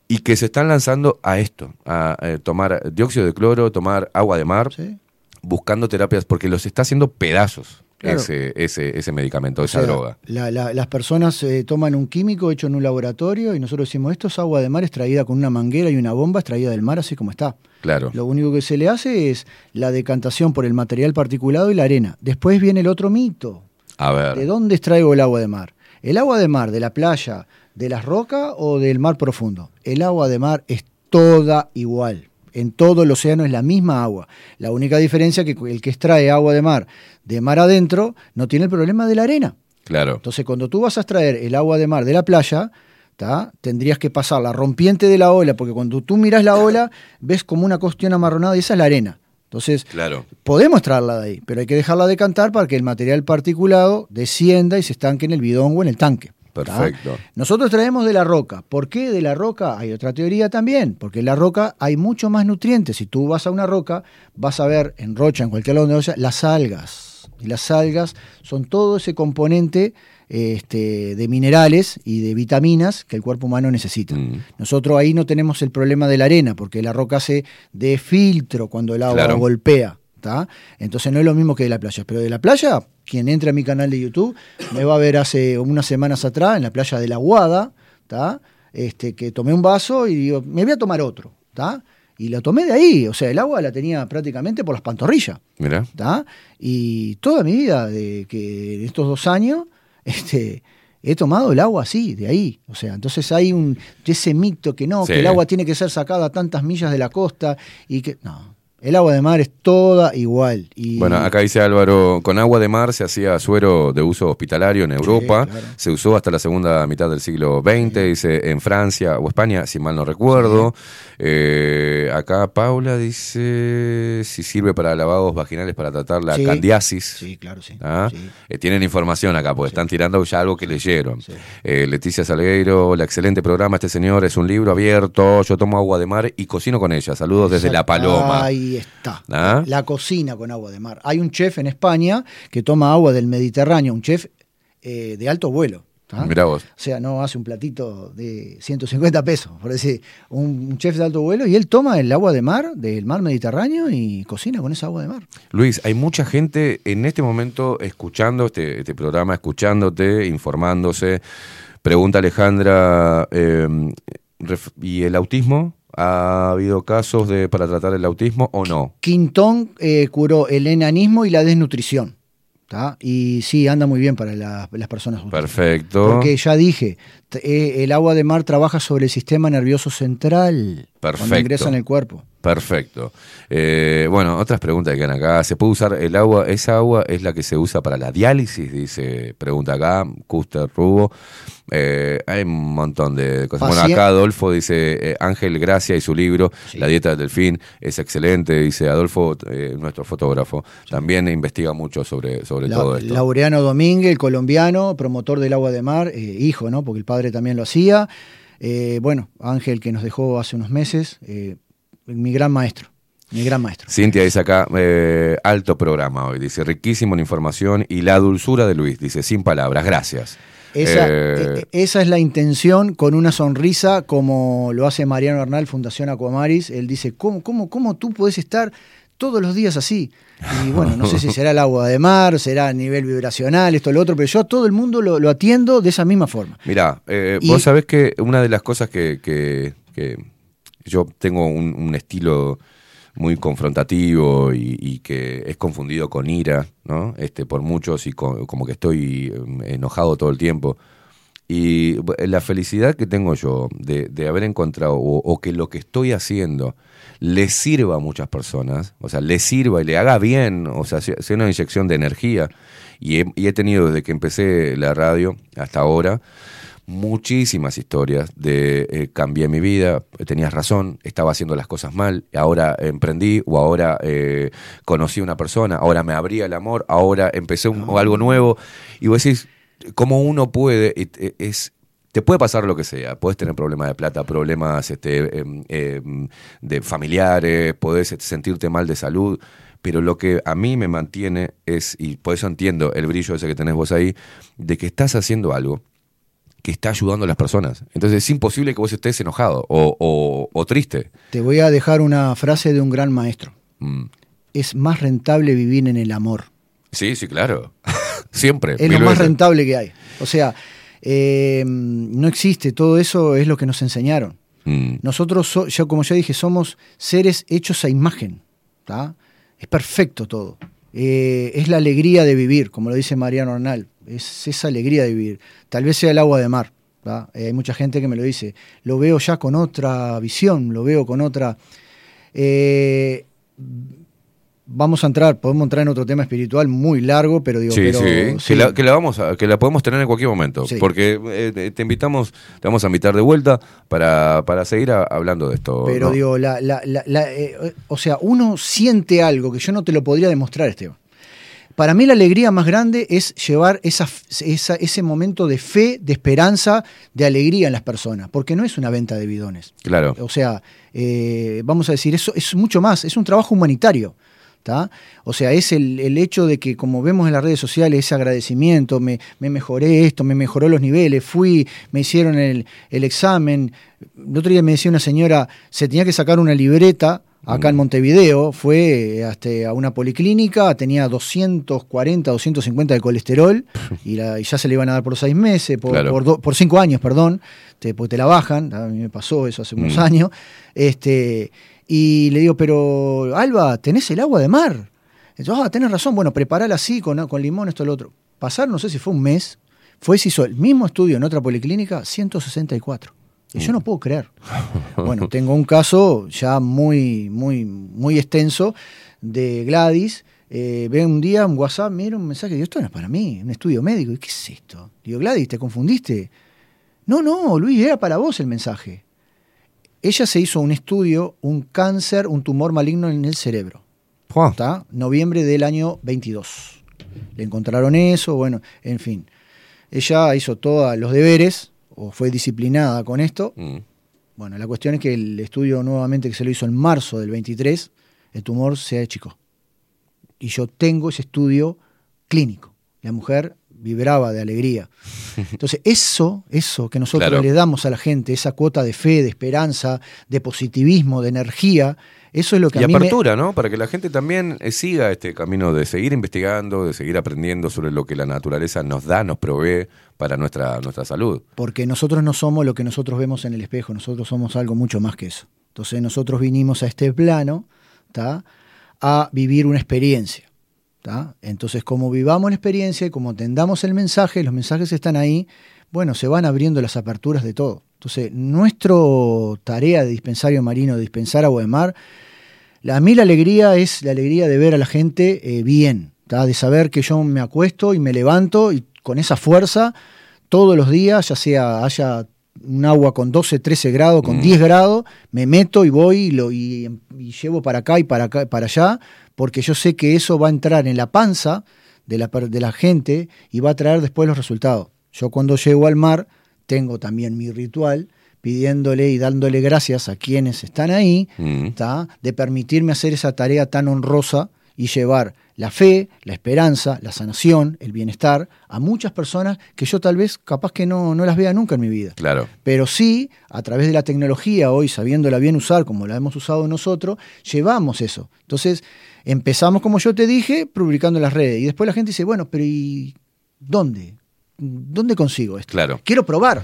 y que se están lanzando a esto, a, eh, tomar dióxido de cloro, tomar agua de mar, ¿sí? buscando terapias, porque los está haciendo pedazos Claro. ese, ese, ese medicamento, O esa sea, droga. la- la- las personas eh, toman un químico hecho en un laboratorio y nosotros decimos, esto es agua de mar extraída con una manguera y una bomba extraída del mar así como está. Claro. Lo único que se le hace es la decantación por el material particulado y la arena. Después viene el otro mito. A ¿De ver. dónde extraigo el agua de mar? ¿El agua de mar de la playa, de las rocas o del mar profundo? El agua de mar es toda igual. En todo el océano es la misma agua. La única diferencia es que el que extrae agua de mar de mar adentro no tiene el problema de la arena. Claro. Entonces, cuando tú vas a extraer el agua de mar de la playa, ¿tá? tendrías que pasar la rompiente de la ola, porque cuando tú miras la ola, ves como una cuestión amarronada y esa es la arena. Entonces, Claro. podemos extraerla de ahí, pero hay que dejarla decantar para que el material particulado descienda y se estanque en el bidón o en el tanque. ¿tá? Perfecto. Nosotros traemos de la roca. ¿Por qué de la roca? Hay otra teoría también, porque en la roca hay mucho más nutrientes. Si tú vas a una roca, vas a ver en rocha, en cualquier lado donde vayas, las algas. Y las algas son todo ese componente este, de minerales y de vitaminas que el cuerpo humano necesita. Mm. Nosotros ahí no tenemos el problema de la arena, porque la roca hace de filtro cuando el agua Claro. golpea. ¿tá? Entonces no es lo mismo que de la playa. Pero de la playa quien entre a mi canal de YouTube me va a ver hace unas semanas atrás en la playa de la Guada, ¿tá? Este, que tomé un vaso y digo, me voy a tomar otro, ¿tá? Y lo tomé de ahí, o sea, el agua la tenía prácticamente por las pantorrillas. Mira. ¿tá? Y toda mi vida, de que en estos dos años, este, he tomado el agua así, de ahí. O sea, entonces hay un ese mito que no, Sí. que el agua tiene que ser sacada a tantas millas de la costa y que. No. El agua de mar es toda igual. Y, Bueno, acá dice Álvaro, con agua de mar se hacía suero de uso hospitalario en Europa, claro. se usó hasta la segunda mitad del siglo XX, dice en Francia o España, si mal no recuerdo. Eh, acá Paula dice si sirve para lavados vaginales para tratar la candiasis. Sí, claro, sí. ¿Ah? Eh, tienen información acá, porque están tirando ya algo que leyeron. Eh, Leticia Salgueiro, hola, excelente programa, este señor es un libro abierto, yo tomo agua de mar y cocino con ella. Saludos desde La Paloma. Ahí está. ¿Ah? La cocina con agua de mar. Hay un chef en España que toma agua del Mediterráneo, un chef eh, de alto vuelo. ¿tá? Mirá vos. O sea, no hace un platito de 150 pesos, por decir, un, chef de alto vuelo, y él toma el agua de mar, del mar Mediterráneo, y cocina con esa agua de mar. Luis, hay mucha gente en este momento escuchando este, este programa, escuchándote, informándose. Pregunta Alejandra, eh, ¿y el autismo? ¿Ha habido casos de para tratar el autismo o no? Quintón eh, curó el enanismo y la desnutrición. ¿tá? Y sí, anda muy bien para la- las personas autistas. Perfecto. Porque ya dije, eh, el agua de mar trabaja sobre el sistema nervioso central. Cuando Perfecto. ingresa en el cuerpo. Perfecto. Eh, bueno, otras preguntas que quedan acá. ¿Se puede usar el agua? ¿Esa agua es la que se usa para la diálisis? Dice, pregunta acá, Custer Rubo. Eh, hay un montón de cosas. Bueno, acá Adolfo dice, eh, Ángel Gracia y su libro, La dieta del delfín, es excelente. Dice Adolfo, nuestro fotógrafo, también investiga mucho sobre, sobre La- todo esto. Laureano Domínguez, el colombiano, promotor del agua de mar, hijo, ¿no? Porque el padre también lo hacía. Eh, bueno, Ángel que nos dejó hace unos meses, eh, mi gran maestro, mi gran maestro. Cintia dice acá, eh, alto programa hoy, dice, riquísimo en información y la dulzura de Luis, dice, sin palabras, gracias. Esa, Eh, eh, esa es la intención con una sonrisa, como lo hace Mariano Arnal, Fundación Aquamaris. Él dice, ¿cómo, cómo, cómo tú puedes estar todos los días así? Y bueno, no sé si será el agua de mar, será a nivel vibracional, esto, lo otro, pero yo a todo el mundo lo, lo atiendo de esa misma forma. Mirá, eh, Y- vos sabés que una de las cosas que, que- que yo tengo un, estilo muy confrontativo y, que es confundido con ira, ¿no? Este, por muchos y co- como que estoy eh, enojado todo el tiempo. Y bu- la felicidad que tengo yo de, haber encontrado o, o que lo que estoy haciendo le sirva a muchas personas, o sea, le sirva y le haga bien, o sea sea una inyección de energía. Y he, y he tenido desde que empecé la radio hasta ahora muchísimas historias de eh, cambié mi vida, tenías razón, estaba haciendo las cosas mal, ahora emprendí o ahora eh, conocí a una persona, ahora me abría el amor, ahora empecé un- o algo nuevo. Y vos decís, ¿cómo uno puede? te- Es, te puede pasar lo que sea, puedes tener problemas de plata, problemas este, em, em, de familiares, podés este, sentirte mal de salud, pero lo que a mí me mantiene es, y por eso entiendo el brillo ese que tenés vos ahí, de que estás haciendo algo que está ayudando a las personas. Entonces es imposible que vos estés enojado o, o- o triste. Te voy a dejar una frase de un gran maestro. Mm. Es más rentable vivir en el amor. Sí, sí, claro. Siempre. Es lo más veces. rentable que hay. O sea, eh, no existe, todo eso es lo que nos enseñaron. Mm. Nosotros, so- como ya dije, somos seres hechos a imagen. ¿tá? Es perfecto todo. Eh, es la alegría de vivir, como lo dice Mariano Arnal. Es esa alegría de vivir. Tal vez sea el agua de mar. Eh, hay mucha gente que me lo dice. Lo veo ya con otra visión, lo veo con otra... Eh, vamos a entrar, podemos entrar en otro tema espiritual muy largo, pero digo, Sí, pero, sí, sí. Que, la, que la vamos a, que la podemos tener en cualquier momento. Sí. Porque eh, te invitamos, te vamos a invitar de vuelta para, para seguir a- hablando de esto. Pero ¿no? digo, la, la- la- la- eh, o sea, uno siente algo que yo no te lo podría demostrar, Esteban. Para mí la alegría más grande es llevar esa, esa- ese momento de fe, de esperanza, de alegría en las personas, porque no es una venta de bidones. Claro. O sea, eh, vamos a decir, eso es mucho más, es un trabajo humanitario. ¿tá? O sea, es el, el hecho de que, como vemos en las redes sociales, ese agradecimiento, me, me mejoré esto, me mejoró los niveles, fui, me hicieron el, el examen. El otro día me decía una señora, se tenía que sacar una libreta acá en Montevideo, fue hasta a una policlínica, tenía 240, 250 de colesterol y, la- y ya se le iban a dar por seis meses, por, Claro. por, do- por cinco años, perdón, te, porque te la bajan, a mí me pasó eso hace unos Mm. años, este, y le digo, pero Alba, ¿tenés el agua de mar? Entonces, ah, tenés razón, bueno, preparala así, con, con limón, esto, lo otro. Pasaron, no sé si fue un mes, fue, se hizo el mismo estudio en otra policlínica, 164. Y yo no puedo creer. Bueno, tengo un caso ya muy, muy, muy extenso de Gladys. Eh, ve un día un WhatsApp, mira un mensaje, digo, esto no es para mí, un estudio médico. ¿Y qué es esto? Digo, Gladys, ¿te confundiste? No, no, Luis, era para vos el mensaje. Ella se hizo un estudio, un cáncer, un tumor maligno en el cerebro. ¿Está? Noviembre del año 22. Le encontraron eso, bueno, en fin. Ella hizo todos los deberes, o fue disciplinada con esto. Mm. Bueno, la cuestión es que el estudio nuevamente que se lo hizo en marzo del 23, el tumor se achicó. Y yo tengo ese estudio clínico. La mujer vibraba de alegría. Entonces, eso, eso que nosotros Claro. le damos a la gente, esa cuota de fe, de esperanza, de positivismo, de energía, eso es lo que Y a mí me- apertura, ¿no? Para que la gente también eh, siga este camino de seguir investigando, de seguir aprendiendo sobre lo que la naturaleza nos da, nos provee para nuestra, nuestra salud. porque nosotros no somos lo que nosotros vemos en el espejo, nosotros somos algo mucho más que eso. Entonces nosotros vinimos a este plano ¿tá? a vivir una experiencia. ¿tá? Entonces como vivamos la experiencia y como atendamos el mensaje, los mensajes están ahí, bueno, se van abriendo las aperturas de todo. Entonces nuestro tarea de dispensario marino, de dispensar agua de mar, la- a mí la alegría es la alegría de ver a la gente eh, bien, ¿tá? de saber que yo me acuesto y me levanto y con esa fuerza todos los días, ya sea haya un agua con 12, 13 grados, con 10 grados, me meto y voy y, lo, y, y llevo para acá y para acá, para allá, porque yo sé que eso va a entrar en la panza de la, per- de la gente y va a traer después los resultados. Yo cuando llego al mar tengo también mi ritual pidiéndole y dándole gracias a quienes están ahí, Mm. de permitirme hacer esa tarea tan honrosa y llevar la fe, la esperanza, la sanación, el bienestar a muchas personas que yo tal vez capaz que no, no las vea nunca en mi vida. Claro. Pero sí, a través de la tecnología hoy, sabiéndola bien usar como la hemos usado nosotros, llevamos eso. Entonces, empezamos, como yo te dije, publicando en las redes. Y después la gente dice, bueno, pero ¿y dónde? ¿Dónde consigo esto? Claro. Quiero probar.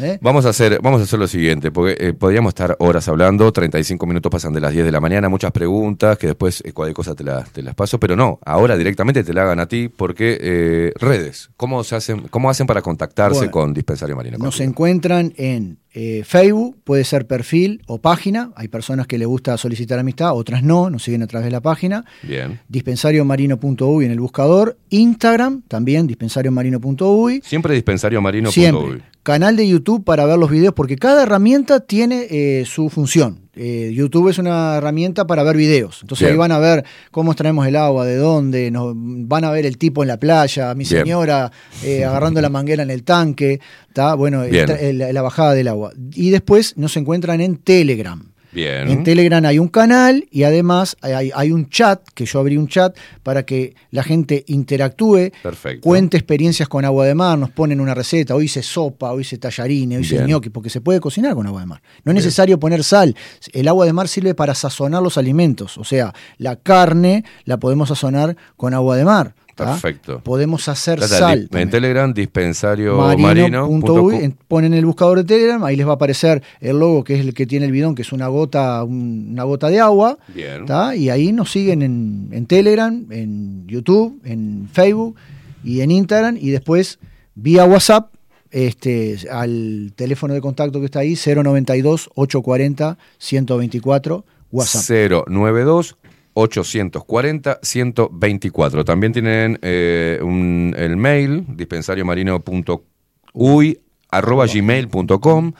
¿Eh? Vamos a hacer, vamos a hacer lo siguiente, porque eh, podríamos estar horas hablando, 35 minutos pasan de las 10 de la mañana, muchas preguntas, que después eh, cualquier cosa te, la- te las paso, pero no, ahora directamente te la hagan a ti, porque eh, redes, ¿cómo se hacen, cómo hacen para contactarse Bueno, con Dispensario Marino? Nos encuentran en eh, Facebook, puede ser perfil o página. Hay personas que les gusta solicitar amistad, otras no, nos siguen a través de la página. Bien. Dispensariomarino.uy en el buscador. Instagram, también dispensariomarino.uy. Siempre Dispensario Marino. Siempre. Canal de YouTube para ver los videos, porque cada herramienta tiene eh, su función. Eh, YouTube es una herramienta para ver videos. Entonces Bien. ahí van a ver cómo extraemos el agua, de dónde, nos, van a ver el tipo en la playa, mi Bien. señora eh, agarrando la manguera en el tanque, ¿tá? bueno, el- la bajada del agua. Y después nos encuentran en Telegram. Bien. En Telegram hay un canal y además hay, hay un chat, que yo abrí un chat para que la gente interactúe, Perfecto. cuente experiencias con agua de mar, nos ponen una receta, hoy hice sopa, hoy hice tallarines, hoy hice gnocchi, porque se puede cocinar con agua de mar. No es necesario poner sal, el agua de mar sirve para sazonar los alimentos, o sea, la carne la podemos sazonar con agua de mar. ¿Tá? Perfecto. Podemos hacer sal. en también. Telegram, Dispensario Marino. en- ponen el buscador de Telegram, ahí les va a aparecer el logo que es el que tiene el bidón, que es una gota, un- una gota de agua. Bien. ¿tá? Y ahí nos siguen en, en Telegram, en YouTube, en Facebook y en Instagram. Y después vía WhatsApp este, al teléfono de contacto que está ahí, 092-840-124, WhatsApp. 092 840 124. También tienen eh, un- el mail dispensariomarino.uy arroba gmail.com.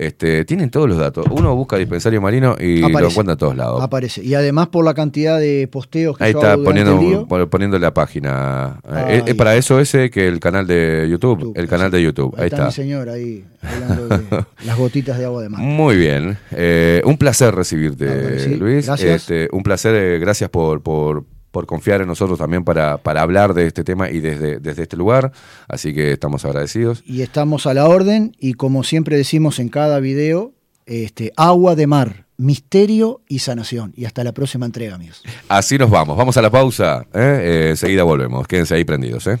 Este, tienen todos los datos. Uno busca dispensario marino y lo encuentra en todos lados. Aparece. Y además por la cantidad de posteos que Ahí yo está hago poniendo, el día, pon- poniendo la página. Eh, eh, para eso ese que el canal de YouTube. YouTube, el canal de YouTube. ahí Ahí está mi señor ahí hablando de las gotitas de agua de mar. Muy bien. Eh, un placer recibirte, sí. Luis. Gracias. Este, un placer. eh, gracias por, por, por confiar en nosotros también para, para hablar de este tema y desde, desde este lugar. Así que estamos agradecidos. Y estamos a la orden y como siempre decimos en cada video, este, agua de mar, misterio y sanación. Y hasta la próxima entrega, amigos. Así nos vamos. Vamos a la pausa. ¿eh? Eh, enseguida volvemos. Quédense ahí prendidos. ¿eh?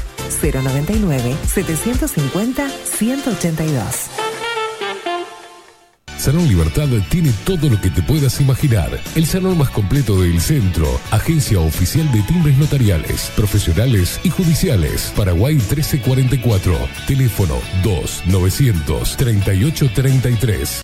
099-750-182. Salón Libertad tiene todo lo que te puedas imaginar. El salón más completo del centro. Agencia oficial de timbres notariales, profesionales y judiciales. Paraguay 1344. Teléfono 2-900-3833.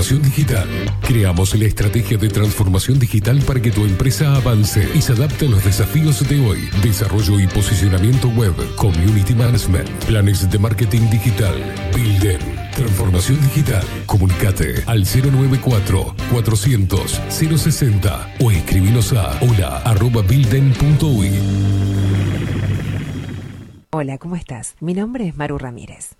Transformación digital. Creamos la estrategia de transformación digital para que tu empresa avance y se adapte a los desafíos de hoy. Desarrollo y posicionamiento web, community management, planes de marketing digital. Bilden, transformación digital. Comunicate al 094 400 060 o escribinos a hola arroba. Hola, ¿cómo estás? Mi nombre es Maru Ramírez.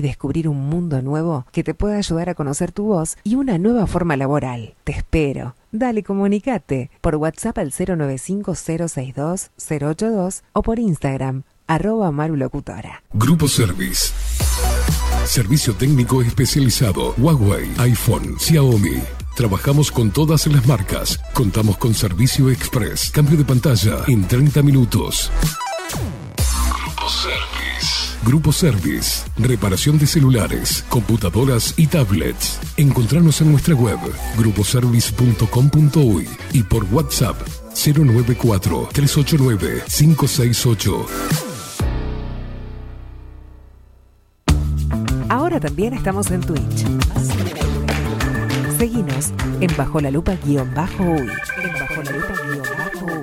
descubrir un mundo nuevo que te pueda ayudar a conocer tu voz y una nueva forma laboral. Te espero. Dale, comunicate por WhatsApp al 095-062-082 o por Instagram, arroba marulocutora. Grupo Service. Servicio técnico especializado. Huawei, iPhone, Xiaomi. Trabajamos con todas las marcas. Contamos con servicio express. Cambio de pantalla en 30 minutos. Grupo Service. Grupo Service. Reparación de celulares, computadoras y tablets. Encontranos en nuestra web gruposervice.com.uy y por WhatsApp 094-389-568. Ahora también estamos en Twitch. Seguinos en Bajo la Lupa guion bajo uy. En Bajo la Lupa guion bajo uy.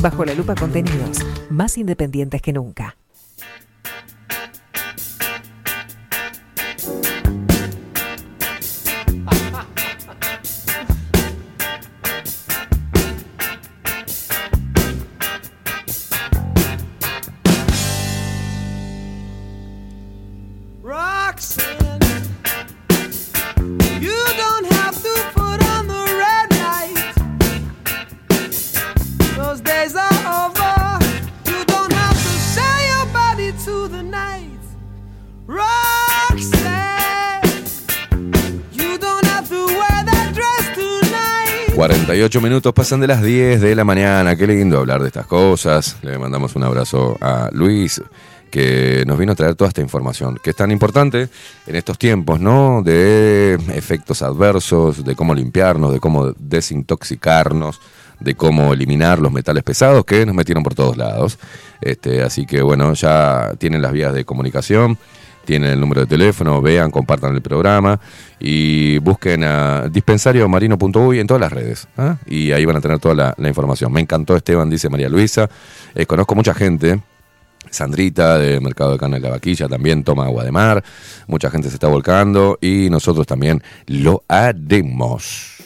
Bajo la Lupa contenidos más independientes que nunca. 48 minutos pasan de las 10 de la mañana. Qué lindo hablar de estas cosas. Le mandamos un abrazo a Luis, que nos vino a traer toda esta información, que es tan importante en estos tiempos, ¿no? De efectos adversos, de cómo limpiarnos, de cómo desintoxicarnos, de cómo eliminar los metales pesados que nos metieron por todos lados. Este, así que bueno, ya tienen las vías de comunicación tienen el número de teléfono, vean, compartan el programa y busquen a dispensariomarino.uy en todas las redes. ¿ah? Y ahí van a tener toda la, información. Me encantó Esteban, dice María Luisa. Eh, conozco mucha gente. Sandrita de Mercado de Carne de la Vaquilla también toma agua de mar. Mucha gente se está volcando y nosotros también lo haremos.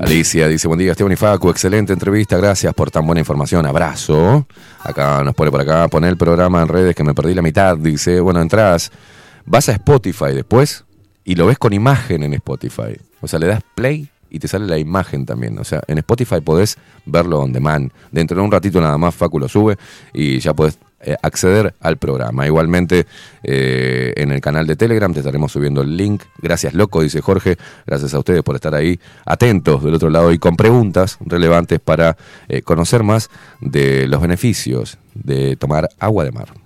Alicia dice, buen día Esteban y Facu, excelente entrevista, gracias por tan buena información, abrazo. Acá nos pone por acá, pone el programa en redes que me perdí la mitad, dice, bueno, entras, vas a Spotify después y lo ves con imagen en Spotify. O sea, le das play y te sale la imagen también. O sea, en Spotify podés verlo on demand. Dentro de un ratito nada más Facu lo sube y ya podés eh, acceder al programa. Igualmente eh, en el canal de Telegram te estaremos subiendo el link. Gracias loco, dice Jorge. Gracias a ustedes por estar ahí atentos del otro lado y con preguntas relevantes para eh, conocer más de los beneficios de tomar agua de mar.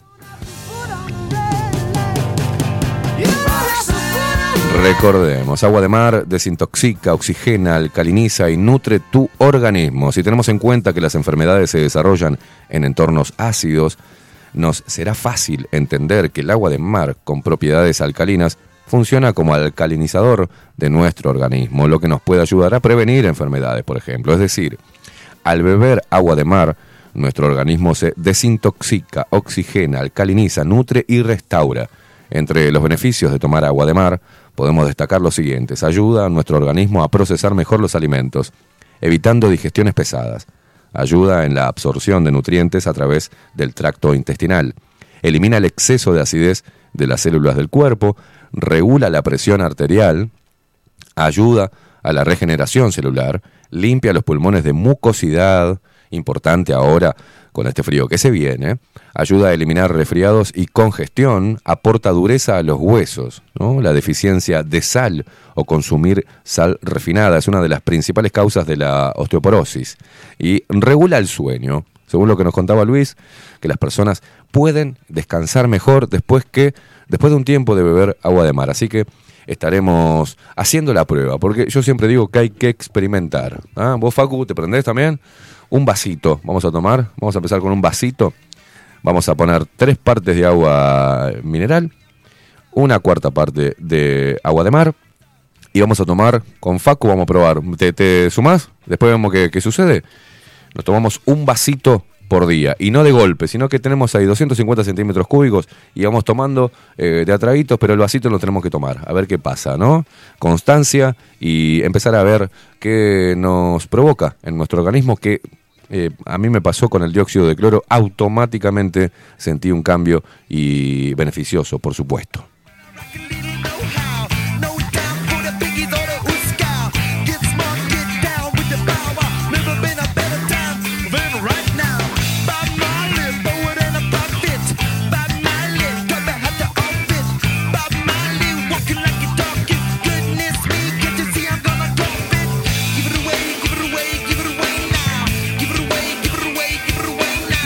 Recordemos, agua de mar desintoxica, oxigena, alcaliniza y nutre tu organismo. Si tenemos en cuenta que las enfermedades se desarrollan en entornos ácidos, nos será fácil entender que el agua de mar con propiedades alcalinas funciona como alcalinizador de nuestro organismo, lo que nos puede ayudar a prevenir enfermedades, por ejemplo. Es decir, al beber agua de mar, nuestro organismo se desintoxica, oxigena, alcaliniza, nutre y restaura. Entre los beneficios de tomar agua de mar, podemos destacar los siguientes. Ayuda a nuestro organismo a procesar mejor los alimentos, evitando digestiones pesadas. Ayuda en la absorción de nutrientes a través del tracto intestinal. Elimina el exceso de acidez de las células del cuerpo. Regula la presión arterial. Ayuda a la regeneración celular. Limpia los pulmones de mucosidad. Importante ahora con este frío que se viene. Ayuda a eliminar resfriados y congestión. Aporta dureza a los huesos. ¿no? La deficiencia de sal o consumir sal refinada es una de las principales causas de la osteoporosis. Y regula el sueño. Según lo que nos contaba Luis, que las personas pueden descansar mejor después que después de un tiempo de beber agua de mar. Así que estaremos haciendo la prueba, porque yo siempre digo que hay que experimentar. ¿Ah? ¿Vos, Facu, te prendés también? Un vasito, vamos a tomar, vamos a empezar con un vasito. Vamos a poner tres partes de agua mineral, una cuarta parte de agua de mar, y vamos a tomar con Facu, vamos a probar. ¿Te, sumás? Después vemos qué, qué sucede. Nos tomamos un vasito por día. Y no de golpe, sino que tenemos ahí 250 centímetros cúbicos y vamos tomando eh, de atraguitos, pero el vasito lo tenemos que tomar. A ver qué pasa, ¿no? Constancia y empezar a ver qué nos provoca en nuestro organismo que... eh, a mí me pasó con el dióxido de cloro, automáticamente sentí un cambio y beneficioso, por supuesto.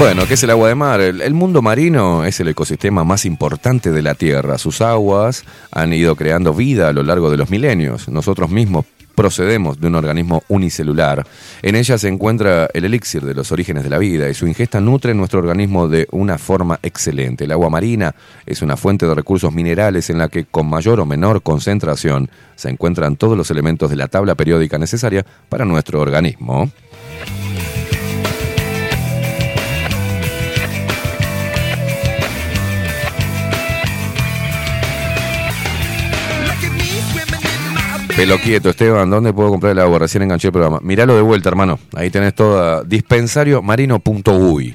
Bueno, ¿qué es el agua de mar? El, mundo marino es el ecosistema más importante de la Tierra. Sus aguas han ido creando vida a lo largo de los milenios. Nosotros mismos procedemos de un organismo unicelular. En ella se encuentra el elixir de los orígenes de la vida y su ingesta nutre nuestro organismo de una forma excelente. El agua marina es una fuente de recursos minerales en la que con mayor o menor concentración se encuentran todos los elementos de la tabla periódica necesaria para nuestro organismo. Pelo quieto, Esteban, ¿dónde puedo comprar el agua? Recién enganché el programa. Miralo de vuelta, hermano. Ahí tenés toda. Dispensariomarino.uy.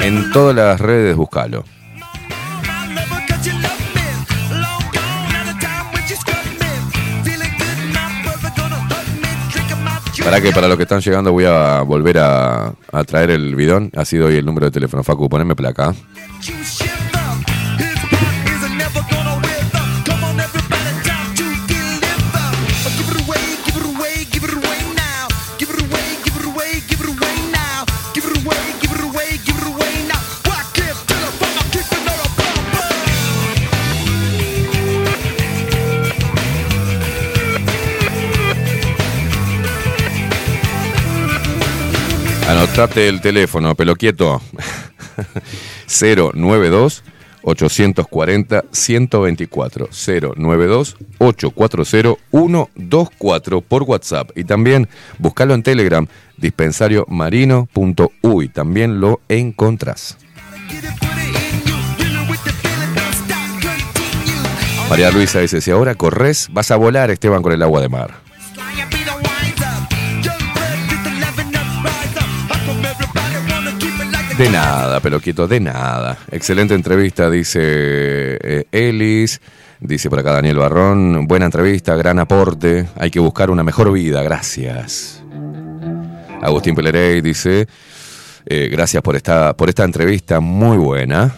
En todas las redes, buscalo. Para que para los que están llegando voy a volver a, a traer el bidón. Ha sido hoy el número de teléfono. Facu, poneme placa. Anotate el teléfono, pelo quieto. 092 840 124 092 840 124 por WhatsApp y también buscalo en Telegram dispensariomarino.uy también lo encontrás. María Luisa dice, si ahora corres, vas a volar Esteban con el agua de mar. De nada, Peloquito, de nada. Excelente entrevista, dice eh. Dice por acá Daniel Barrón. Buena entrevista, gran aporte. Hay que buscar una mejor vida, gracias. Agustín Pelerey dice. eh, gracias por esta, por esta entrevista muy buena.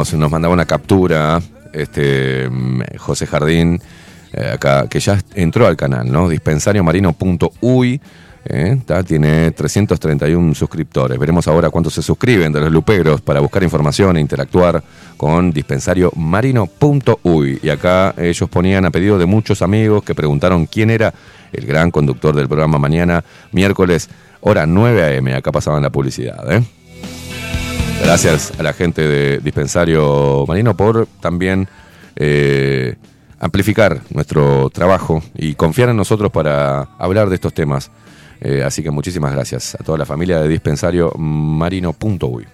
Nos mandaba una captura, este mm, José Jardín, eh, acá, que ya entró al canal, ¿no? Dispensariomarino.uy. eh, tiene 331 suscriptores. Veremos ahora cuántos se suscriben de los luperos para buscar información e interactuar con dispensariomarino.uy. Y acá ellos ponían a pedido de muchos amigos que preguntaron quién era el gran conductor del programa mañana, miércoles, hora 9 a.m. Acá pasaban la publicidad, ¿eh? Gracias a la gente de Dispensario Marino por también eh, amplificar nuestro trabajo y confiar en nosotros para hablar de estos temas. Eh, así que muchísimas gracias a toda la familia de Dispensario Marino.uy.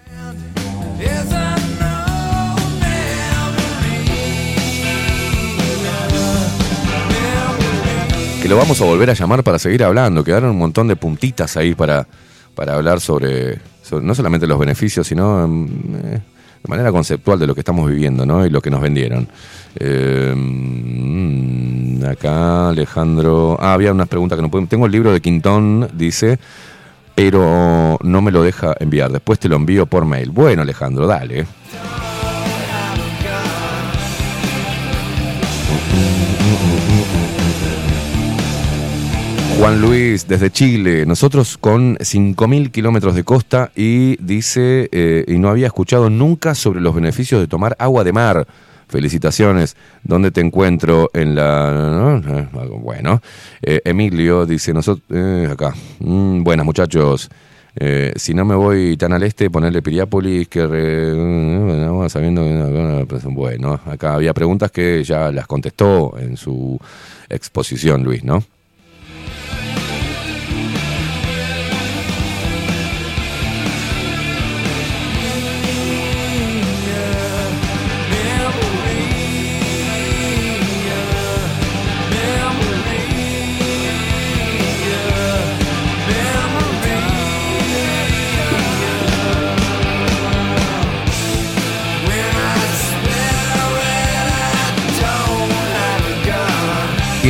Que lo vamos a volver a llamar para seguir hablando. Quedaron un montón de puntitas ahí para, para hablar sobre, no solamente los beneficios, sino mm, eh, de manera conceptual de lo que estamos viviendo ¿no? y lo que nos vendieron. Eh, mm, acá Alejandro. Ah, había unas preguntas que no pueden. Tengo el libro de Quintón, dice, pero no me lo deja enviar. Después te lo envío por mail. Bueno, Alejandro, dale. Juan Luis, desde Chile, nosotros con 5.000 kilómetros de costa y dice, eh, y no había escuchado nunca sobre los beneficios de tomar agua de mar. Felicitaciones. ¿Dónde te encuentro? En la... Eh, Bueno, Eh, Emilio dice, nosotros... acá. Mm, buenas muchachos. Eh, si no me voy tan al este, ponerle Piriápolis, que re- sabiendo bueno, acá había preguntas que ya las contestó en su exposición, Luis, ¿no?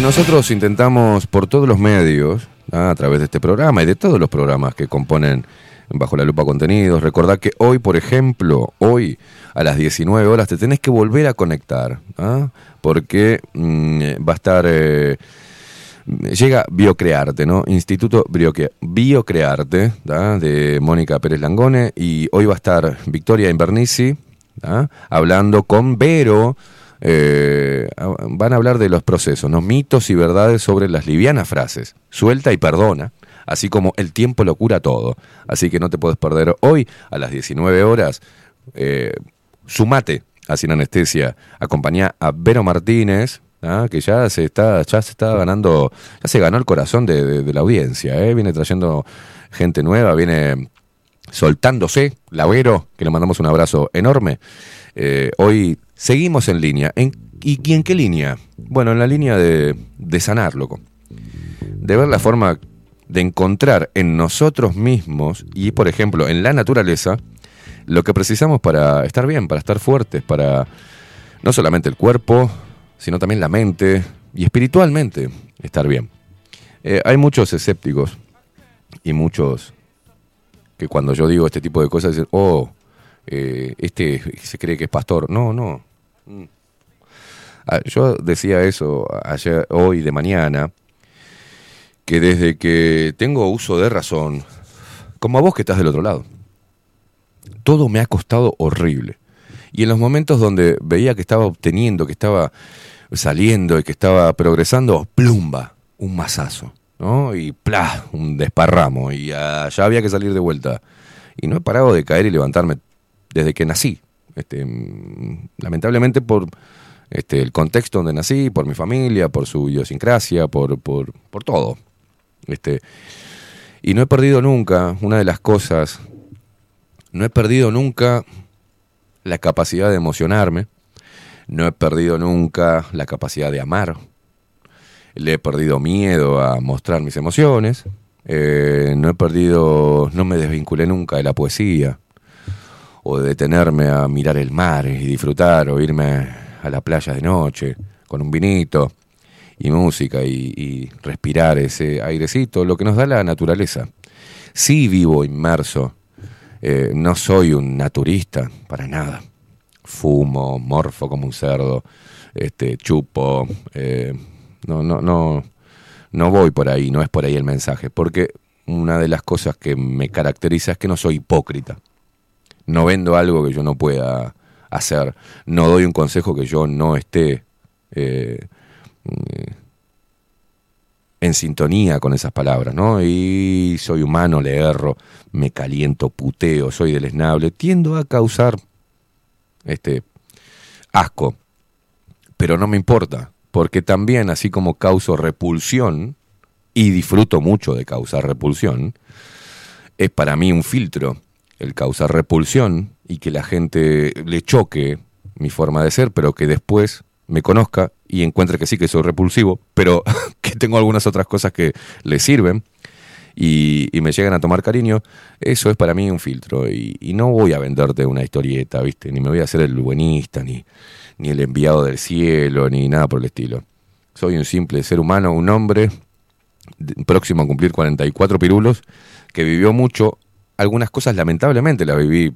Nosotros intentamos por todos los medios, ¿ah? a través de este programa y de todos los programas que componen Bajo la Lupa Contenidos, recordar que hoy, por ejemplo, hoy a las 19 horas te tenés que volver a conectar, ¿ah? porque mm, va a estar... eh, Llega Biocrearte, ¿no? Instituto Biocrearte, de Mónica Pérez Langone, y hoy va a estar Victoria Invernici, hablando con Vero, eh, van a hablar de los procesos, ¿no? mitos y verdades sobre las livianas frases, suelta y perdona, así como el tiempo lo cura todo, así que no te puedes perder hoy a las 19 horas, eh, sumate a Sin Anestesia, acompañá a Vero Martínez, ¿ah? que ya se está, ya se está ganando, ya se ganó el corazón de, la audiencia, ¿eh? viene trayendo gente nueva, viene soltándose, la Vero, que le mandamos un abrazo enorme. Hoy seguimos en línea. ¿En, ¿Y y en qué línea? Bueno, en la línea de, de sanar, loco. De ver la forma de encontrar en nosotros mismos y, por ejemplo, en la naturaleza, lo que precisamos para estar bien, para estar fuertes, para no solamente el cuerpo, sino también la mente y espiritualmente estar bien. Eh, hay muchos escépticos y muchos que cuando yo digo este tipo de cosas dicen, oh, eh, este se cree que es pastor. No, no. Mm. Ah, Yo decía eso ayer, hoy de mañana, que desde que tengo uso de razón, como a vos que estás del otro lado, todo me ha costado horrible. Y en los momentos donde veía que estaba obteniendo, que estaba saliendo y que estaba progresando, plumba, un mazazo, ¿no? Y plá, un desparramo. Y allá había que salir de vuelta. Y no he parado de caer y levantarme desde que nací. Este, mm, lamentablemente por este, el contexto donde nací, por mi familia, por su idiosincrasia, por, por, por todo. Este, y no he perdido nunca, una de las cosas, no he perdido nunca la capacidad de emocionarme, no he perdido nunca la capacidad de amar, le he perdido miedo a mostrar mis emociones, eh, no he perdido, no me desvinculé nunca de la poesía, o de detenerme a mirar el mar y disfrutar, o irme a la playa de noche con un vinito y música y, respirar ese airecito, lo que nos da la naturaleza. Sí vivo inmerso, eh, no soy un naturista, para nada. Fumo, morfo como un cerdo, este, chupo, eh, no, no, no, no voy por ahí, no es por ahí el mensaje, porque una de las cosas que me caracteriza es que no soy hipócrita. No vendo algo que yo no pueda hacer, no doy un consejo que yo no esté eh, eh, en sintonía con esas palabras, ¿no? Y soy humano, le erro, me caliento, puteo, soy deleznable, tiendo a causar este asco, pero no me importa, porque también así como causo repulsión y disfruto mucho de causar repulsión, es para mí un filtro el causar repulsión y que la gente le choque mi forma de ser, pero que después me conozca y encuentre que sí que soy repulsivo, pero que tengo algunas otras cosas que le sirven y, me llegan a tomar cariño, eso es para mí un filtro. Y, y no voy a venderte una historieta, ¿viste? Ni me voy a hacer el buenista, ni, ni el enviado del cielo, ni nada por el estilo. Soy un simple ser humano, un hombre próximo a cumplir 44 pirulos, que vivió mucho. Algunas cosas lamentablemente las viví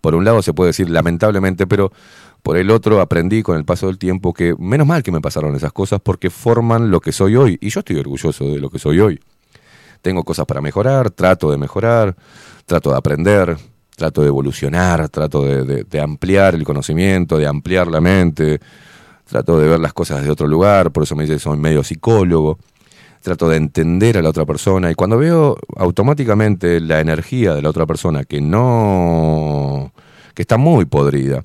por un lado se puede decir lamentablemente, pero por el otro aprendí con el paso del tiempo que menos mal que me pasaron esas cosas porque forman lo que soy hoy. Y yo estoy orgulloso de lo que soy hoy. Tengo cosas para mejorar, trato de mejorar, trato de aprender, trato de evolucionar, trato de, ampliar el conocimiento, de ampliar la mente, trato de ver las cosas de otro lugar, por eso me dice que soy medio psicólogo trato de entender a la otra persona y cuando veo automáticamente la energía de la otra persona que no que está muy podrida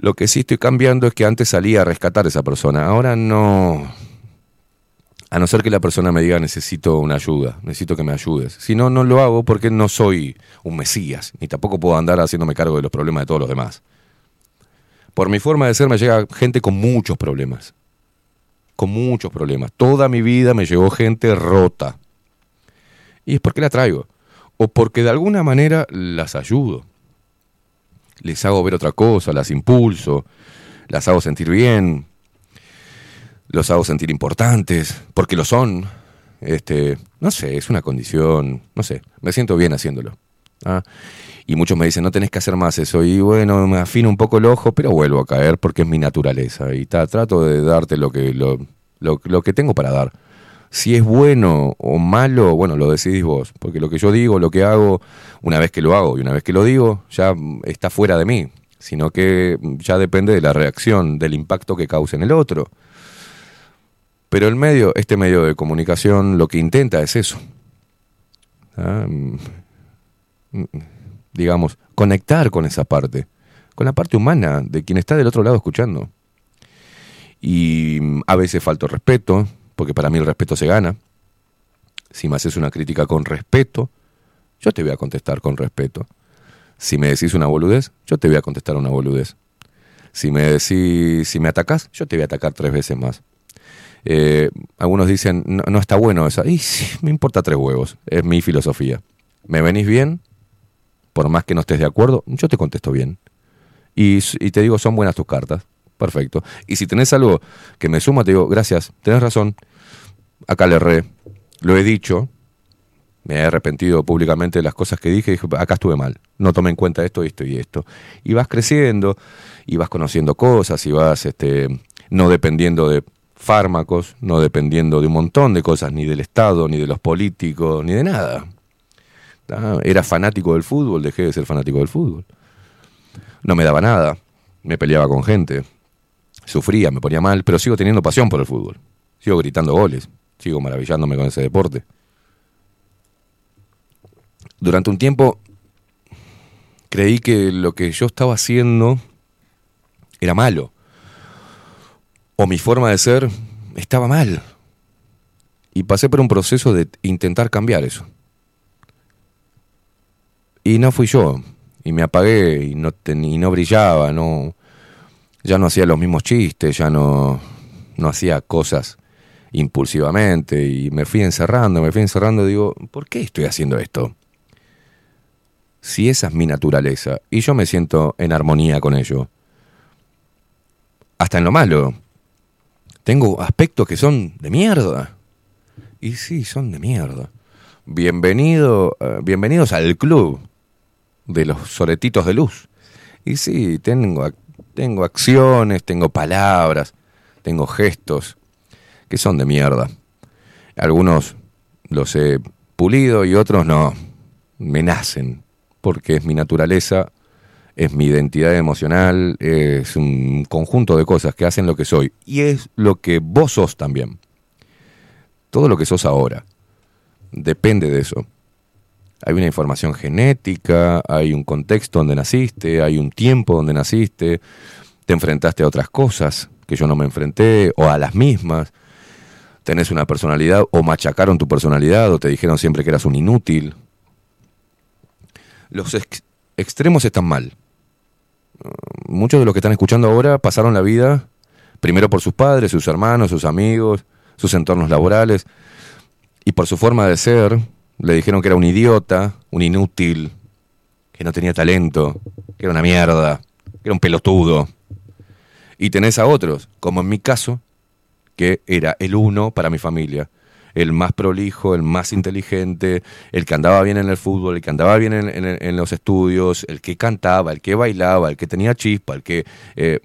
lo que sí estoy cambiando es que antes salía a rescatar a esa persona. Ahora no. A no ser que la persona me diga necesito una ayuda necesito que me ayudes si no no lo hago porque no soy un mesías ni tampoco puedo andar haciéndome cargo de los problemas de todos los demás. Por mi forma de ser me llega gente con muchos problemas con muchos problemas. Toda mi vida me llegó gente rota. Y es porque la traigo. O porque de alguna manera las ayudo. Les hago ver otra cosa, las impulso, las hago sentir bien. los hago sentir importantes, porque lo son. Este, no sé, es una condición, no sé, me siento bien haciéndolo. ¿ah? Y muchos me dicen, no tenés que hacer más eso. Y bueno, me afino un poco el ojo, pero vuelvo a caer porque es mi naturaleza. Y ta- trato de darte lo que, lo, lo- lo que tengo para dar. Si es bueno o malo, bueno, lo decidís vos. Porque lo que yo digo, lo que hago, una vez que lo hago y una vez que lo digo, ya está fuera de mí. Sino que ya depende de la reacción, del impacto que cause en el otro. Pero el medio, este medio de comunicación, lo que intenta es eso. Ah, mm, mm, digamos, conectar con esa parte, con la parte humana de quien está del otro lado escuchando. Y mm, a veces falto respeto, porque para mí el respeto se gana. Si me haces una crítica con respeto, yo te voy a contestar con respeto. Si me decís una boludez, yo te voy a contestar una boludez. Si me decís, si me atacás, yo te voy a atacar tres veces más. Eh, algunos dicen, no, está bueno eso. Y sí, me importa tres huevos. Es mi filosofía. ¿Me venís bien? Por más que no estés de acuerdo, yo te contesto bien. Y, te digo, son buenas tus cartas. Perfecto. Y si tenés algo que me suma, te digo, gracias, tenés razón. Acá le erré. Lo he dicho. Me he arrepentido públicamente de las cosas que dije. Dije, acá estuve mal. No tomé en cuenta esto, esto y esto. Y vas creciendo, y vas conociendo cosas, y vas este, no dependiendo de fármacos, no dependiendo de un montón de cosas, ni del Estado, ni de los políticos, ni de nada. Ah, Era fanático del fútbol, dejé de ser fanático del fútbol. No me daba nada, me peleaba con gente, sufría, me ponía mal, pero sigo teniendo pasión por el fútbol. Sigo gritando goles, sigo maravillándome con ese deporte. Durante un tiempo creí que lo que yo estaba haciendo era malo. O mi forma de ser estaba mal. Y pasé por un proceso de intentar cambiar eso. Y no fui yo. Y me apagué y no, ten- y no brillaba, no, ya no hacía los mismos chistes, ya no, no hacía cosas impulsivamente y me fui encerrando, me fui encerrando digo, ¿por qué estoy haciendo esto? Si esa es mi naturaleza y yo me siento en armonía con ello. Hasta en lo malo. Tengo aspectos que son de mierda. Y sí, son de mierda. Bienvenido, eh, bienvenidos al club de los soretitos de luz. Y sí, tengo, tengo acciones, tengo palabras, tengo gestos que son de mierda. Algunos los he pulido y otros no. Me nacen, porque es mi naturaleza, es mi identidad emocional, es un conjunto de cosas que hacen lo que soy. Y es lo que vos sos también. Todo lo que sos ahora depende de eso. Hay una información genética, hay un contexto donde naciste, hay un tiempo donde naciste, te enfrentaste a otras cosas que yo no me enfrenté, o a las mismas. Tenés una personalidad, o machacaron tu personalidad, o te dijeron siempre que eras un inútil. Los ex- extremos están mal. Muchos de los que están escuchando ahora pasaron la vida primero por sus padres, sus hermanos, sus amigos, sus entornos laborales, y por su forma de ser, le dijeron que era un idiota, un inútil, que no tenía talento, que era una mierda, que era un pelotudo. Y tenés a otros, como en mi caso, que era el uno para mi familia. El más prolijo, el más inteligente, el que andaba bien en el fútbol, el que andaba bien en, los estudios, el que cantaba, el que bailaba, el que tenía chispa, el que... eh,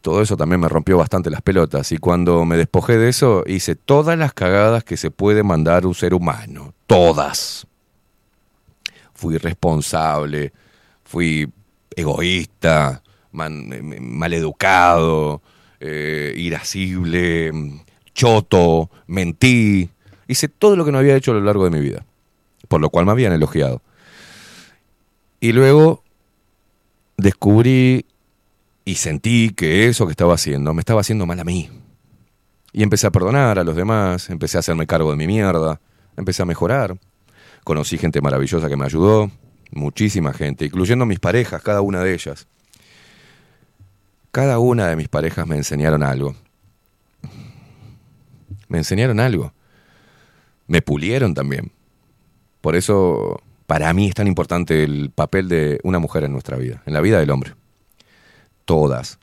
todo eso también me rompió bastante las pelotas. Y cuando me despojé de eso, hice todas las cagadas que se puede mandar un ser humano. Todas. Fui responsable, fui egoísta, man- eh, maleducado, eh, irascible, choto, mentí. Hice todo lo que no había hecho a lo largo de mi vida, por lo cual me habían elogiado. Y luego descubrí y sentí que eso que estaba haciendo me estaba haciendo mal a mí. Y empecé a perdonar a los demás, empecé a hacerme cargo de mi mierda, empecé a mejorar. Conocí gente maravillosa que me ayudó, muchísima gente, incluyendo mis parejas, cada una de ellas. Cada una de mis parejas me enseñaron algo. Me enseñaron algo. Me pulieron también. Por eso, para mí es tan importante el papel de una mujer en nuestra vida, en la vida del hombre todas.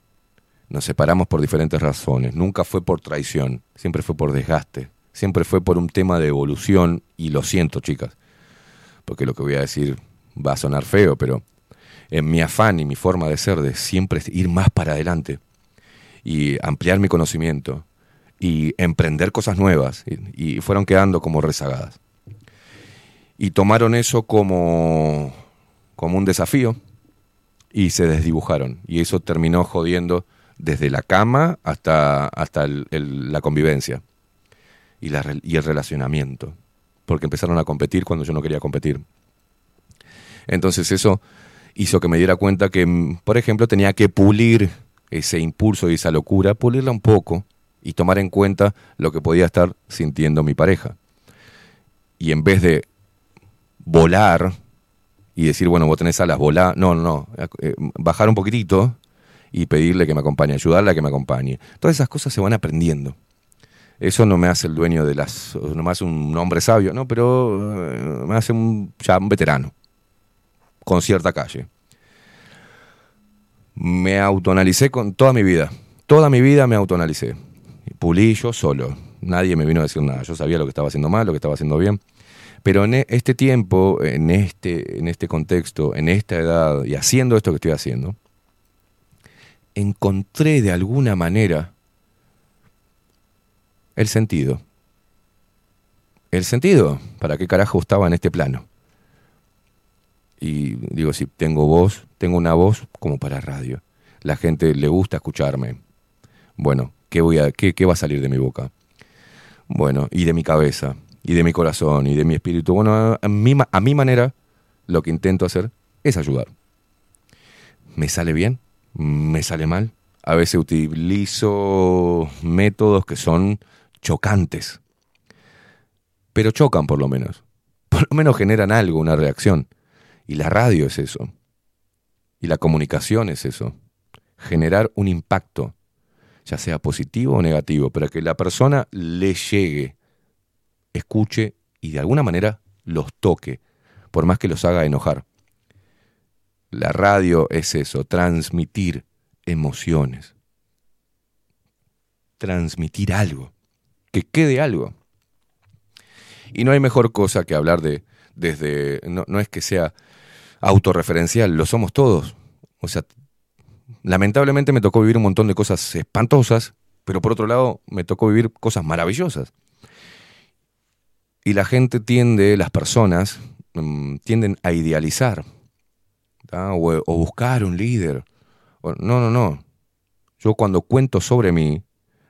Nos separamos por diferentes razones. Nunca fue por traición, siempre fue por desgaste, siempre fue por un tema de evolución y lo siento, chicas, porque lo que voy a decir va a sonar feo, pero en mi afán y mi forma de ser, de siempre ir más para adelante y ampliar mi conocimiento y emprender cosas nuevas, y, y fueron quedando como rezagadas. Y tomaron eso como, como un desafío y se desdibujaron. Y eso terminó jodiendo desde la cama hasta, hasta el- la convivencia y, la y el relacionamiento. Porque empezaron a competir cuando yo no quería competir. Entonces eso hizo que me diera cuenta que, mm, por ejemplo, tenía que pulir ese impulso y esa locura, pulirla un poco y tomar en cuenta lo que podía estar sintiendo mi pareja. Y en vez de volar y decir, bueno, vos tenés alas, volá, no, no, no, eh, bajar un poquitito y pedirle que me acompañe, ayudarle a que me acompañe. Todas esas cosas se van aprendiendo. Eso no me hace el dueño de las, no me hace un hombre sabio, no, pero eh, me hace un, ya un veterano, con cierta calle. Me autoanalicé con toda mi vida, toda mi vida me autoanalicé. Pulí yo solo, nadie me vino a decir nada, yo sabía lo que estaba haciendo mal, lo que estaba haciendo bien. Pero en e- este tiempo, en este, en este contexto, en esta edad y haciendo esto que estoy haciendo, encontré de alguna manera el sentido. El sentido, ¿para qué carajo estaba en este plano? Y digo, si tengo voz, tengo una voz como para radio. La gente le gusta escucharme. Bueno, ¿qué, voy a, qué, qué va a salir de mi boca? Bueno, y de mi cabeza, y de mi corazón, y de mi espíritu. Bueno, a, mi, a mi manera, lo que intento hacer es ayudar. ¿Me sale bien? ¿Me sale mal? A veces utilizo métodos que son chocantes. Pero chocan por lo menos. Por lo menos generan algo, una reacción. Y la radio es eso. Y la comunicación es eso. Generar un impacto, ya sea positivo o negativo, para que la persona le llegue, escuche y de alguna manera los toque, por más que los haga enojar. La radio es eso, transmitir emociones. Transmitir algo, que quede algo. Y no hay mejor cosa que hablar de desde, no, no es que sea autorreferencial, lo somos todos. O sea, lamentablemente me tocó vivir un montón de cosas espantosas, pero por otro lado me tocó vivir cosas maravillosas. Y la gente tiende, las personas, mm, tienden a idealizar o, buscar un líder. No, no, no. Yo cuando cuento sobre mí,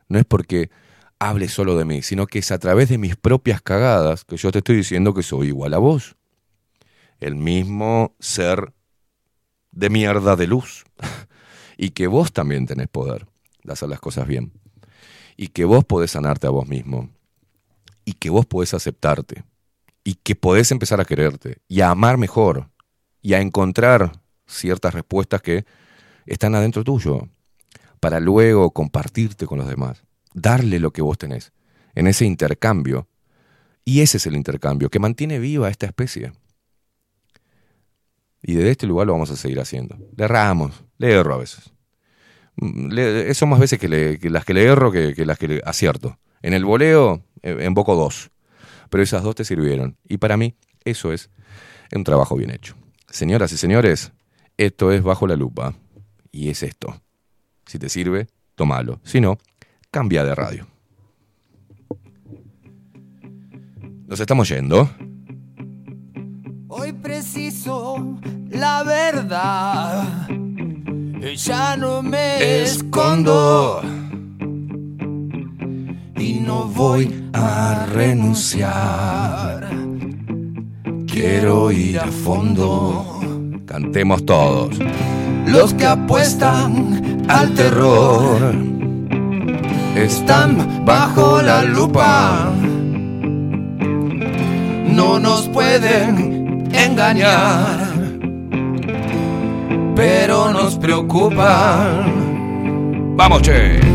no es porque hable solo de mí, sino que es a través de mis propias cagadas que yo te estoy diciendo que soy igual a vos. El mismo ser de mierda de luz. y que vos también tenés poder de hacer las cosas bien. Y que vos podés sanarte a vos mismo. Y que vos podés aceptarte. Y que podés empezar a quererte. Y a amar mejor. Y a encontrar ciertas respuestas que están adentro tuyo. Para luego compartirte con los demás. Darle lo que vos tenés. En ese intercambio. Y ese es el intercambio que mantiene viva esta especie. Y desde este lugar lo vamos a seguir haciendo. Le erramos, le erro a veces. Mm, Le, son más veces que, le- que las que le erro que, que las que le acierto. En el voleo eh, emboco dos, pero esas dos te sirvieron. Y para mí eso es un trabajo bien hecho. Señoras y señores, esto es Bajo la Lupa. Y es esto. Si te sirve, tómalo. Si no, cambia de radio. Nos estamos yendo. Hoy preciso la verdad. Ya no me escondo y no voy a renunciar. Quiero ir a fondo. Cantemos todos. Los que apuestan al terror están bajo la lupa. No nos pueden engañar, pero nos preocupan. ¡Vamos, che!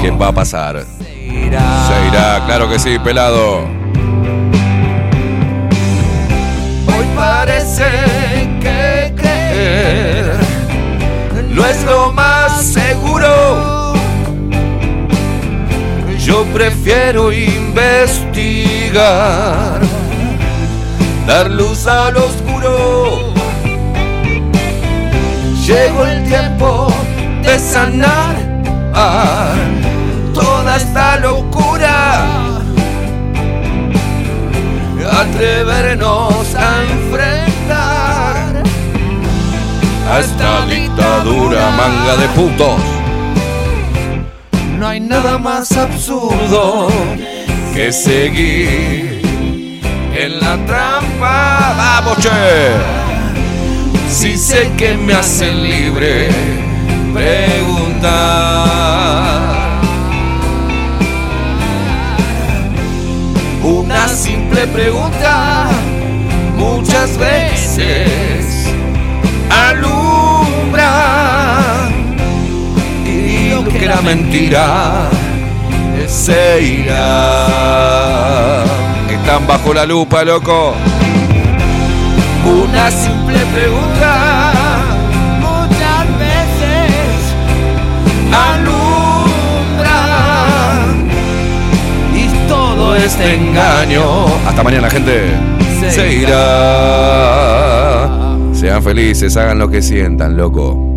¿Qué va a pasar? se irá. Se irá, claro que sí, pelado. Hoy parece que creer no es lo más seguro. Yo prefiero investigar, dar luz al oscuro. Llegó el tiempo de sanar toda esta locura. Atrevernos a enfrentar a esta dictadura manga de putos. No hay nada más absurdo Que seguir en la trampa. ¡Vamos, che! Si sé que me hacen libre, preguntar. Una simple pregunta, muchas veces alumbra. Y lo que era mentira se irá. Están bajo la lupa, loco. Una simple pregunta, este engaño Hasta mañana, gente. Se Se irá. Sean felices, hagan lo que sientan, loco.